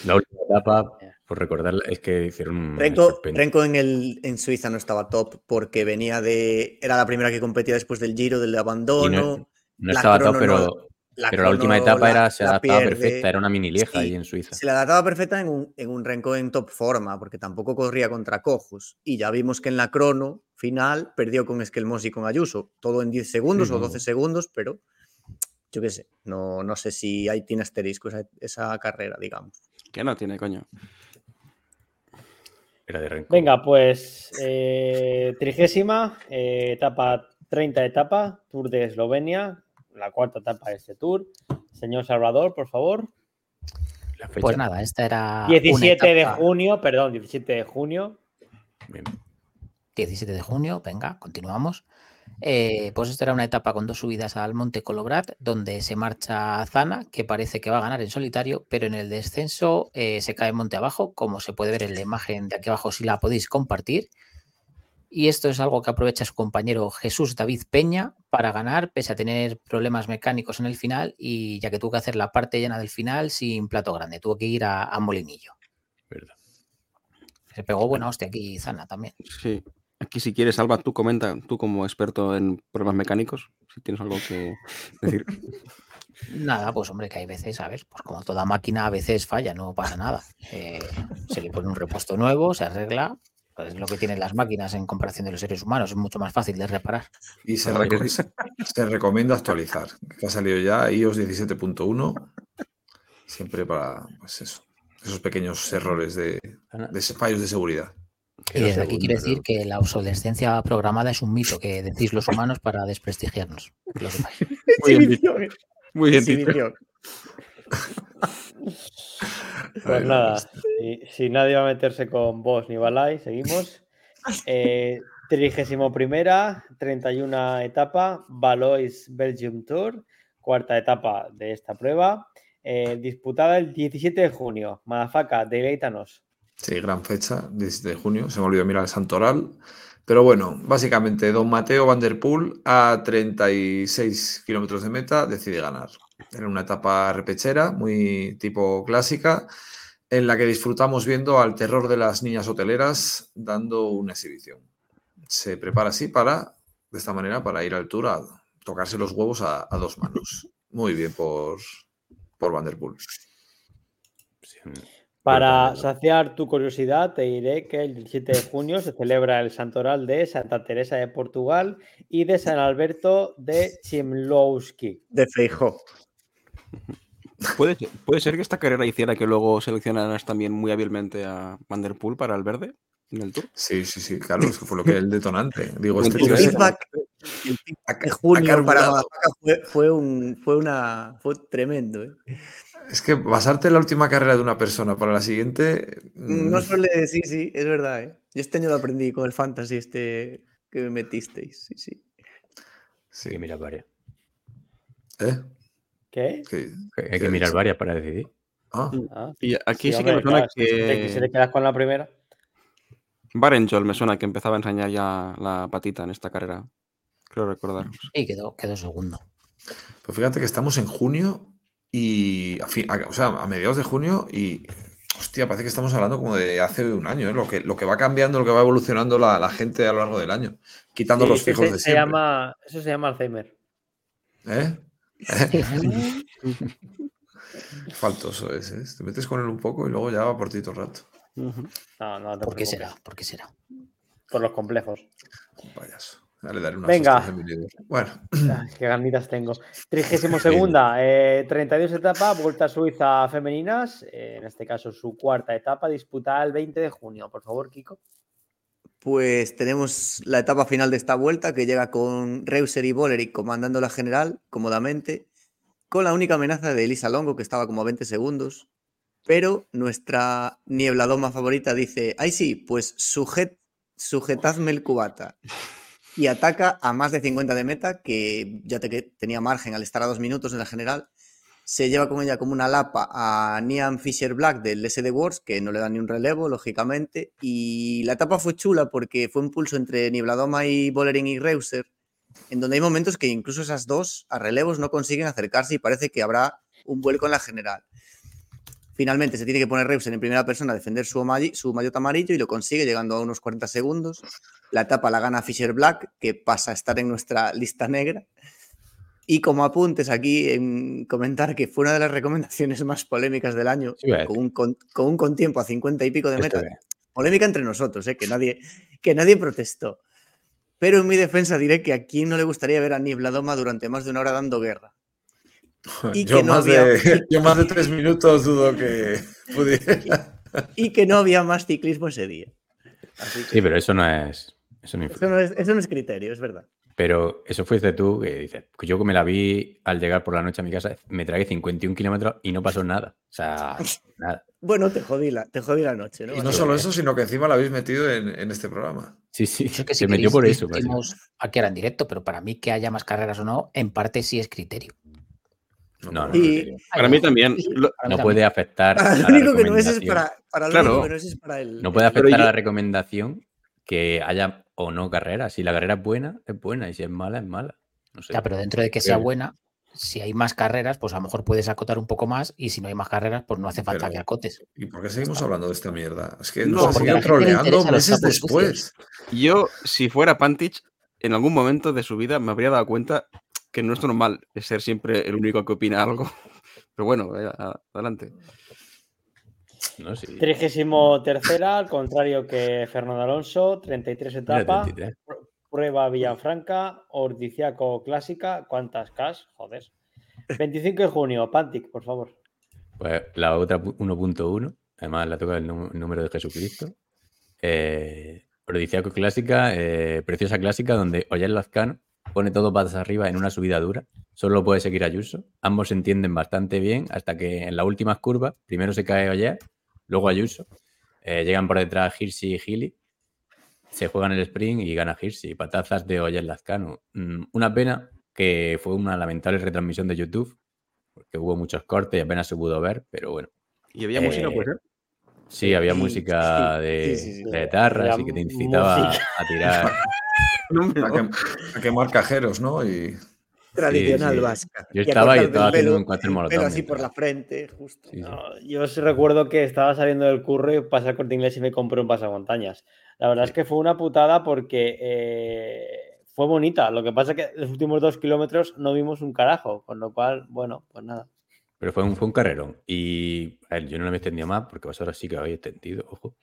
La última etapa, por recordar, es que hicieron un Renko. Renko en, el, en Suiza no estaba top porque venía de. Era la primera que competía después del giro, del abandono. No la estaba top, pero, no- pero la última etapa la- era, se la adaptaba pierde. perfecta, era una mini lieja Sí, ahí en Suiza. Se la adaptaba perfecta en un, en un en top forma, porque tampoco corría contra Cojos. Y ya vimos que en la crono final perdió con Esquelmos y con Ayuso. Todo en 10 segundos o Ujú. 12 segundos, pero yo qué sé. No, no sé si ahí tiene asterisco esa, esa carrera, digamos. Que no tiene, coño. Era de Renko. Venga, pues eh, trigésima, eh, etapa 30 etapa, Tour de Eslovenia, la cuarta etapa de este Tour. Señor Salvador, por favor. La fecha. Pues nada, esta era. una 17 de junio, perdón, 17 de junio. Bien. 17 de junio, venga, continuamos. Eh, pues esta era una etapa con dos subidas al Monte Colobrat, donde se marcha Zana, que parece que va a ganar en solitario, pero en el descenso eh, se cae monte abajo, como se puede ver en la imagen de aquí abajo si la podéis compartir. Y esto es algo que aprovecha su compañero Jesús David Peña para ganar, pese a tener problemas mecánicos en el final, y ya que tuvo que hacer la parte llena del final sin plato grande, tuvo que ir a, a Molinillo. Verdad. Se pegó buena hostia aquí Zana también. Sí. Aquí, si quieres, Alba, tú comenta, tú como experto en problemas mecánicos, si tienes algo que decir. Nada, pues hombre, que hay veces, ¿sabes? Pues como toda máquina a veces falla, no pasa nada. Eh, se le pone un repuesto nuevo, se arregla. Es lo que tienen las máquinas en comparación de los seres humanos, es mucho más fácil de reparar. Y se, reco- recomienda actualizar. Que ha salido ya iOS 17.1. Siempre para pues eso, esos pequeños errores de, fallos de seguridad. Y desde aquí quiero decir ¿no? que la obsolescencia programada es un mito que decís los humanos para desprestigiarnos. Muy bien. Muy bien. Pues nada, si, si nadie va a meterse con vos ni Balai, seguimos. Eh, Trigésimo primera, 31 etapa, Valois Belgium Tour, cuarta etapa de esta prueba, eh, disputada el 17 de junio. Madafaka, deleítanos. Sí, gran fecha, 17 de junio. Se me olvidó mirar el Santoral. Pero bueno, básicamente, don Mateo Van Der Poel a 36 kilómetros de meta decide ganar. Era una etapa repechera, muy tipo clásica, en la que disfrutamos viendo al terror de las niñas hoteleras dando una exhibición. Se prepara así para, de esta manera, para ir al Tour a tocarse los huevos a, a dos manos. Muy bien por, por Van Der Poel. Sí, Para saciar tu curiosidad, te diré que el 17 de junio se celebra el santoral de Santa Teresa de Portugal y de San Alberto de Chimlowski. De Feijó. ¿Puede, ser- puede ser que esta carrera hiciera que luego seleccionaras también muy hábilmente a Van Der Poel para el verde en el Tour. Sí, sí, sí, claro, es que fue lo que el detonante. Digo, El este tío es- de junio para Madafaka fue, fue, un, fue, una, fue tremendo. ¿eh? Es que basarte en la última carrera de una persona para la siguiente. mm, No suele decir, sí, es verdad. ¿eh? Yo este año lo aprendí con el fantasy este que me metisteis. Sí, sí. sí, mirar varias. ¿Eh? ¿Qué? ¿Qué- Hay que mirar varias para decidir. Ah, Ah, Y aquí sí, sí, que me suena claro, si te- si te que quedas con la primera. Barenjol me suena que empezaba a enseñar ya la patita en esta carrera. Creo recordar. Y quedó, quedó segundo. pues fíjate que estamos en junio y. A fin- a- o sea, a mediados de junio y. Hostia, parece que estamos hablando como de hace un año, ¿eh? lo, que, lo que va cambiando, lo que va evolucionando la, la gente a lo largo del año, quitando Sí, los fijos se, de se siempre. llama, eso se llama Alzheimer. ¿Eh? Faltoso es, ¿eh? Te metes con él un poco y luego ya va por ti todo el rato. No, no te ¿Por qué será? ¿Por qué será? Por los complejos. Un payaso. Ya le daré una Venga. Bueno, Ay, qué ganitas tengo. Trigésimo segunda, eh, 32 etapa, Vuelta a Suiza femeninas. eh, en este caso, su cuarta etapa, disputada el 20 de junio. Por favor, Kiko. Pues tenemos la etapa final de esta vuelta que llega con Reuser y Bollerick comandando la general cómodamente, con la única amenaza de Elisa Longo que estaba como a 20 segundos. Pero nuestra niebladoma favorita dice: Ay, sí, pues sujet, sujetadme el cubata. Y ataca a más de 50 de meta, que ya tenía margen al estar a dos minutos en la general. Se lleva con ella como una lapa a Nian Fisher Black del SD Wars, que no le da ni un relevo, lógicamente. Y la etapa fue chula porque fue un pulso entre Nibladoma y Bollering y Reuser, en donde hay momentos que incluso esas dos a relevos no consiguen acercarse y parece que habrá un vuelco en la general. Finalmente se tiene que poner Reuser en primera persona a defender su, su maillot amarillo y lo consigue llegando a unos 40 segundos. La etapa la gana Fisher Black, que pasa a estar en nuestra lista negra. Y como apuntes aquí, en comentar que fue una de las recomendaciones más polémicas del año, Sí, va. con un, con, con un contiempo a 50 y pico de meta. Polémica entre nosotros, ¿eh? que, nadie, que nadie protestó. Pero en mi defensa diré que a quién no le gustaría ver a Nibladoma durante más de una hora dando guerra. Y yo, que no más había- de, yo más de tres minutos dudo que pudiera. Y que no había más ciclismo ese día. Que Sí, pero eso no es. Eso no eso, no es, eso no es criterio, es verdad. Pero eso fuiste tú que dices, que yo que me la vi al llegar por la noche a mi casa, me tragué 51 kilómetros y no pasó nada. O sea, nada. Bueno, te jodí la, te jodí la noche, ¿no? Y no solo eso, sino que encima lo habéis metido en, en este programa. Sí, sí, que si se metió por eso. aquí ahora en directo, pero para mí que haya más carreras o no, en parte sí es criterio. No, no, no, Y- no, Para mí también. Sí, Lo- Para mí no también. puede afectar. Para lo la único que no es es para, para lo Claro. único que no es es para el. No puede afectar a la recomendación que haya o no carrera. Si la carrera es buena, es buena. Y si es mala, es mala. No sé. Ya, pero dentro de que sea buena, si hay más carreras, pues a lo mejor puedes acotar un poco más y si no hay más carreras, pues no hace falta Pero- que acotes. ¿Y por qué seguimos hablando de esta mierda? Es que No, nos le troleando meses después. Yo, si fuera Pantich, en algún momento de su vida me habría dado cuenta que no es normal ser siempre el único que opina algo. Pero bueno, adelante. No, sí. Trigésimo tercera, al contrario que Fernando Alonso, 33 Mira, etapa, 33. pr- prueba Villafranca, Ordiciaco clásica, ¿cuántas Cas? Joder. 25 de junio, Pantic, por favor. Pues la otra pu- 1.1, además la toca el nú- número de Jesucristo. Eh, Odisíaco clásica, eh, preciosa clásica, donde Oyer Lazcano pone todo patas arriba en una subida dura. Solo lo puede seguir Ayuso. Ambos se entienden bastante bien hasta que en las últimas curvas, primero se cae Oyer, luego Ayuso. Eh, llegan por detrás Hirsi y Gili. Se juegan el sprint y gana Hirsi. Patazas de Oyer Lazcano. Mm, una pena que fue una lamentable retransmisión de YouTube, porque hubo muchos cortes y apenas se pudo ver, pero bueno. ¿Y había Eh, música, pues? eh? Sí, había Sí, música sí, de, sí, sí, sí. de tarras Había y que te incitaba música. a tirar. No, A, que- a quemar cajeros, ¿no? Y Tradicional sí. vasca. Yo estaba y estaba haciendo un cuatro el molotov pelo así por la frente, justo. Sí, sí. No, yo os recuerdo que estaba saliendo del curro y pasé al corte inglés y me compré un pasamontañas. La verdad es que fue una putada porque eh, fue bonita. Lo que pasa es que los últimos dos kilómetros no vimos un carajo, con lo cual, bueno, pues nada. Pero fue un, fue un carrerón. Y a ver, yo no lo he extendido más porque vosotros sí que lo habéis extendido, ojo.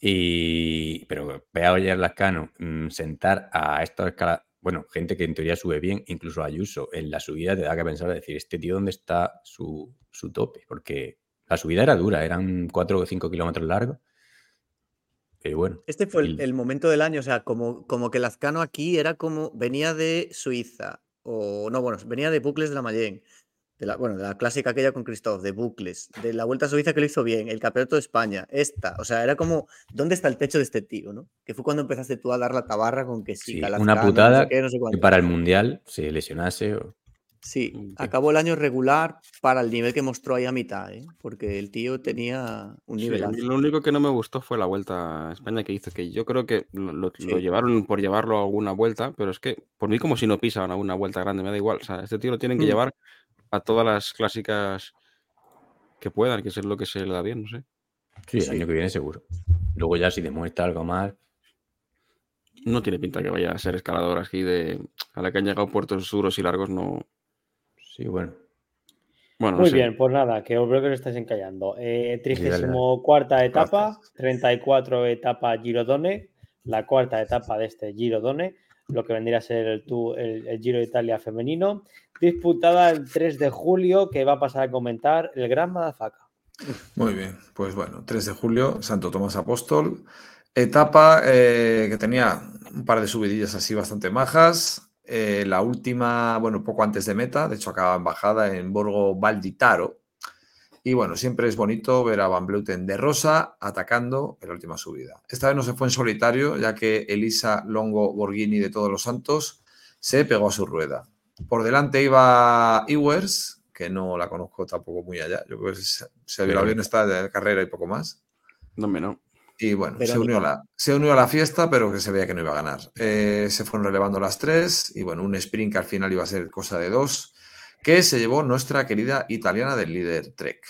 Y, pero ve a Oyer Lascano mm, sentar a estos escala, bueno, gente que en teoría sube bien, incluso Ayuso, en la subida te da que pensar, decir, este tío, ¿dónde está su, su tope? Porque la subida era dura, eran 4 o 5 kilómetros largos. Pero bueno, Este fue el, el momento del año, o sea, como, como que Lazcano aquí era como, venía de Suiza, o no, bueno, venía de Bucles de la Mayenne, de la, bueno, de la clásica aquella con Christoph, de Bucles, de la Vuelta a Suiza que lo hizo bien, el Campeonato de España, esta, o sea, era como, ¿dónde está el techo de este tío, no? Que fue cuando empezaste tú a dar la tabarra con que sí, Sí, una Lazcano, no sé putada qué, no sé que cuánto. para el Mundial se lesionase. o- Sí, sí. acabó el año regular para el nivel que mostró ahí a mitad, ¿eh? porque el tío tenía un Sí, a nivel mí lo único que no me gustó fue la vuelta a España que hizo, que yo creo que lo, lo- lo Sí. llevaron por llevarlo a alguna vuelta, pero es que por mí como si no pisan a una vuelta grande, me da igual. O sea, este tío lo tienen que Mm. llevar a todas las clásicas que puedan, que es lo que se le da bien, no sé. Sí, el Sí. año que viene seguro. Luego ya si demuestra algo más, No tiene pinta que vaya a ser escalador aquí de... A la que han llegado puertos duros y largos, no... sí, bueno. Bueno, no Muy sé. bien, pues nada, que os veo que os estáis encallando. Eh, dale, dale. 34 etapa, 34 etapa Girodone, la cuarta etapa de este Girodone, lo que vendría a ser el, el, el Giro de Italia femenino, disputada el 3 de julio, que va a pasar a comentar el Gran Madafaka. Muy bien, pues bueno, 3 de julio, Santo Tomás Apóstol. Etapa eh, que tenía un par de subidillas así bastante majas. Eh, la última, bueno, poco antes de meta, de hecho acaba en bajada en Borgo Valditaro. Y bueno, siempre es bonito ver a Van Bleuten de rosa atacando en la última subida. Esta vez no se fue en solitario, ya que Elisa Longo Borghini de Todos los Santos se pegó a su rueda. Por delante iba Ewers, que no la conozco tampoco muy allá. Yo creo que se, vio avión está de carrera y poco más. No, me no. Y bueno, se unió, a la, se unió a la fiesta, pero que se veía que no iba a ganar. Eh, se fueron relevando las tres y bueno, un sprint que al final iba a ser cosa de dos, que se llevó nuestra querida italiana del líder Trek.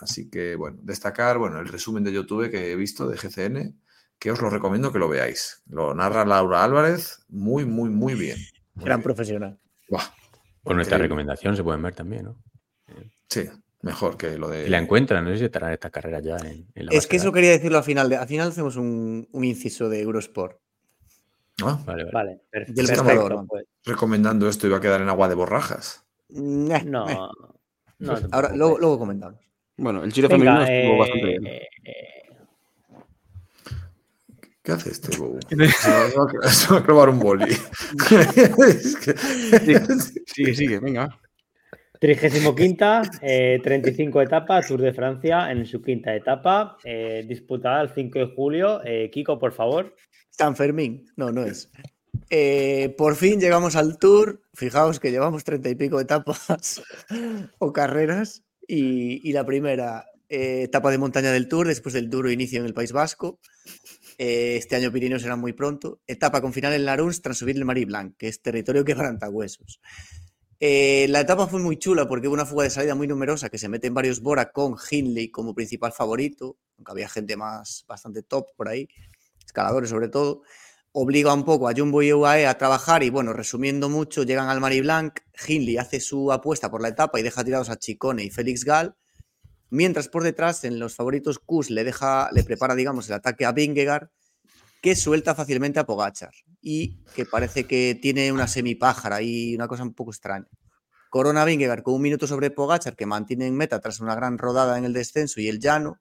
Así que bueno, destacar bueno, el resumen de YouTube que he visto de GCN, que os lo recomiendo que lo veáis. Lo narra Laura Álvarez muy, muy, muy bien. Muy Gran bien. profesional. Buah, Por nuestra recomendación se pueden ver también, ¿no? Sí, mejor que lo de... Y la encuentran, no sé si estarán estas carreras ya en, en la Es que eso quería decirlo al final. de- Al final hacemos un, un inciso de Eurosport. Ah, Vale, vale. Vale, per- Del perfecto. pues. recomendando esto iba a quedar en agua de borrajas. No, eh. no. te Ahora, luego, luego comentamos. Bueno, el Giro femenino estuvo eh, bastante bien. eh, eh, ¿Qué hace este bobo? Se va, a- clavar un boli. Es que- Sigue, sigue, venga. va. 35 eh, 35 etapa, Tour de Francia en su quinta etapa, eh, disputada el 5 de julio. Eh, Kiko, por favor. San Fermín. No, no es. Eh, por fin llegamos al Tour. Fijaos que llevamos treinta y pico etapas o carreras. Y, la primera eh, etapa de montaña del Tour, después del duro inicio en el País Vasco. Eh, este año Pirineos será muy pronto. Etapa con final en Laruns tras subir el Marí Blanc, que es territorio quebrantahuesos. Eh, la etapa fue muy chula porque hubo una fuga de salida muy numerosa que se mete en varios Bora con Hindley como principal favorito, aunque había gente más bastante top por ahí, escaladores sobre todo. Obliga un poco a Jumbo y UAE a trabajar y bueno, resumiendo mucho, llegan al Marí Blanc, Hindley hace su apuesta por la etapa y deja tirados a Chicone y Félix Gall, mientras por detrás en los favoritos Kus le deja, le prepara digamos el ataque a Vingegaard que suelta fácilmente a Pogachar y que parece que tiene una semipájara y una cosa un poco extraña. Corona Vingegaard con un minuto sobre Pogachar que mantiene en meta tras una gran rodada en el descenso y el llano,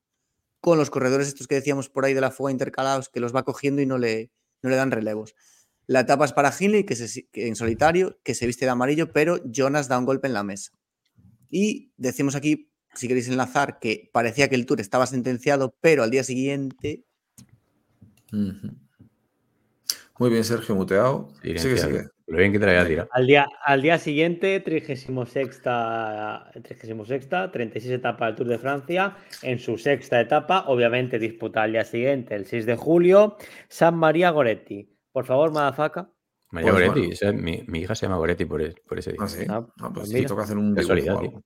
con los corredores estos que decíamos por ahí de la fuga intercalados que los va cogiendo y no le, no le dan relevos. La etapa es para Hindley, que, se, que en solitario, que se viste de amarillo, pero Jonas da un golpe en la mesa. Y decimos aquí, si queréis enlazar, que parecía que el tour estaba sentenciado, pero al día siguiente. Muy bien, Sergio Muteado. Sigue, sigue. Lo bien que te la había tirado. Al día, al día siguiente, 36, 36 36 etapa del Tour de Francia. En su sexta etapa, obviamente disputa al día siguiente, el 6 de julio, San María Goretti. Por favor, Madafaka. María Pues Goretti, bueno. esa es mi, mi hija se llama Goretti por, e- por ese día. Ah, sí. Ah, Ah, pues pues sí, toca hacer un Casualidad, dibujo o.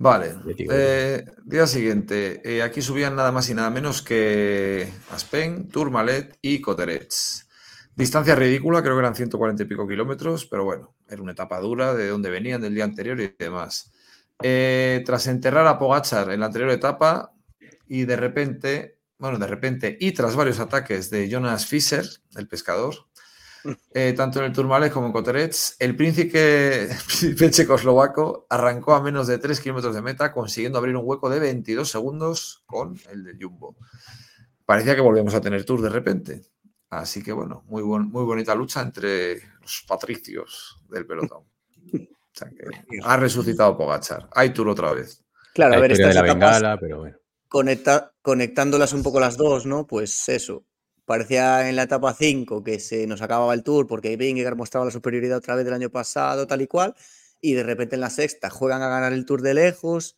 Vale. Eh, día siguiente. eh, aquí subían nada más y nada menos que Aspen, Tourmalet y Coterets. Distancia ridícula, creo que eran 140 y pico kilómetros, pero bueno, era una etapa dura de donde venían del día anterior y demás. Eh, tras enterrar a Pogachar en la anterior etapa y de repente, bueno, de repente y tras varios ataques de Jonas Fischer, el pescador, eh, tanto en el Tourmalet como en Coterets, el príncipe, el príncipe checoslovaco arrancó a menos de 3 kilómetros de meta, consiguiendo abrir un hueco de 22 segundos con el de Jumbo. Parecía que volvíamos a tener Tour de repente. Así que bueno, muy, buen- muy bonita lucha entre los patricios del pelotón. O sea que ha resucitado Pogachar. Hay Tour otra vez. Claro, a ver, de estas la bengala, pero bueno. conecta- conectándolas un poco las dos, ¿no? Pues eso. Parecía en la etapa 5 que se nos acababa el tour porque Vingegaard mostraba la superioridad otra vez del año pasado, tal y cual, y de repente en la sexta juegan a ganar el tour de lejos,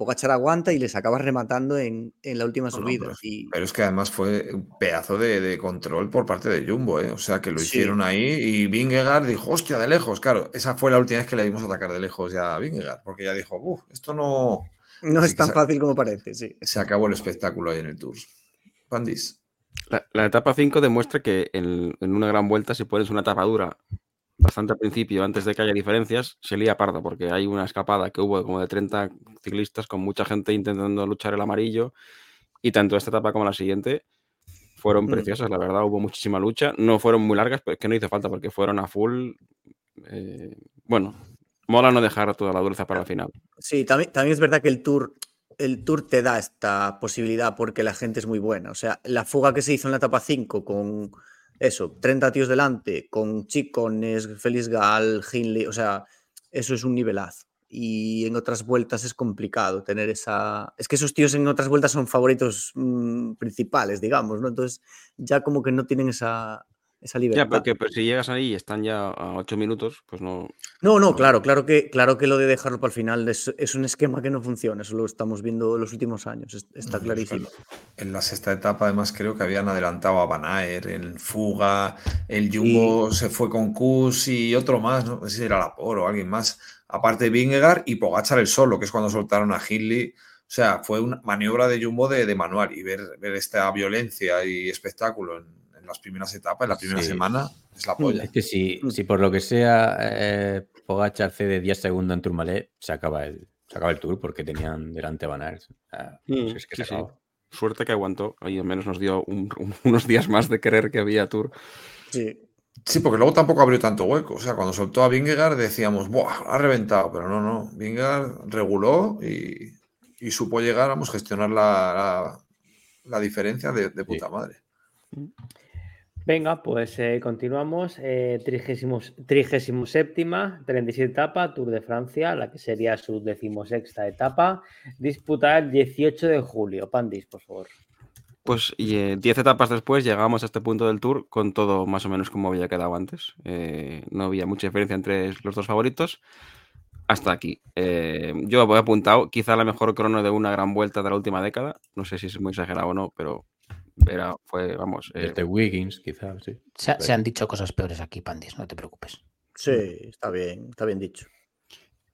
Pogachar aguanta y les acaba rematando en, en la última No, no, subida. pero- y Pero es que además fue un pedazo de, de control por parte de Jumbo, ¿eh? O sea, que lo Sí. hicieron ahí y Vingegaard dijo, hostia, de lejos. Claro, esa fue la última vez que le vimos atacar de lejos ya a Vingegaard, porque ya dijo, uff, esto no... no Así es tan fácil como parece, sí. Se acabó el espectáculo ahí en el Tour. Pandis. La, la etapa 5 demuestra que en, en una gran vuelta, si pones una etapa dura bastante al principio, antes de que haya diferencias, se lía parda, porque hay una escapada que hubo como de 30 ciclistas con mucha gente intentando luchar el amarillo, y tanto esta etapa como la siguiente fueron Mm. preciosas, la verdad, hubo muchísima lucha, no fueron muy largas, pero es que no hizo falta, porque fueron a full. eh, bueno, mola no dejar toda la dureza para el final. Sí, también, también es verdad que el tour, el tour te da esta posibilidad porque la gente es muy buena. O sea, la fuga que se hizo en la etapa 5 con eso, 30 tíos delante, con Chicones, Félix Gal, Hindley, o sea, eso es un nivelazo. Y en otras vueltas es complicado tener esa. Es que esos tíos en otras vueltas son favoritos mm, principales, digamos, ¿no? Entonces, ya como que no tienen esa, esa Ya, libertad. porque pero si llegas ahí y están ya a 8 minutos, pues no. No, no, claro, claro que, claro que lo de dejarlo para el final es, es un esquema que no funciona, eso lo estamos viendo en los últimos años, es- está clarísimo. En la sexta etapa, además, creo que habían adelantado a Van Aert en fuga. El Jumbo se fue con Kus y otro más, no sé si era Lapor o alguien más. Aparte de Vingegaard y Pogachar el solo, que es cuando soltaron a Hindley. O sea, fue una maniobra de Jumbo de, de manual y ver, ver esta violencia y espectáculo en las primeras etapas, en la primera Sí. semana, es la polla. Es que si, Mm. si por lo que sea eh, Pogacar cede 10 segundos en Tourmalet, se acaba el, se acaba el tour porque tenían delante a Van Aert. Ah, pues Mm, es que sí, se sí. acabó. Suerte que aguantó. Ahí al menos nos dio un- un- unos días más de querer que había tour. Sí, Sí, porque luego tampoco abrió tanto hueco. O sea, cuando soltó a Vingegaard decíamos, ¡buah! Ha reventado. Pero no, no. Vingegaard reguló y, y supo llegar, vamos, gestionar la, la, la diferencia de, de puta madre. Venga, pues eh, continuamos. Eh, trigésimos- trigésimo séptima, 37 etapa, Tour de Francia, la que sería su decimosexta etapa, disputada el 18 de julio. Pandis, por favor. Pues y, eh, 10 etapas después llegamos a este punto del tour con todo más o menos como había quedado antes. Eh, no había mucha diferencia entre los dos favoritos. Hasta aquí. Eh, yo he apuntado quizá la mejor crono de una gran vuelta de la última década. No sé si es muy exagerado o no, pero era, fue, vamos. eh, Desde Wiggins, quizás, sí. Se, se han dicho cosas peores aquí, Pandis, no te preocupes. sí, está bien, está bien dicho.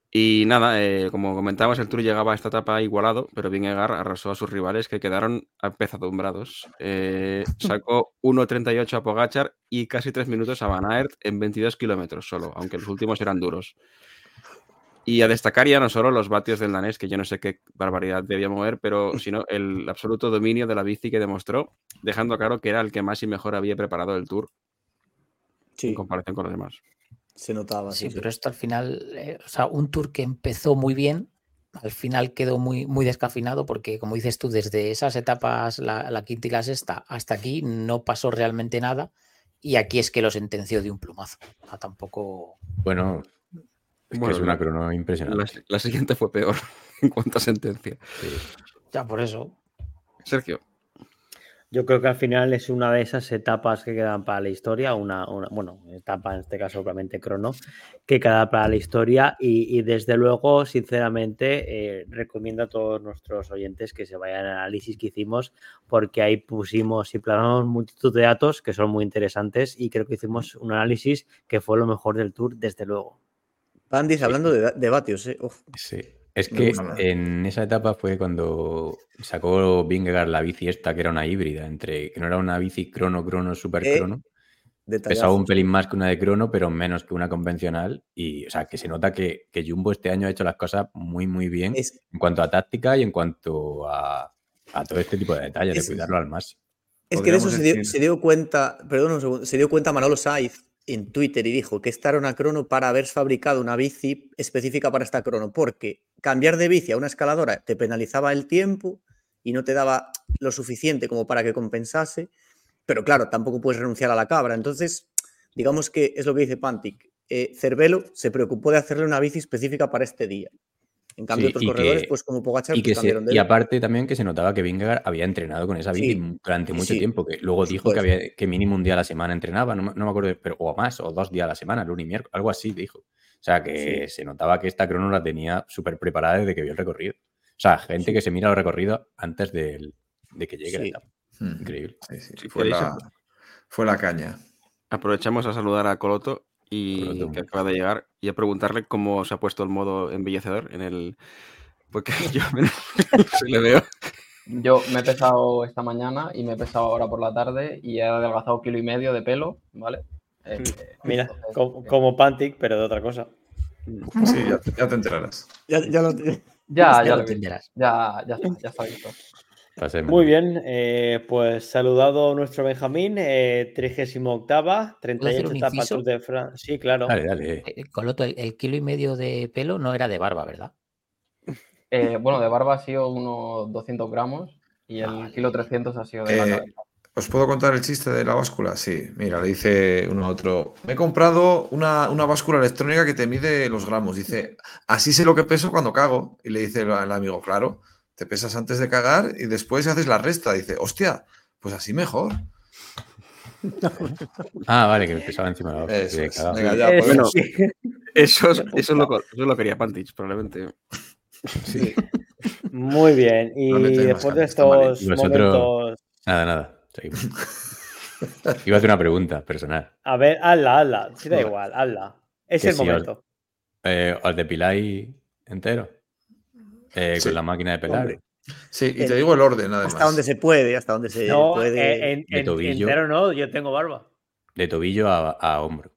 Y nada, eh, como comentábamos, el Tour llegaba a esta etapa igualado, pero Vingegaard arrasó a sus rivales que quedaron apesadumbrados. Eh, sacó 1.38 a Pogachar y casi 3 minutos a Van Aert en 22 kilómetros solo, aunque los últimos eran duros. Y a destacar ya no solo los vatios del danés, que yo no sé qué barbaridad debía mover, pero sino el absoluto dominio de la bici que demostró, dejando claro que era el que más y mejor había preparado el Tour Sí, en comparación con los demás. se notaba. Sí, sí, pero esto al final, eh, o sea, un tour que empezó muy bien, al final quedó muy, muy descafinado porque, como dices tú, desde esas etapas, la, la quinta y la sexta, hasta aquí no pasó realmente nada. Y aquí es que lo sentenció de un plumazo. O sea, tampoco. Bueno, es, Bueno, que es una la- crono impresionante. la siguiente fue peor en cuanto a sentencia. sí. Ya por eso. Sergio. Yo creo que al final es una de esas etapas que quedan para la historia, una, una- bueno, etapa en este caso obviamente crono, que queda para la historia y, y desde luego, sinceramente, eh, recomiendo a todos nuestros oyentes que se vayan al análisis que hicimos porque ahí pusimos y plasmamos multitud de datos que son muy interesantes y creo que hicimos un análisis que fue lo mejor del tour, desde luego. Pandis hablando de, de vatios, ¿eh? Uf, Sí. Es que en esa etapa fue cuando sacó Vingegaard la bici esta, que era una híbrida, entre que no era una bici crono, crono, super Eh, crono. Pesaba un pelín más que una de crono, pero menos que una convencional. Y, o sea, que se nota que, que Jumbo este año ha hecho las cosas muy, muy bien Es, en cuanto a táctica y en cuanto a, a todo este tipo de detalles, Es- de cuidarlo al máximo. es que de eso dio, se dio cuenta, perdón un segundo, se dio cuenta Manolo Saiz en Twitter y dijo que esta era una crono para haber fabricado una bici específica para esta crono, porque cambiar de bici a una escaladora te penalizaba el tiempo y no te daba lo suficiente como para que compensase, pero claro, tampoco puedes renunciar a la cabra. Entonces, digamos que es lo que dice Pantic. eh, Cervelo se preocupó de hacerle una bici específica para este día. En cambio, Sí, otros y corredores, que- pues como Pogachar, Y, pues que se- cambiaron de y aparte también que se notaba que Vingegaard había entrenado con esa bici Sí, durante mucho sí, tiempo, que luego dijo que, había, que mínimo un día a la semana entrenaba, no, me- no me acuerdo, pero, o más, o dos días a la semana, lunes y miércoles, algo así dijo. O sea, que se notaba que esta crono la tenía súper preparada desde que vio el recorrido. O sea, gente que se mira los recorridos antes de que llegue la etapa. Increíble. Sí, sí, Si Fue, la, fue la caña. Aprovechamos a saludar a Coloto y que acaba de llegar y a preguntarle cómo se ha puesto el modo embellecedor en el. Porque yo menos se le veo. Yo me he pesado esta mañana y me he pesado ahora por la tarde y he adelgazado kilo y medio de pelo, ¿vale? Eh, Mira, entonces, como, como Pantic, pero de otra cosa. Sí, ya, ya te enterarás. Ya, ya lo- Ya, Ya ya lo entenderás. Ya, ya está, ya está visto. Pasemos. Muy bien, eh, pues saludado nuestro Benjamín, eh, 38, 38 un etapa? Tour de Francia. Sí, claro. Dale, dale. Eh, Coloto, el, el kilo y medio de pelo no era de barba, ¿verdad? Eh, bueno, de barba ha sido unos 200 gramos y el Vale. kilo 300 ha sido de la Eh, cabeza. ¿Os puedo contar el chiste de la báscula? Sí, mira, le dice uno a otro. Me he comprado una, una báscula electrónica que te mide los gramos. Dice, así sé lo que peso cuando cago. Y le dice el, el amigo, claro, te pesas antes de cagar y después haces la resta. Dice, hostia, pues así mejor. Ah, vale, que me pesaba encima de la otra. Eso Sí, es. cagado. Venga, ya, Eh, pues. Bueno, sí. Eso, es- eso, lo, eso lo quería Pantich, probablemente. Sí. Muy bien. Y No después de estos momentos. Nada, nada. Seguimos. Iba a hacer una pregunta personal. A ver, hazla, hazla. Si da Vale. igual, hazla. Es Que el si os- momento. Eh, ¿Os depiláis entero? Eh, Sí. Con la máquina de pelar. Hombre, Sí, y te digo el orden, además. hasta donde se puede, hasta donde se No, puede. eh, en, de en- tobillo. entero no, yo tengo barba. De tobillo a, a hombro.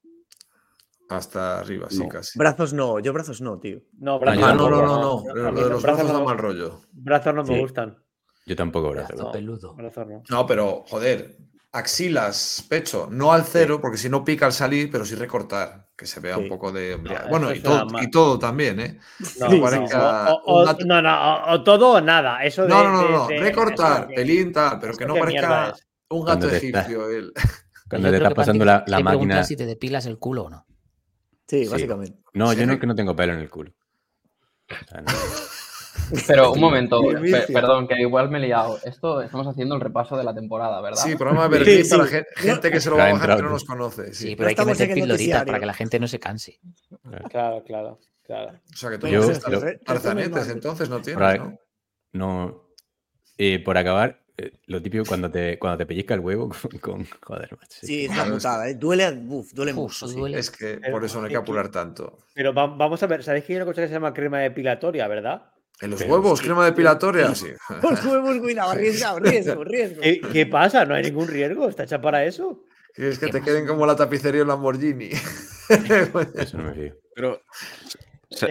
Hasta arriba, sí, No. casi. Brazos no, yo brazos no, tío. No, brazos Ah, no, no, no, no. Lo de los brazos da no- mal rollo. Brazos no me Sí. gustan. Yo tampoco brazo. Brazo No. peludo. Brazos no. No, pero, joder, axilas, pecho, no al cero, porque si no pica al salir, pero sí recortar, que se vea Sí. un poco de. No, bueno, y todo, y todo también, ¿eh? No, Sí, no, parezca o- no, no, o, o todo o nada. Eso de, No, no, no, de- no, de- recortar, que- pelín, tal, pero que no parezca un Cuando gato te está- egipcio él. Cuando te estás pasando la, te la preguntar máquina. si te depilas el culo o no. Sí, Sí. básicamente. No, yo no es que no tengo pelo en el culo. O sea, no. Pero un momento, perdón, que igual me he liado. Esto estamos haciendo el repaso de la temporada, ¿verdad? Sí, programa de Sí, Berlín sí. para gen- gente que se lo va a bajar que no nos conoce. Sí, Sí. pero hay que meter pildoritas para que la gente no se canse. Claro, claro, claro. O sea que tú Yo- no estás tarzanetes, entonces no tienes, ¿no? No. Eh, por acabar, eh, lo típico cuando te, cuando te pellizca el huevo con. con- joder, macho. Sí, es una putada, ¿eh? Duele, uf, duele Uf, mucho. sí. Es que por eso no hay que ¿qué- apurar tanto. Pero va- vamos a ver, ¿sabéis que hay una cosa que se llama crema depilatoria, verdad? En los Pero huevos, sí, crema depilatoria, sí. Los huevos, cuidado, riesgo, riesgo, riesgo. ¿Qué, qué pasa? No hay ningún riesgo, está hecha para eso. ¿Quieres que ¿Qué te queden como la tapicería en Lamborghini? Eso no me fío. Pero. sa-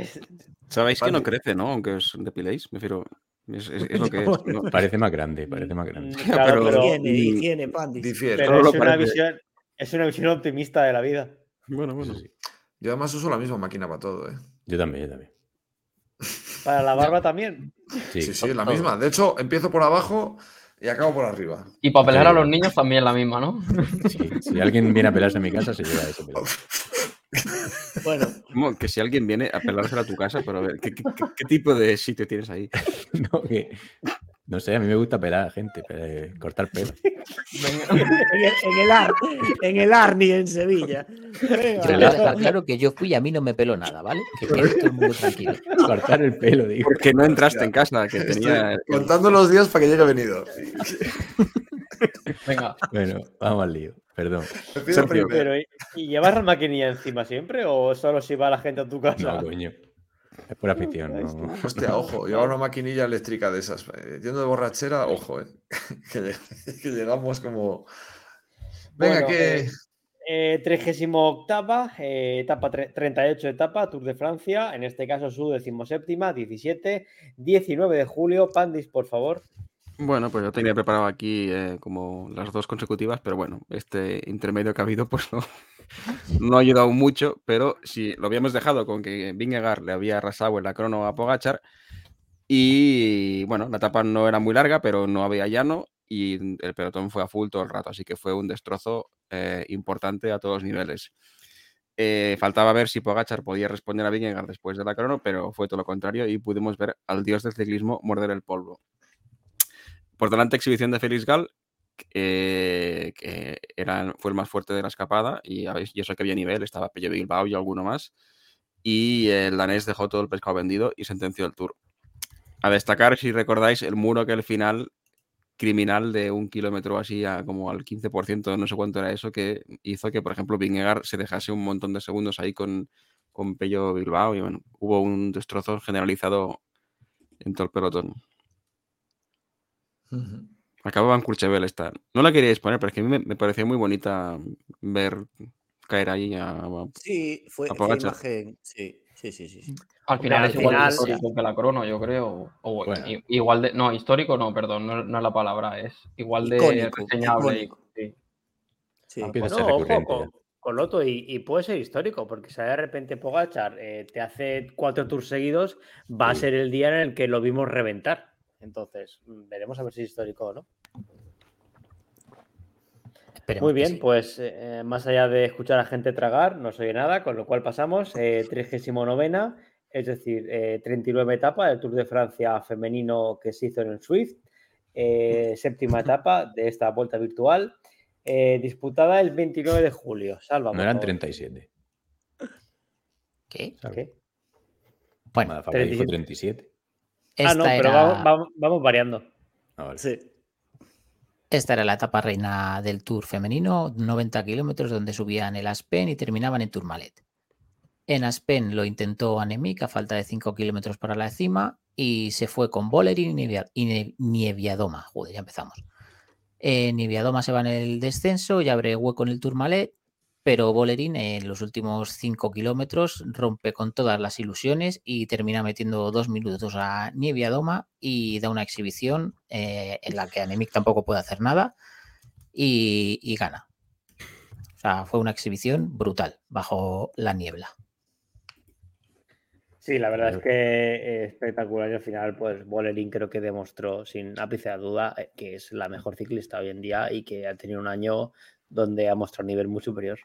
Sabéis que no crece, ¿no? Aunque os depiléis, me refiero. Es, es- es lo que es. ¿no? Parece más grande, parece más grande. Mm, Claro, pero- pero, Higiene, mm, higiene, pandis. Difiere. pero solo es, una visión, es una visión optimista de la vida. Bueno, bueno. Sí. Yo además uso la misma máquina para todo, ¿eh? Yo también, yo también. Para la barba también. Sí, Sí, sí, es la misma. De hecho, empiezo por abajo y acabo por arriba. Y para pelear a los niños también la misma, ¿no? Sí, Si alguien viene a pelarse en mi casa, se lleva ese pelo. Bueno, ¿Cómo? Que si alguien viene a pelársela a tu casa, pero a ver, ¿qué, qué- qué- qué tipo de sitio tienes ahí? No, que- no sé, a mí me gusta pelar a gente, cortar pelo. en el, en el, Ar- en el Arni, en Sevilla. Venga. Yo quiero dejar claro que yo fui y a mí no me peló nada, ¿vale? Que quede todo el mundo tranquilo. Cortar el pelo, digo. Porque no entraste en casa, que tenía. contando los días para que llegue venido. Venga, Bueno, vamos al lío, perdón. Pero, ¿y, y llevas la maquinilla encima siempre o solo si va la gente a tu casa? No, coño. Es por afición, no. Hostia, ojo, llevar una maquinilla eléctrica de esas. eh, Yendo de borrachera, ojo, eh. que, lleg- que llegamos como. Venga, Bueno, que. eh, Eh, 38 eh, etapa tre- 38 etapa, Tour de Francia, en este caso su decimoséptima, 17, 19 de julio. Pandis, por favor. Bueno, pues yo tenía preparado aquí eh, como las dos consecutivas, pero bueno, este intermedio que ha habido pues no, no ha ayudado mucho, pero si lo habíamos dejado con que Vingegaard le había arrasado en la crono a Pogachar y bueno, la etapa no era muy larga, pero no había llano y el pelotón fue a full todo el rato, así que fue un destrozo eh, importante a todos los niveles. Eh, faltaba ver si Pogachar podía responder a Vingegaard después de la crono, pero fue todo lo contrario y pudimos ver al dios del ciclismo morder el polvo. Por delante, exhibición de Félix Gal, eh, que era, fue el más fuerte de la escapada y, y eso que había nivel, estaba Pello Bilbao y alguno más. Y el danés dejó todo el pescado vendido y sentenció el tour. A destacar, si recordáis, el muro que al final criminal de un kilómetro así a como al 15%, no sé cuánto era eso, que hizo que, por ejemplo, Vingegaard se dejase un montón de segundos ahí con, con Pello Bilbao y bueno, hubo un destrozo generalizado en todo el pelotón. Acababa en Courchevel esta. No la queríais poner, pero es que a mí me, me parecía muy bonita ver caer ahí a, a- Sí, fue, A fue Pogacar. imagen. Sí, sí, sí, sí. sí. al final al es igual de final- histórico que la crono, yo creo. O Bueno. i- igual de. No, histórico no, perdón, no, no es la palabra, es igual de Icónico, reseñable. icónico. sí. sí. Ojo, recurrente. con, con Loto, y, y puede ser histórico, porque si de repente Pogachar eh, te hace cuatro tours seguidos, va a ser el día en el que lo vimos reventar. Entonces, mm, veremos a ver si es histórico o no. Esperemos Muy bien, sí. pues eh, más allá de escuchar a gente tragar, no se oye nada, con lo cual pasamos, eh, 39, es decir, eh, 39 etapa del Tour de Francia femenino que se hizo en el Swift, eh, séptima etapa de esta vuelta virtual. Eh, disputada el 29 de julio. Salva. No eran favor. 37. ¿Qué? Salva. ¿Qué? Bueno, Motherfucker dijo 37. 37. esta, Ah, no, pero era, vamos, vamos- vamos variando. Ah, vale. Sí. Esta era la etapa reina del Tour femenino, 90 kilómetros donde subían el Aspen y terminaban en Tourmalet. En Aspen lo intentó Anemic a falta de 5 kilómetros para la cima y se fue con Bolerín y, Nievia- y Nie- Nieviadoma. Joder, ya empezamos. Eh, Nieviadoma se va en el descenso y abre hueco en el Tourmalet, pero Bolerín en los últimos 5 kilómetros rompe con todas las ilusiones y termina metiendo dos minutos a Nieviadoma y da una exhibición eh, en la que Anemic tampoco puede hacer nada y, y gana. O sea, fue una exhibición brutal bajo la niebla. Sí, la verdad es que espectacular y al final, pues Bolerín creo que demostró sin ápice de duda eh, que es la mejor ciclista hoy en día y que ha tenido un año donde ha mostrado un nivel muy superior.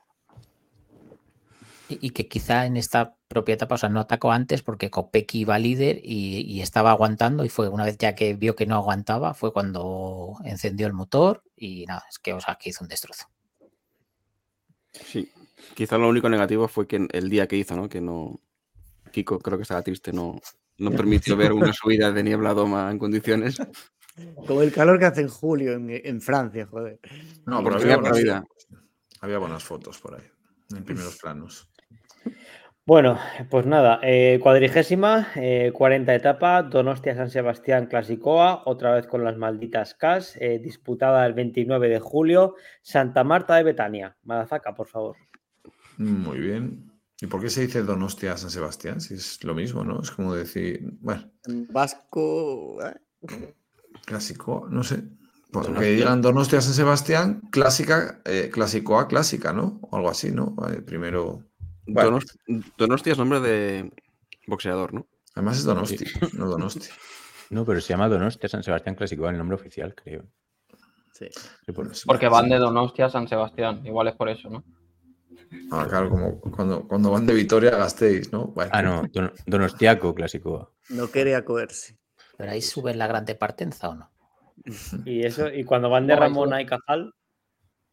Y, y que quizá en esta propia etapa, o sea, no atacó antes porque Kopecky iba líder y, y estaba aguantando y fue una vez ya que vio que no aguantaba, fue cuando encendió el motor y nada, es que, o sea, que hizo un destrozo. Sí. Quizá lo único negativo fue que el día que hizo, ¿no? Que no. Kiko creo que estaba triste, no, no permitió ver una subida de niebla doma en condiciones. Con el calor que hace en julio en, en Francia, joder. No, pero había buenas, vida. había buenas fotos por ahí, en primeros planos. Bueno, pues nada, eh, cuadrigésima, eh, 40 etapa, Donostia San Sebastián Clasicoa, otra vez con las malditas CAS, eh, disputada el 29 de julio, Santa Marta de Betania. Madafaka, por favor. Muy bien. ¿Y por qué se dice Donostia San Sebastián? Si es lo mismo, ¿no? Es como decir, bueno, En vasco. Clásico, no sé. Porque Donostia. digan Donostia San Sebastián, clásica, eh, clásicoa clásica, ¿no? O algo así, ¿no? Vale, primero. Bueno. Donost- Donostia es nombre de boxeador, ¿no? Además es Donosti, no Donosti. No, pero se llama Donostia San Sebastián Clásico, el nombre oficial, creo. Sí. Sí, por- sí, Porque sí. van de Donostia a San Sebastián. Igual es por eso, ¿no? Ah, claro, como cuando, cuando van de Vitoria a Gasteiz, ¿no? Bueno, Ah, no, Don- Donostiaco Clásico. No quería coerse. Pero ahí sube la Grande Partenza o no. Y eso, y cuando van de Ramona y Cajal,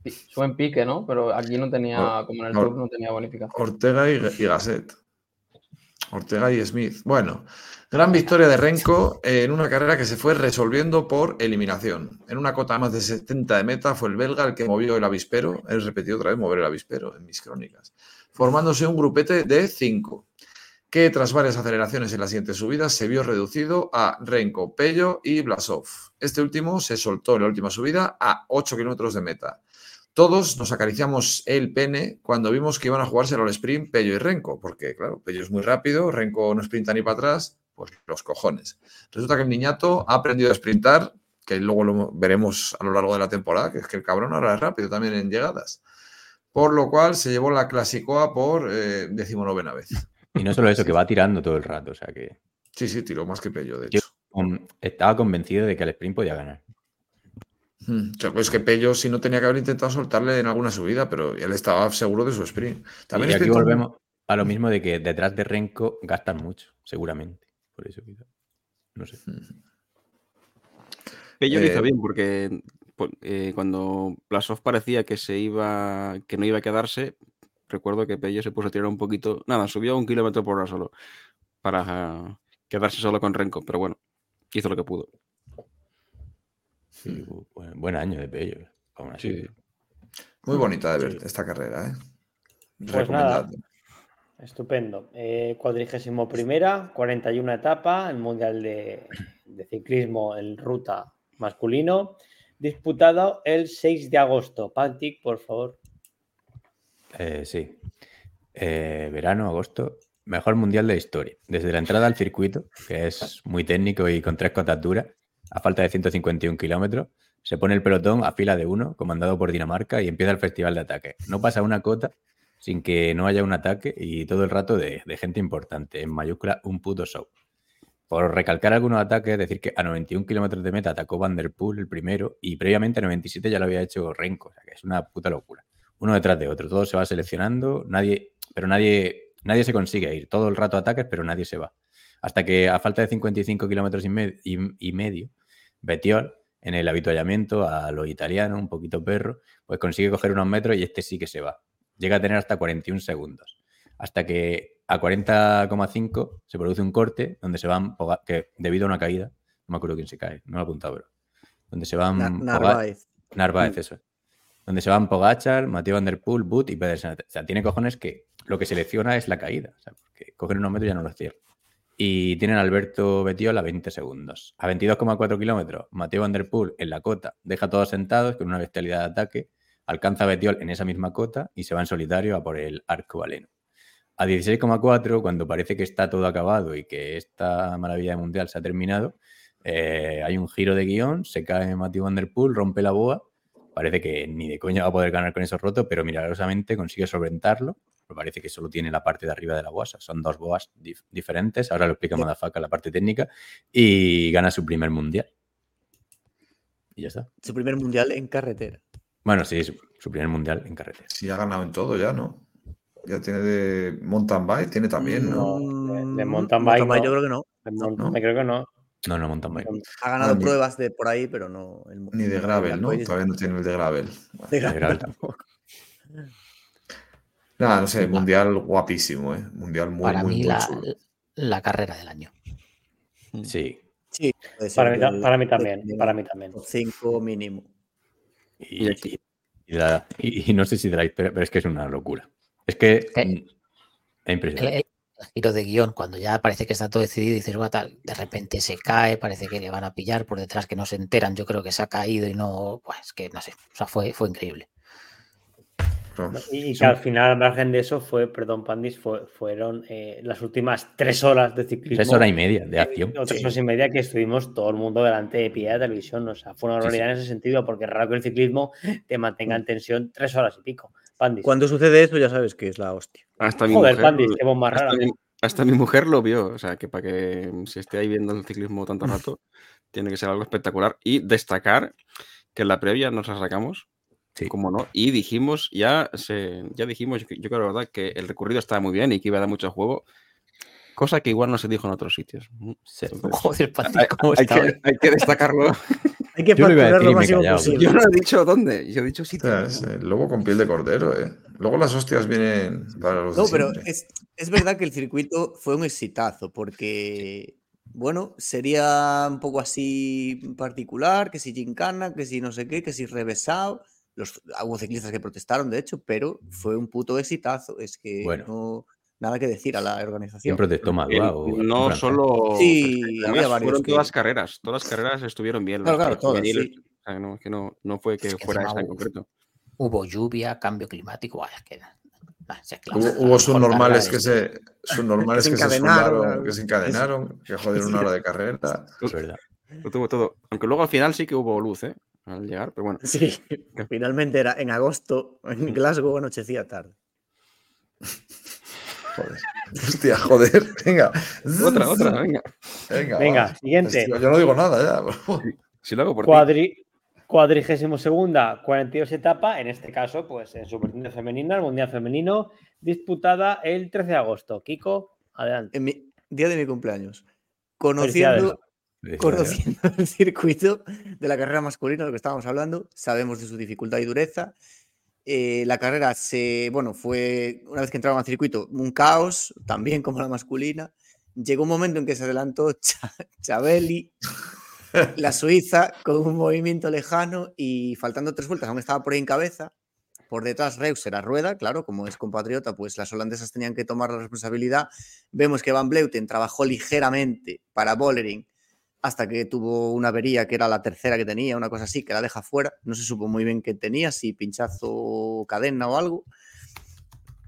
Sí, Sube en pique, ¿no? Pero aquí no tenía, como en el. Tour, no tenía bonificación. Ortega y, y Gasset. Ortega y Smith. Bueno, gran victoria de Renko en una carrera que se fue resolviendo por eliminación. En una cota más de 70 de meta fue el belga el que movió el avispero. He repetido otra vez mover el avispero en mis crónicas. Formándose un grupete de 5, que tras varias aceleraciones en las siguientes subidas se vio reducido a Renko, Pello y Blasov. Este último se soltó en la última subida a 8 kilómetros de meta. Todos nos acariciamos el pene cuando vimos que iban a jugárselo al sprint Pello y Renko, porque claro, Pello es muy rápido, Renko no sprinta ni para atrás, pues los cojones. Resulta que el niñato ha aprendido a sprintar, que luego lo veremos a lo largo de la temporada, que es que el cabrón ahora es rápido también en llegadas. Por lo cual se llevó la Clasicoa por eh, decimonovena vez. Y no solo eso, que va tirando todo el rato. O sea que Sí, sí, tiró más que Pello, de Yo- hecho. estaba convencido de que el sprint podía ganar. Hmm, o sea, pues que Pello sí no tenía que haber intentado soltarle en alguna subida, pero él estaba seguro de su sprint. También y aquí volvemos a lo mismo de que detrás de Renko gastan mucho, seguramente. Por eso quizá. No sé. Pello lo hizo Eh, bien porque po- eh, cuando Plasov parecía que se iba, que no iba a quedarse, recuerdo que Pello se puso a tirar un poquito, nada, subió un kilómetro por hora solo para quedarse solo con Renko, pero bueno, hizo lo que pudo. Sí, buen, buen año de Pello. aún así. Sí. Muy bonita de ver esta carrera, ¿eh? Pues nada. Estupendo. Eh, cuadrigésimo primera, 41 etapa, el Mundial de, de Ciclismo en ruta masculino, disputado el 6 de agosto. Pantic, por favor. Eh, sí. Eh, verano, agosto. Mejor mundial de la historia. Desde la entrada al circuito, que es muy técnico y con tres cotas duras, a falta de 151 kilómetros, se pone el pelotón a fila de uno, comandado por Dinamarca, y empieza el festival de ataque. No pasa una cota sin que no haya un ataque y todo el rato de, de gente importante. En mayúscula, un puto show. Por recalcar algunos ataques, decir que a 91 kilómetros de meta atacó Van der Poel el primero y previamente a 97 ya lo había hecho Renko. O sea, que es una puta locura. Uno detrás de otro. Todo se va seleccionando, nadie, pero nadie, nadie se consigue ir. Todo el rato ataques, pero nadie se va. Hasta que a falta de 55 kilómetros y, me- y- y medio, Betiol en el habituallamiento a lo italiano, un poquito perro, pues consigue coger unos metros y este sí que se va. Llega a tener hasta 41 segundos. Hasta que a 40,5 se produce un corte donde se van, Poga- que debido a una caída, no me acuerdo quién se cae, no lo he apuntado, pero donde se van Narváez. Narváez, Mm. eso. Donde se van Pogachar, Mateo Van Der Poel, Boot y Pedersen. O sea, tiene cojones que lo que selecciona es la caída. O sea, porque cogen unos metros ya no los cierran. Y tienen a Alberto Betiola a 20 segundos. A 22,4 kilómetros, Mateo Van Der Poel en la cota deja todos sentados con una bestialidad de ataque. Alcanza a Betiol en esa misma cota y se va en solitario a por el arco valeno. A 16,4, cuando parece que está todo acabado y que esta maravilla de mundial se ha terminado, eh, hay un giro de guion, se cae Matthew Van Der Poel, rompe la boa. Parece que ni de coña va a poder ganar con eso roto, pero milagrosamente consigue solventarlo. Pero parece que solo tiene la parte de arriba de la boa, o sea, son dos boas dif- diferentes. Ahora lo explica Madafaka la parte técnica y gana su primer mundial. Y ya está. Su primer mundial en carretera. Bueno, sí, su, su primer mundial en carretera. Sí, ha ganado en todo ya, ¿no? Ya tiene de mountain bike, tiene también, ¿no? No, de- de Mm, mountain bike no. yo creo que no. De mountain ¿no? creo que no. No, no, mountain bike. Ha ganado Ah, pruebas de por ahí, pero no. el Ni de el gravel, ¿no? Todavía no tiene el de gravel. de gravel tampoco. Nada, no sé, mundial guapísimo, ¿eh? Mundial muy, Para muy, mí muy la, chulo. la carrera del año. Sí. Sí, puede ser Para mí, para mí también. Para mí también. 5 mínimo. Y, Y aquí. y la- y- y no sé si la pero, pero es que es una locura. Es que ¿Qué? mm, es El, impresionante. El- el giro de guion, cuando ya parece que está todo decidido, dices, "Buah, tal", de repente se cae, parece que le van a pillar por detrás, que no se enteran. Yo creo que se ha caído y no, pues que no sé, o sea, fue, fue increíble. Y, y que al final, al margen de eso, fue, perdón, Pandis, fue- fueron eh, las últimas tres horas de ciclismo. Tres horas y media de acción. o tres Sí. horas y media que estuvimos todo el mundo delante de pie de televisión. O sea, fue una Sí, sí. barbaridad en ese sentido, porque es raro que el ciclismo te mantenga en tensión tres horas y pico. Pandis. Cuando sucede eso, ya sabes que es la hostia. Hasta mi Joder, mujer, Pandis, qué más hasta rara. mi, hasta mi mujer lo vio. O sea, que para que se esté ahí viendo el ciclismo tanto rato, tiene que ser algo espectacular. Y destacar que en la previa nos la sacamos, Sí. como no, y dijimos, ya se, ya dijimos, yo, yo creo la verdad que el recorrido estaba muy bien y que iba a dar mucho juego, cosa que igual no se dijo en otros sitios. Sí. Entonces, Joder, Pati, hay, ¿cómo hay está que, hoy? hay que destacarlo. Hay que facturar lo máximo callado, posible. Yo no he dicho dónde, yo he dicho O sitio. sea, es el lobo con piel de cordero, ¿eh? Luego las hostias vienen para los de No, pero es, es verdad que el circuito fue un exitazo, porque, bueno, sería un poco así particular, que si gincana, que si no sé qué, que si revesado. Los, hubo ciclistas que protestaron, de hecho, pero fue un puto exitazo. Es que Bueno. no, nada que decir a la ¿Quién organización. Dua o algún no solo. Sí, había Fueron que- todas las carreras. Todas las carreras estuvieron bien. Claro, claro, todas, sí. o sea, no, que no, no fue que Es que fuera esa en hubo- concreto. Hubo lluvia, cambio climático, vaya, es que, es Hubo, hubo subnormales que se, subnormales Que que se encadenaron, que se encadenaron, que jodieron una hora de carrera. Es verdad. Lo tuvo todo. Aunque luego al final sí que hubo luz, ¿eh? Al llegar, pero bueno. Sí, finalmente era en agosto, en Glasgow, anochecía tarde. Joder. Hostia, joder. Venga. Otra, otra, venga. Venga, siguiente. Hostia, Yo no digo nada ya. Si lo hago por ti. Cuadri, cuadrigésimo segunda, 42 etapa, en este caso, pues en Superliga Femenina, el Mundial Femenino, disputada el 13 de agosto. Kiko, adelante. En mi día de mi cumpleaños. Conociendo Conociendo el circuito de la carrera masculina, de lo que estábamos hablando, sabemos de su dificultad y dureza. Eh, la carrera se, bueno, fue una vez que entraron al circuito un caos, también como la masculina. Llegó un momento en que se adelantó Cha- Chabeli, la suiza, con un movimiento lejano y faltando tres vueltas, aún estaba por ahí en cabeza. Por detrás Reuser a rueda, claro, como es compatriota, pues las holandesas tenían que tomar la responsabilidad. Vemos que Van Bleuten trabajó ligeramente para Bollering hasta que tuvo una avería que era la tercera que tenía, una cosa así, que la deja fuera. No se supo muy bien qué tenía, si pinchazo cadena o algo.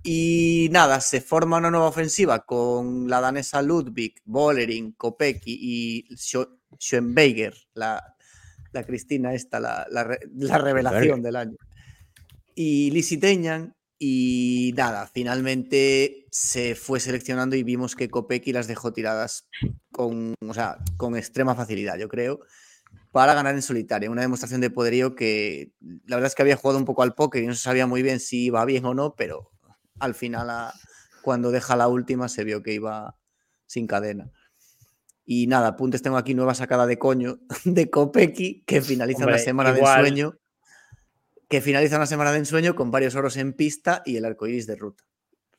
Y nada, se forma una nueva ofensiva con la danesa Ludwig, Bollering, Kopecky y Scho- Schoenberger, la, la Cristina esta, la, la revelación del año. Y Lizzie Teñan, y nada, finalmente se fue seleccionando y vimos que Kopecky las dejó tiradas con, o sea, con extrema facilidad, yo creo, para ganar en solitario. Una demostración de poderío que la verdad es que había jugado un poco al póker y no se sabía muy bien si iba bien o no, pero al final, a- cuando deja la última, se vio que iba sin cadena. Y nada, apuntes tengo aquí nueva sacada de coño de Kopecky, que finaliza Hombre, una semana igual. de ensueño. Que finaliza una semana de ensueño con varios oros en pista y el arco iris de ruta.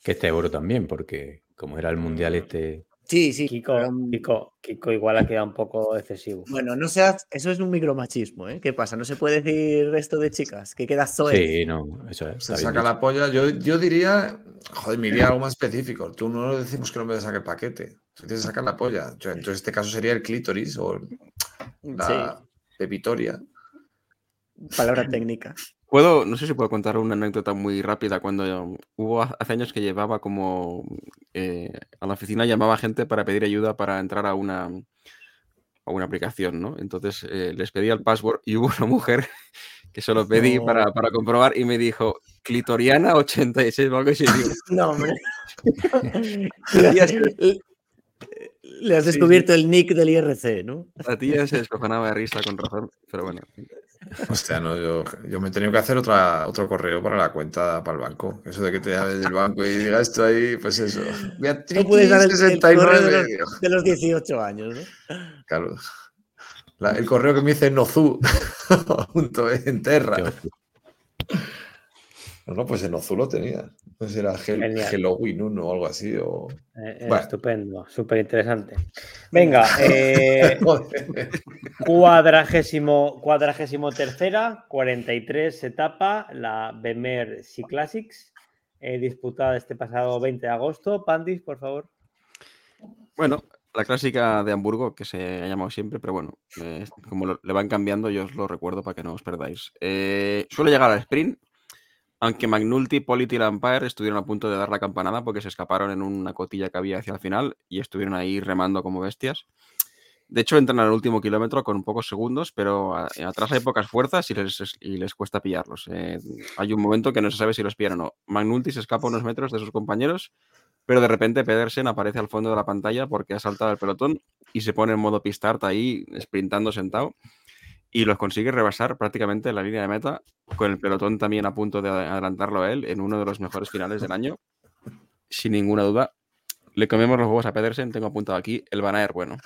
Que este euro también, porque como era el mundial este. Sí, sí. Kiko, pero, mm, Kiko, Kiko igual ha quedado un poco excesivo. Bueno, no seas. Eso es un micromachismo, ¿eh? ¿Qué pasa? ¿No se puede decir esto de chicas? Que queda Zoe. Sí, no, eso es. Se saca dicho. la polla. Yo, yo diría, joder, me iría a algo más específico. Tú no decimos que no me saque el paquete. Se tiene que sacar la polla. Yo- Entonces, este caso sería el clítoris o la pepitoria. Sí, palabra técnica. Puedo, no sé si puedo contar una anécdota muy rápida. Cuando yo- hubo ha- hace años que llevaba como eh, a la oficina llamaba gente para pedir ayuda para entrar a una a una aplicación, ¿no? Entonces eh, les pedía el password y hubo una mujer que se lo pedí No. para, para comprobar y me dijo clitoriana 86 o algo así. No, hombre. le, has, descubierto el nick del IRC, ¿no? la tía se descojonaba de risa con razón, pero bueno. Hostia, no, yo, yo me he tenido que hacer otra, otro correo para la cuenta para el banco. Eso de que te llames del banco y digas esto ahí, pues eso. Beatriz No puedes dar el, el 69. correo de los, de los 18 años, ¿no? Claro. La- el correo que me dice Nozu, junto en Terra. No, no, pues en Nozu lo tenía. No sé era Hel- Genial. Halloween 1 o algo así. O... Eh, eh, Bueno. Estupendo, súper interesante. Venga, eh, cuadragésimo, cuadragésimo tercera, 43 etapa, la Bemer Sea Classics, eh, disputada este pasado 20 de agosto. Pandis, por favor. Bueno, la clásica de Hamburgo, que se ha llamado siempre, pero bueno, eh, como lo- le van cambiando, yo os lo recuerdo para que no os perdáis. Eh, suele llegar al sprint, aunque McNulty, Polity y Lampire estuvieron a punto de dar la campanada porque se escaparon en una cotilla que había hacia el final y estuvieron ahí remando como bestias. De hecho, entran al último kilómetro con pocos segundos, pero atrás hay pocas fuerzas y les, y les cuesta pillarlos. Eh, hay un momento que no se sabe si los pillan o no. McNulty se escapa unos metros de sus compañeros pero de repente Pedersen aparece al fondo de la pantalla porque ha saltado el pelotón y se pone en modo pistart ahí, sprintando sentado, y los consigue rebasar prácticamente en la línea de meta, con el pelotón también a punto de adelantarlo a él en uno de los mejores finales del año, sin ninguna duda. Le comemos los huevos a Pedersen, tengo apuntado aquí, el Van bueno.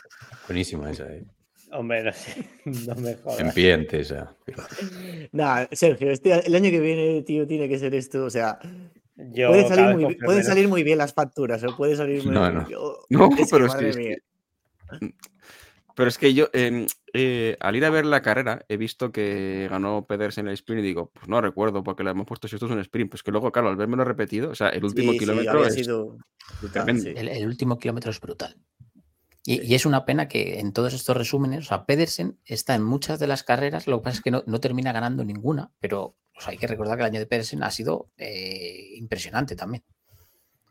Buenísima esa, eh. Hombre, no sé, no me jodas. En pie antes, esa. Nah, Sergio, este- el año que viene, tío, tiene que ser esto. O sea, Yo puede cada salir, muy, pueden salir muy bien las facturas, o puede salir muy No, no. No, es que, pero es que, madre es que- mía. Pero es que yo, em, eh, al ir a ver la carrera, he visto que ganó Pedersen el sprint y digo, pues no recuerdo porque le hemos puesto si esto es un sprint. Pues que luego, claro, al verme repetido, o sea, el último Sí, kilómetro es sido brutal, sí. El, el último kilómetro es brutal. Y, y es una pena que en todos estos resúmenes, o sea, Pedersen está en muchas de las carreras, lo que pasa es que no, no termina ganando ninguna, pero o sea, hay que recordar que el año de Pedersen ha sido eh, impresionante también.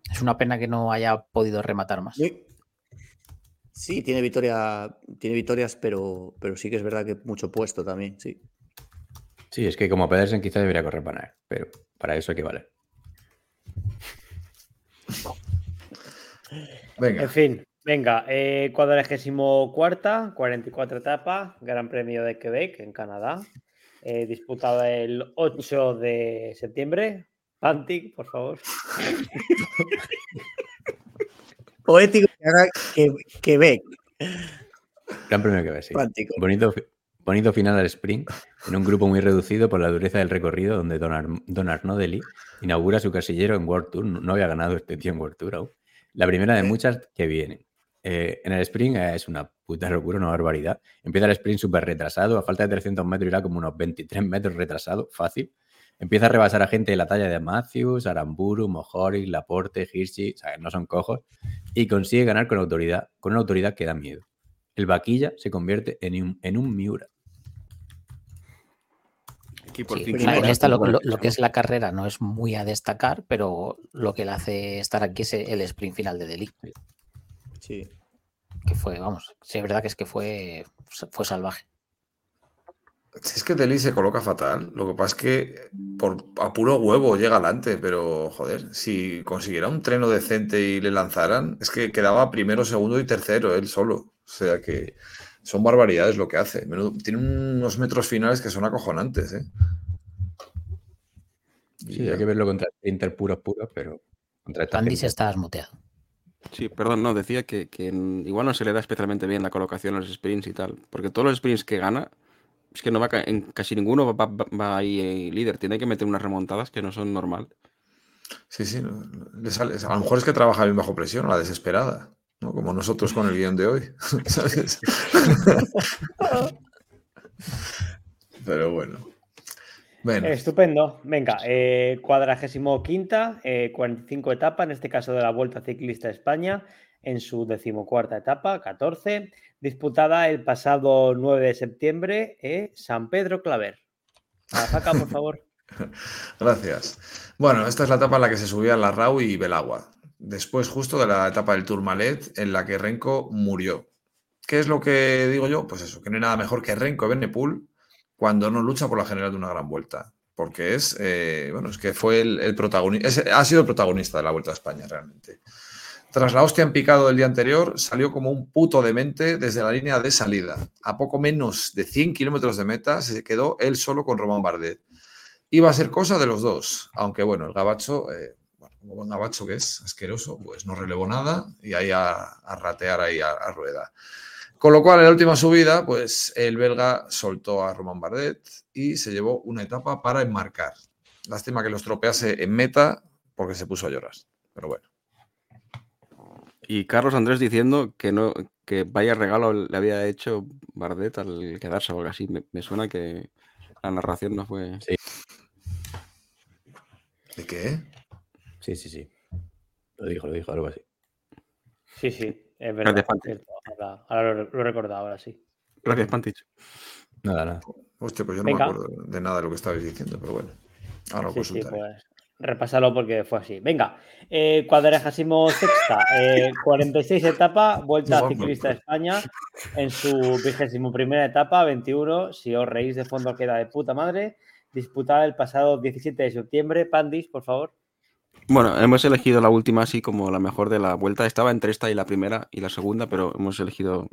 Es una pena que no haya podido rematar más. Sí. Sí, tiene victoria, tiene victorias, pero, pero sí que es verdad que mucho puesto también, sí. Sí, es que como Pedersen quizás debería correr para nada, pero para eso hay que valer. Venga. En fin, venga, eh, cuadragésimo cuarta, 44 etapa, Gran Premio de Quebec en Canadá, eh, disputada el 8 de septiembre. Pantic, por favor. Poético que haga que, Quebec. Gran premio que ver, sí. Cuántico. Bonito, bonito final al sprint, en un grupo muy reducido por la dureza del recorrido, donde Don, Ar- Don inaugura su casillero en World Tour. No no había ganado este tío en World Tour aún. La primera de muchas que vienen. Eh, en el sprint eh, es una puta locura, una barbaridad. Empieza el sprint súper retrasado, a falta de 300 metros irá como unos 23 metros retrasado, fácil. Empieza a rebasar a gente de la talla de Matthews, Aramburu, Mojori, Laporte, Hirschi, o sea, no son cojos, y consigue ganar con autoridad, con una autoridad que da miedo. El vaquilla se convierte en un, en un Miura. Aquí por Sí, fin o sea, en esta lo, que es la carrera no es muy a destacar, pero lo que le hace estar aquí es el sprint final de Deli, Sí. que fue, vamos, sí, es verdad que es que fue, fue salvaje. Si es que Deli se coloca fatal. Lo que pasa es que por a puro huevo llega adelante, pero joder, si consiguiera un treno decente y le lanzaran, es que quedaba primero, segundo y tercero él solo. O sea que son barbaridades lo que hace. Menudo- tiene unos metros finales que son acojonantes, ¿eh? Sí, hay que verlo contra Inter puros puros, pero contra esta Pandis gente- estás muteado. Sí, perdón, no, decía que, que en- igual no se le da especialmente bien la colocación a los sprints y tal, porque todos los sprints que gana, es que no va ca- en casi ninguno va, va- va ahí eh, líder, tiene que meter unas remontadas que no son normal. Sí, sí. no- no- le sale- a lo mejor es que trabaja bien bajo presión, a la desesperada. ¿no? Como nosotros con el guion de hoy. ¿sabes? Pero bueno. Bueno, Estupendo. Venga, eh, cuadragésimo quinta, eh, 45 etapa, en este caso de la Vuelta Ciclista a España, en su decimocuarta etapa, 14, disputada el pasado 9 de septiembre, eh, San Pedro Claver. Azaca, por favor. gracias. Bueno, esta es la etapa en la que se subían la Rau y Belagua. Después, justo de la etapa del Tourmalet, en la que Renko murió. ¿Qué es lo que digo yo? Pues eso, que no hay nada mejor que Renko Benepul cuando no lucha por la general de una gran vuelta. Porque es, eh, bueno, es que fue el protagonista, ha sido el protagonista de la Vuelta a España realmente. Tras la hostia en picado del día anterior, salió como un puto demente desde la línea de salida. A poco menos de 100 kilómetros de meta se quedó él solo con Román Bardet. Iba a ser cosa de los dos, aunque bueno, el gabacho, eh, bueno, gabacho que es asqueroso, pues no relevó nada y ahí a, ratear ahí a, a rueda. Con lo cual, en la última subida, pues el belga soltó a Román Bardet y se llevó una etapa para enmarcar. Lástima que lo estropease en meta porque se puso a llorar. Pero bueno. Y Carlos Andrés diciendo que no que vaya regalo le había hecho Bardet al quedarse o algo así. Me, me suena que la narración no fue. Sí. ¿De qué? Sí, sí, sí. Lo dijo, lo dijo, algo así. Sí, sí, es verdad. Gracias, Ahora, ahora lo, lo he recordado, ahora sí. Gracias, Pantich. Nada, nada. Hostia, pues yo Venga. no me acuerdo de nada de lo que estabais diciendo, pero bueno. Ahora lo Sí, sí, consultaré. pues repásalo porque fue así. Venga, eh, cuadragésimo sexta, eh, 46 etapa, Vuelta Vamos. Ciclista a España, en su vigésimo primera etapa, 21, si os reís de fondo queda de puta madre, disputada el pasado 17 de septiembre. Pandis, por favor. Bueno, hemos elegido la última así como la mejor de la vuelta. Estaba entre esta y la primera y la segunda, pero hemos elegido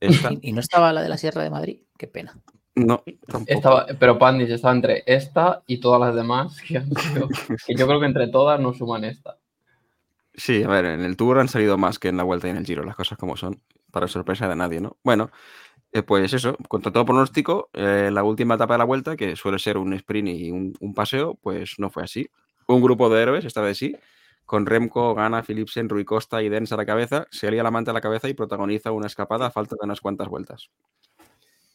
esta. ¿Y, y no estaba la de la Sierra de Madrid? Qué pena. No, tampoco. Estaba, pero Pandis estaba entre esta y todas las demás, que, han sido- que yo creo que entre todas no suman esta. Sí, a ver, en el Tour han salido más que en la Vuelta y en el Giro, las cosas como son, para sorpresa de nadie, ¿no? Bueno, eh, pues eso, contra todo pronóstico, eh, la última etapa de la Vuelta, que suele ser un sprint y un, un paseo, pues no fue así. Un grupo de héroes, esta vez sí, con Remco, Gana, Philipsen, Rui Costa y Dens a la cabeza, se alía la manta a la cabeza y protagoniza una escapada a falta de unas cuantas vueltas.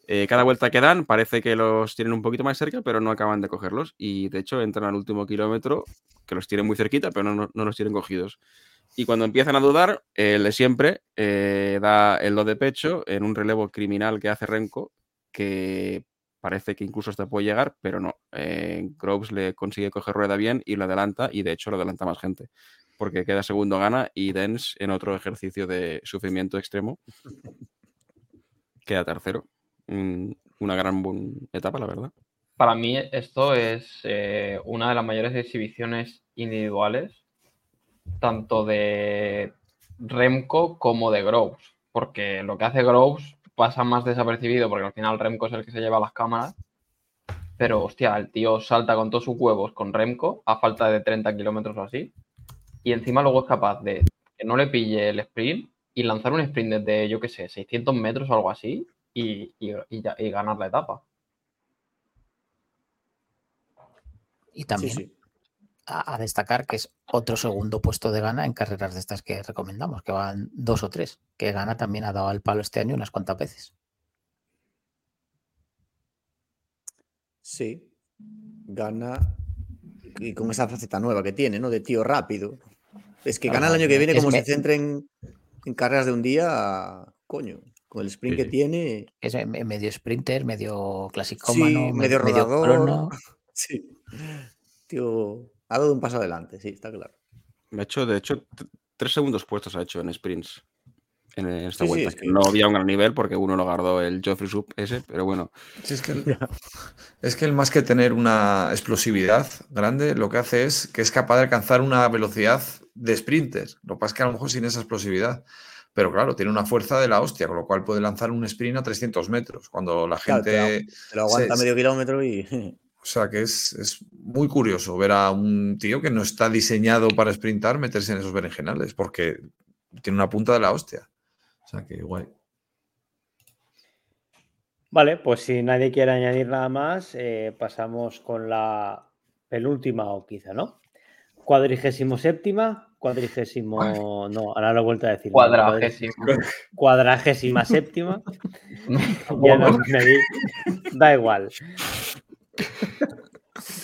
Eh, cada vuelta que dan parece que los tienen un poquito más cerca, pero no acaban de cogerlos. Y de hecho entran al último kilómetro, que los tienen muy cerquita, pero no, no- los tienen cogidos. Y cuando empiezan a dudar, el de siempre eh, da el do de pecho en un relevo criminal que hace Renko, que parece que incluso hasta puede llegar, pero no. Eh, Groves le consigue coger rueda bien y lo adelanta, y de hecho lo adelanta más gente, porque queda segundo gana y Dens en otro ejercicio de sufrimiento extremo queda tercero. Un- una gran etapa, la verdad. Para mí esto es eh, una de las mayores exhibiciones individuales, tanto de Remco como de Groves, porque lo que hace Groves pasa más desapercibido, porque al final Remco es el que se lleva las cámaras, pero hostia, el tío salta con todos sus huevos con Remco a falta de 30 kilómetros o así, y encima luego es capaz de que no le pille el sprint y lanzar un sprint desde, yo qué sé, 600 metros o algo así y, y- y ya- y ganar la etapa. Y también Sí, sí. A, a destacar que es otro segundo puesto de gana en carreras de estas que recomendamos, que van dos o tres, que gana también ha dado al palo este año unas cuantas veces. Sí. Gana. Y con esa faceta nueva que tiene, ¿no? De tío rápido. Es que gana el año que viene como se centre en, en carreras de un día. Coño. Con el sprint Sí, que tiene. Es me- medio sprinter, medio clasicómano, Sí, me- medio rodador. crono. Sí. Tío. Ha dado un paso adelante, sí, está claro. Ha hecho, de hecho, tres segundos puestos ha hecho en sprints en esta Sí, sí, vuelta. es que que- No había un gran nivel porque uno lo guardó el Geoffrey Sub ese, pero bueno. Sí, es, que el, es que el más que tener una explosividad grande, lo que hace es que es capaz de alcanzar una velocidad de sprinter. Lo que pasa es que a lo mejor sin esa explosividad. Pero claro, tiene una fuerza de la hostia, con lo cual puede lanzar un sprint a 300 metros. Cuando la Claro, gente. te lo- Te lo aguanta se- medio kilómetro y. sea que es, es muy curioso ver a un tío que no está diseñado para sprintar meterse en esos berenjenales, porque tiene una punta de la hostia. O sea que guay. Vale, pues si nadie quiere añadir nada más, eh, pasamos con la penúltima o quizá, ¿no? Cuadrigésimo séptima, cuadrigésimo, no, ahora lo he vuelto a decir. Cuadragésimo. Cuadragésima séptima. Ya no me di- Da igual.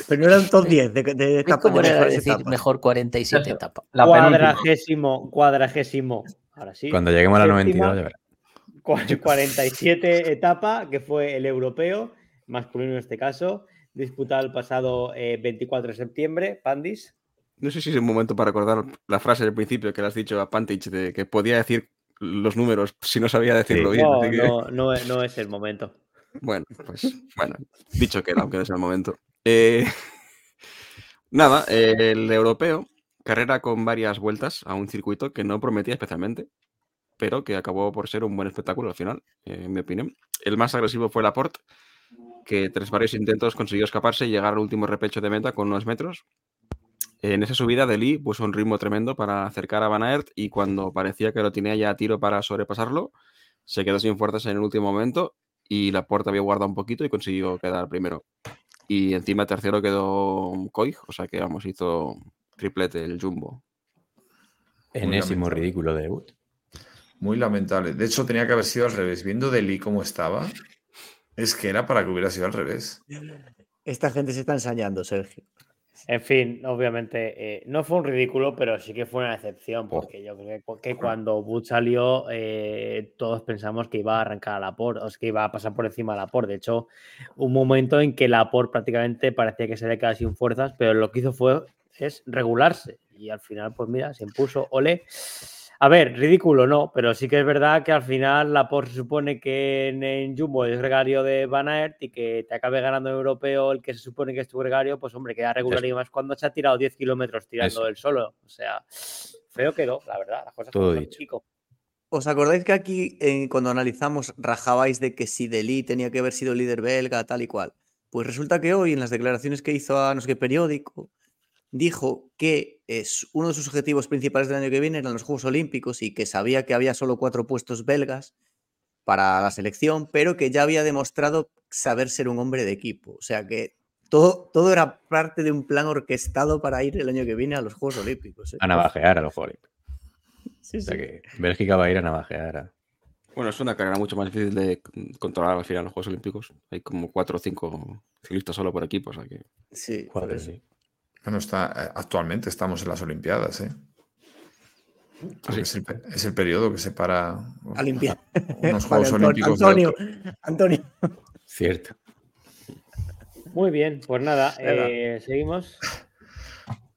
Pero no eran top 10 de, de como de era decir etapas. mejor 47 Eso. etapa. La. Cuadragésimo, cuadragésimo. Ahora sí. Cuando lleguemos a la Séptima. 92, ya verás. Cua- 47 etapa, que fue el europeo, masculino en este caso, disputado el pasado eh, 24 de septiembre. Pandis. No sé si es un momento para recordar la frase del principio que le has dicho a Pantich de que podía decir los números si no sabía decirlo Sí. bien. No, que- no, no, es- no es el momento. Bueno, pues bueno, dicho queda, aunque no sea el momento. Eh, nada, eh, el europeo, carrera con varias vueltas a un circuito que no prometía especialmente, pero que acabó por ser un buen espectáculo al final, eh, en mi opinión. El más agresivo fue Laporte, que tras varios intentos consiguió escaparse y llegar al último repecho de meta con unos metros. En esa subida, Deli puso un ritmo tremendo para acercar a Van Aert y cuando parecía que lo tenía ya a tiro para sobrepasarlo, se quedó sin fuerzas en el último momento y Laporte había guardado un poquito y consiguió quedar primero. Y encima tercero quedó Coig, o sea que vamos, hizo triplete el Jumbo. Enésimo ridículo debut. Muy lamentable. De hecho, tenía que haber sido al revés. Viendo Deli cómo estaba, es que era para que hubiera sido al revés. Esta gente se está ensañando, Sergio. En fin, obviamente eh, no fue un ridículo, pero sí que fue una excepción, porque yo creo que, cuando Butch salió, eh, todos pensamos que iba a arrancar a Laporte, o sea, que iba a pasar por encima de Laporte. De hecho, un momento en que Laporte prácticamente parecía que se le quedaba sin fuerzas, pero lo que hizo fue es regularse. Y al final, pues mira, se impuso Ole. A ver, ridículo no, pero sí que es verdad que al final Laporte se supone que en, en Jumbo es gregario de Van Aert y que te acabe ganando en europeo el que se supone que es tu gregario, pues hombre, queda regular y más cuando se ha tirado 10 kilómetros tirando él solo. O sea, feo quedó, la verdad. Las cosas Todo son, dicho. chico. ¿Os acordáis que aquí, eh, cuando analizamos, rajabais de que si Deli tenía que haber sido líder belga, tal y cual? Pues resulta que hoy, en las declaraciones que hizo a no sé qué periódico, dijo que es uno de sus objetivos principales del año que viene eran los Juegos Olímpicos y que sabía que había solo cuatro puestos belgas para la selección, pero que ya había demostrado saber ser un hombre de equipo. O sea que todo, todo era parte de un plan orquestado para ir el año que viene a los Juegos Olímpicos. ¿eh? A navajear a los Juegos Olímpicos. Sí, O sea sí. que Bélgica va a ir a navajear. a- Bueno, es una carrera mucho más difícil de controlar al final los Juegos Olímpicos. Hay como cuatro o cinco ciclistas solo por equipo, o sea que... Sí, Joder, sí. Bueno, está, eh, actualmente estamos en las Olimpiadas, ¿eh? Es, el, es el periodo que separa Olimpia- unos Juegos Olímpicos. Antonio. Antonio. Cierto. Muy bien, pues nada, eh, seguimos.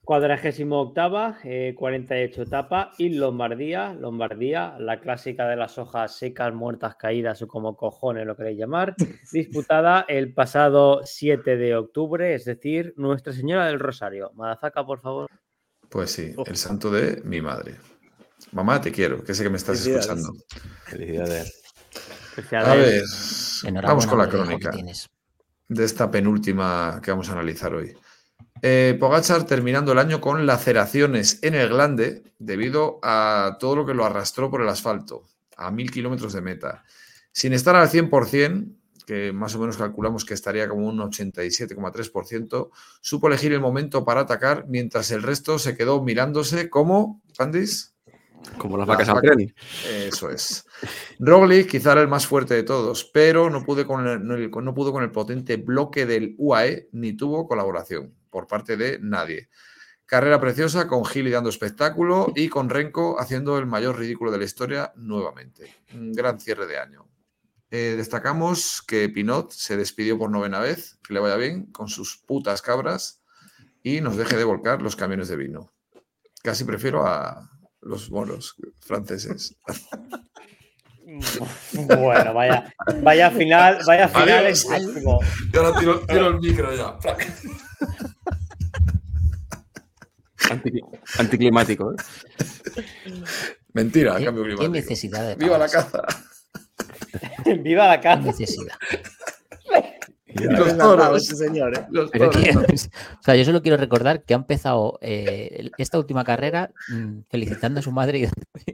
Cuadragésimo octava, eh, 48 etapa y Lombardía, Lombardía, la clásica de las hojas secas, muertas, caídas o como cojones lo queréis llamar, disputada el pasado 7 de octubre, es decir, Nuestra Señora del Rosario. Madazaka, por favor. Pues sí, el santo de mi madre. Mamá, te quiero, que sé que me estás Felicidades. escuchando. Felicidades. A ver, Enhorabuena vamos con la crónica de esta penúltima que vamos a analizar hoy. Eh, Pogachar terminando el año con laceraciones en el glande debido a todo lo que lo arrastró por el asfalto, a mil kilómetros de meta. Sin estar al 100%, que más o menos calculamos que estaría como un 87,3%, supo elegir el momento para atacar mientras el resto se quedó mirándose como, Pandis, Como las Las vacas vacas. eso es. Roglic quizá era el más fuerte de todos, pero no, pude con el, no, el- no pudo con el potente bloque del UAE ni tuvo colaboración por parte de nadie. Carrera preciosa con Gili dando espectáculo y con Renko haciendo el mayor ridículo de la historia nuevamente. Un gran cierre de año. Eh, destacamos que Pinot se despidió por novena vez, que le vaya bien, con sus putas cabras y nos deje de volcar los camiones de vino. Casi prefiero a los moros franceses. Bueno, vaya, vaya final, vaya final Adiós. el próximo. Y ahora tiro, tiro el micro ya. Anticli- anticlimático, ¿eh? Mentira, ¿Qué, cambio qué climático. necesidad de ¡Viva la caza! Viva la ¿Qué caza. necesidad? Los toros. señor, ¿eh? Los toros. o sea, yo solo quiero recordar que ha empezado eh, esta última carrera mm, felicitando a su madre y,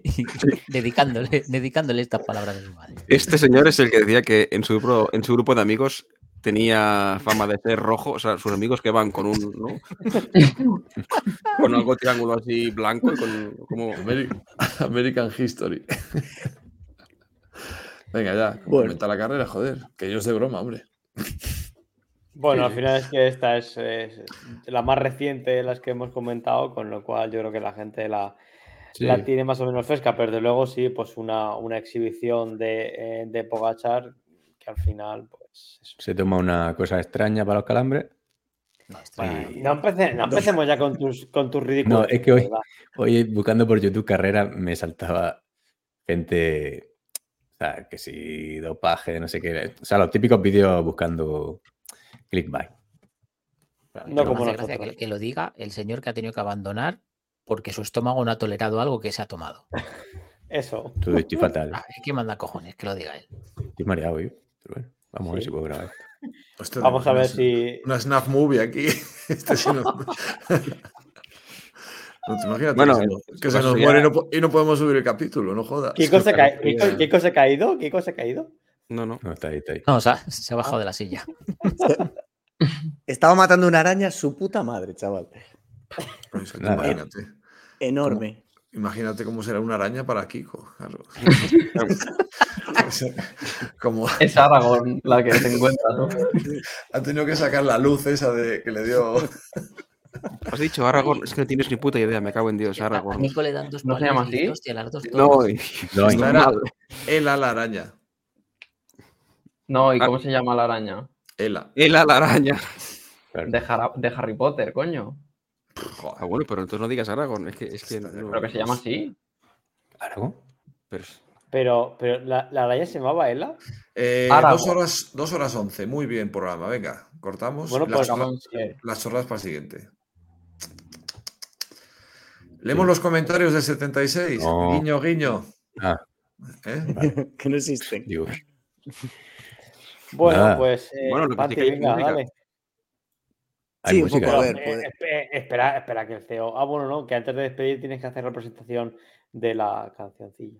y dedicándole, dedicándole estas palabras a su madre. Este señor es el que decía que en su, grupo, en su grupo de amigos tenía fama de ser rojo, o sea, sus amigos que van con un, ¿no? con algo triángulo así blanco con como Ameri- American History. Venga, ya, Bueno. comenta la carrera, joder. Que yo es de broma, hombre. Bueno, Sí, al final es que esta es, es la más reciente de las que hemos comentado, con lo cual yo creo que la gente la, Sí. la tiene más o menos fresca, pero desde luego sí, pues una, una exhibición de, eh, de Pogachar que al final, pues. Se toma una cosa extraña para los calambres. Y- no, empece- no empecemos ya con tus, con tus ridículos. No, es que hoy-. Hoy buscando por YouTube carrera me saltaba gente, o sea, que si dopaje, no sé qué. O sea, los típicos vídeos buscando clickbait. No como me hace gracia nosotros. que, que lo diga el señor que ha tenido que abandonar porque su estómago no ha tolerado algo que se ha tomado. Eso. Todo estoy fatal. Ah, es que manda cojones, que lo diga él. Estoy mareado hoy. Pero bueno, vamos a ver si puedo grabar. Esto Vamos a una- ver si. Una snap movie aquí. Este sí no... No te imaginas Bueno, que se nos, que se nos ya- muere y no, po- y no podemos subir el capítulo, no jodas. ¿Qué cosa, ca- qué cosa ha caído? ¿Qué cosa ha caído? no, no. No, está ahí, está ahí. No, o sea, se ha bajado de la silla. Estaba matando una araña su puta madre, chaval. Pues Nada. imagínate. Enorme. Imagínate cómo será una araña para Kiko, claro. Como Es Aragorn la que se encuentra, ¿no? ha tenido que sacar la luz esa de que le dio. Has dicho Aragorn, es que no tienes ni puta idea, me cago en Dios, A Aragorn. Nico le dan dos ¿No se llama así? "Hostia, las dos No, todas". y- No, era Ela la araña. No, ¿y Ah. cómo se llama la araña? Ela. Él a la araña. De, de Harry Potter, coño. Ah, bueno, pero entonces no digas Aragorn, es que, es que no- Pero que se llama así. Aragón. pero- Pero, pero la, la araña se llamaba Ela. Eh, Aragorn. dos, horas, dos horas once. Muy bien, programa. Venga, cortamos. Bueno, las, pues chorra- vamos, eh. las chorradas para el siguiente. Leemos los comentarios del 76. No. Guiño, guiño. Ah, ¿Eh? que no existen. Bueno, Nada. pues. eh, Bueno, lo hay venga, dale. Hay Sí, un música. poco, ver, eh, espera, espera que el CEO. Ah, bueno, no, que antes de despedir tienes que hacer la presentación de la cancioncilla.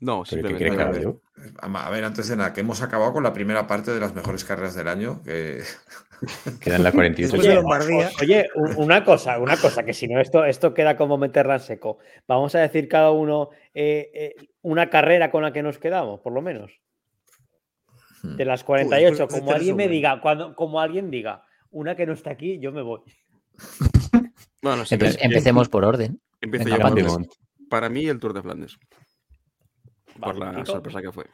No, ¿Pero qué simplemente. a ver. A ver, antes de nada, que hemos acabado con la primera parte de las mejores carreras del año. Que... Quedan las 48. Después de Lombardía. Oye, un- una cosa, una cosa, que si no, esto, esto queda como meterla en seco. Vamos a decir cada uno eh, eh, una carrera con la que nos quedamos, por lo menos. Hmm. De las 48, pues, como este alguien me diga, cuando, como alguien diga, una que no está aquí, yo me voy. Bueno, sí, Empe- sí, empecemos por orden. empiezo venga, yo. Para, mí, el Tour de Flandes. por la Kiko. sorpresa que fue.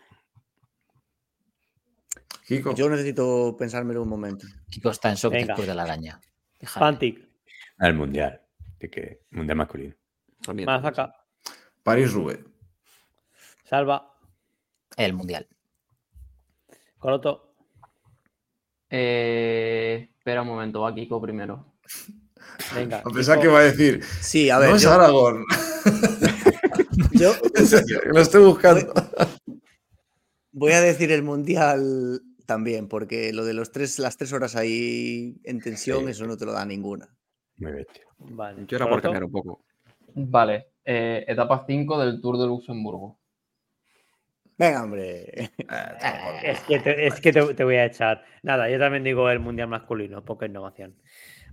Kiko, Yo necesito pensármelo un momento. Kiko está en shock Venga. después de la araña. Pantic, Al mundial. De que, mundial masculino. También. Mazaca, París Rubén. Salva, El mundial. Coloto, Eh, espera un momento, va Kiko primero. venga. A pesar Kiko, que va a decir, Sí, a ver, no es yo, Aragorn. yo En serio, lo estoy buscando. voy a decir el mundial también, porque lo de los tres, las tres horas ahí en tensión, Sí. eso no te lo da ninguna. Muy bestia. Vale. Yo era por cambiar un poco. Vale, eh, etapa 5 del Tour de Luxemburgo. Venga, hombre. Ah, Es que, te, es que te, te voy a echar. Nada, yo también digo el mundial masculino, poca innovación.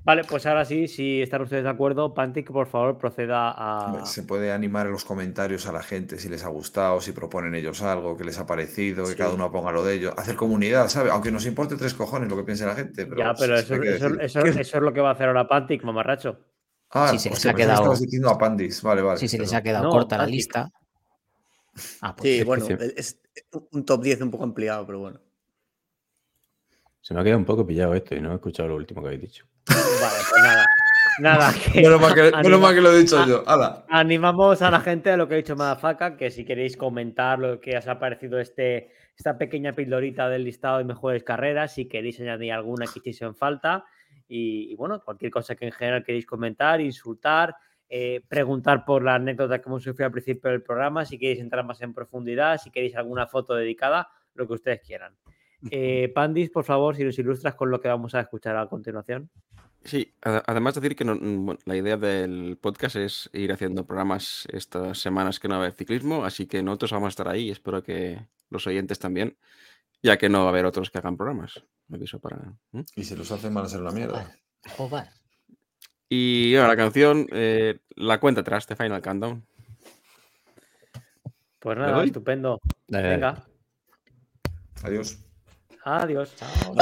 Vale, pues ahora sí, si están ustedes de acuerdo, Pantic, por favor, proceda a. Se puede animar en los comentarios a la gente si les ha gustado, si proponen ellos algo, que les ha parecido, que Sí. cada uno ponga lo de ellos. Hacer comunidad, ¿sabes? Aunque nos importe tres cojones lo que piense la gente. Pero ya, pero eso, eso- decir. eso- eso es lo que va a hacer ahora Pantic, mamarracho. Ah, Sí, se les ha que quedado- estabas diciendo a Pandis. Vale, vale. Sí, se les ha quedado No, corta la Pantic. lista. Ah, pues Sí, bueno, se- es un top 10 un poco ampliado, pero bueno. Se me ha quedado un poco pillado esto y no he escuchado lo último que habéis dicho. Vale, pues nada. Nada, que Menos mal que, menos Anima- mal que lo he dicho yo. ¡Hala! animamos a la gente a lo que ha dicho Madafaka, que si queréis comentar lo que os ha parecido este, esta pequeña pildorita del listado de mejores carreras, si queréis añadir alguna que hiciese en falta. Y, y bueno, cualquier cosa que en general queréis comentar, insultar, eh, preguntar por la anécdota que hemos sufrido al principio del programa, si queréis entrar más en profundidad, si queréis alguna foto dedicada, lo que ustedes quieran. Eh, Pandis, por favor, si nos ilustras con lo que vamos a escuchar a continuación. Sí, ade- además decir que no- mm, bueno, la idea del podcast es ir haciendo programas estas semanas que no va a haber ciclismo, así que nosotros vamos a estar ahí y espero que los oyentes también, ya que no va a haber otros que hagan programas. Me aviso para... ¿Mm? Y si los hacen van a ser una mierda. Joder, joder. Y bueno, la canción, eh, la cuenta atrás de Final Countdown. Pues ¿Le nada, estupendo. Dale, dale. Venga, Adiós. adiós. Chao.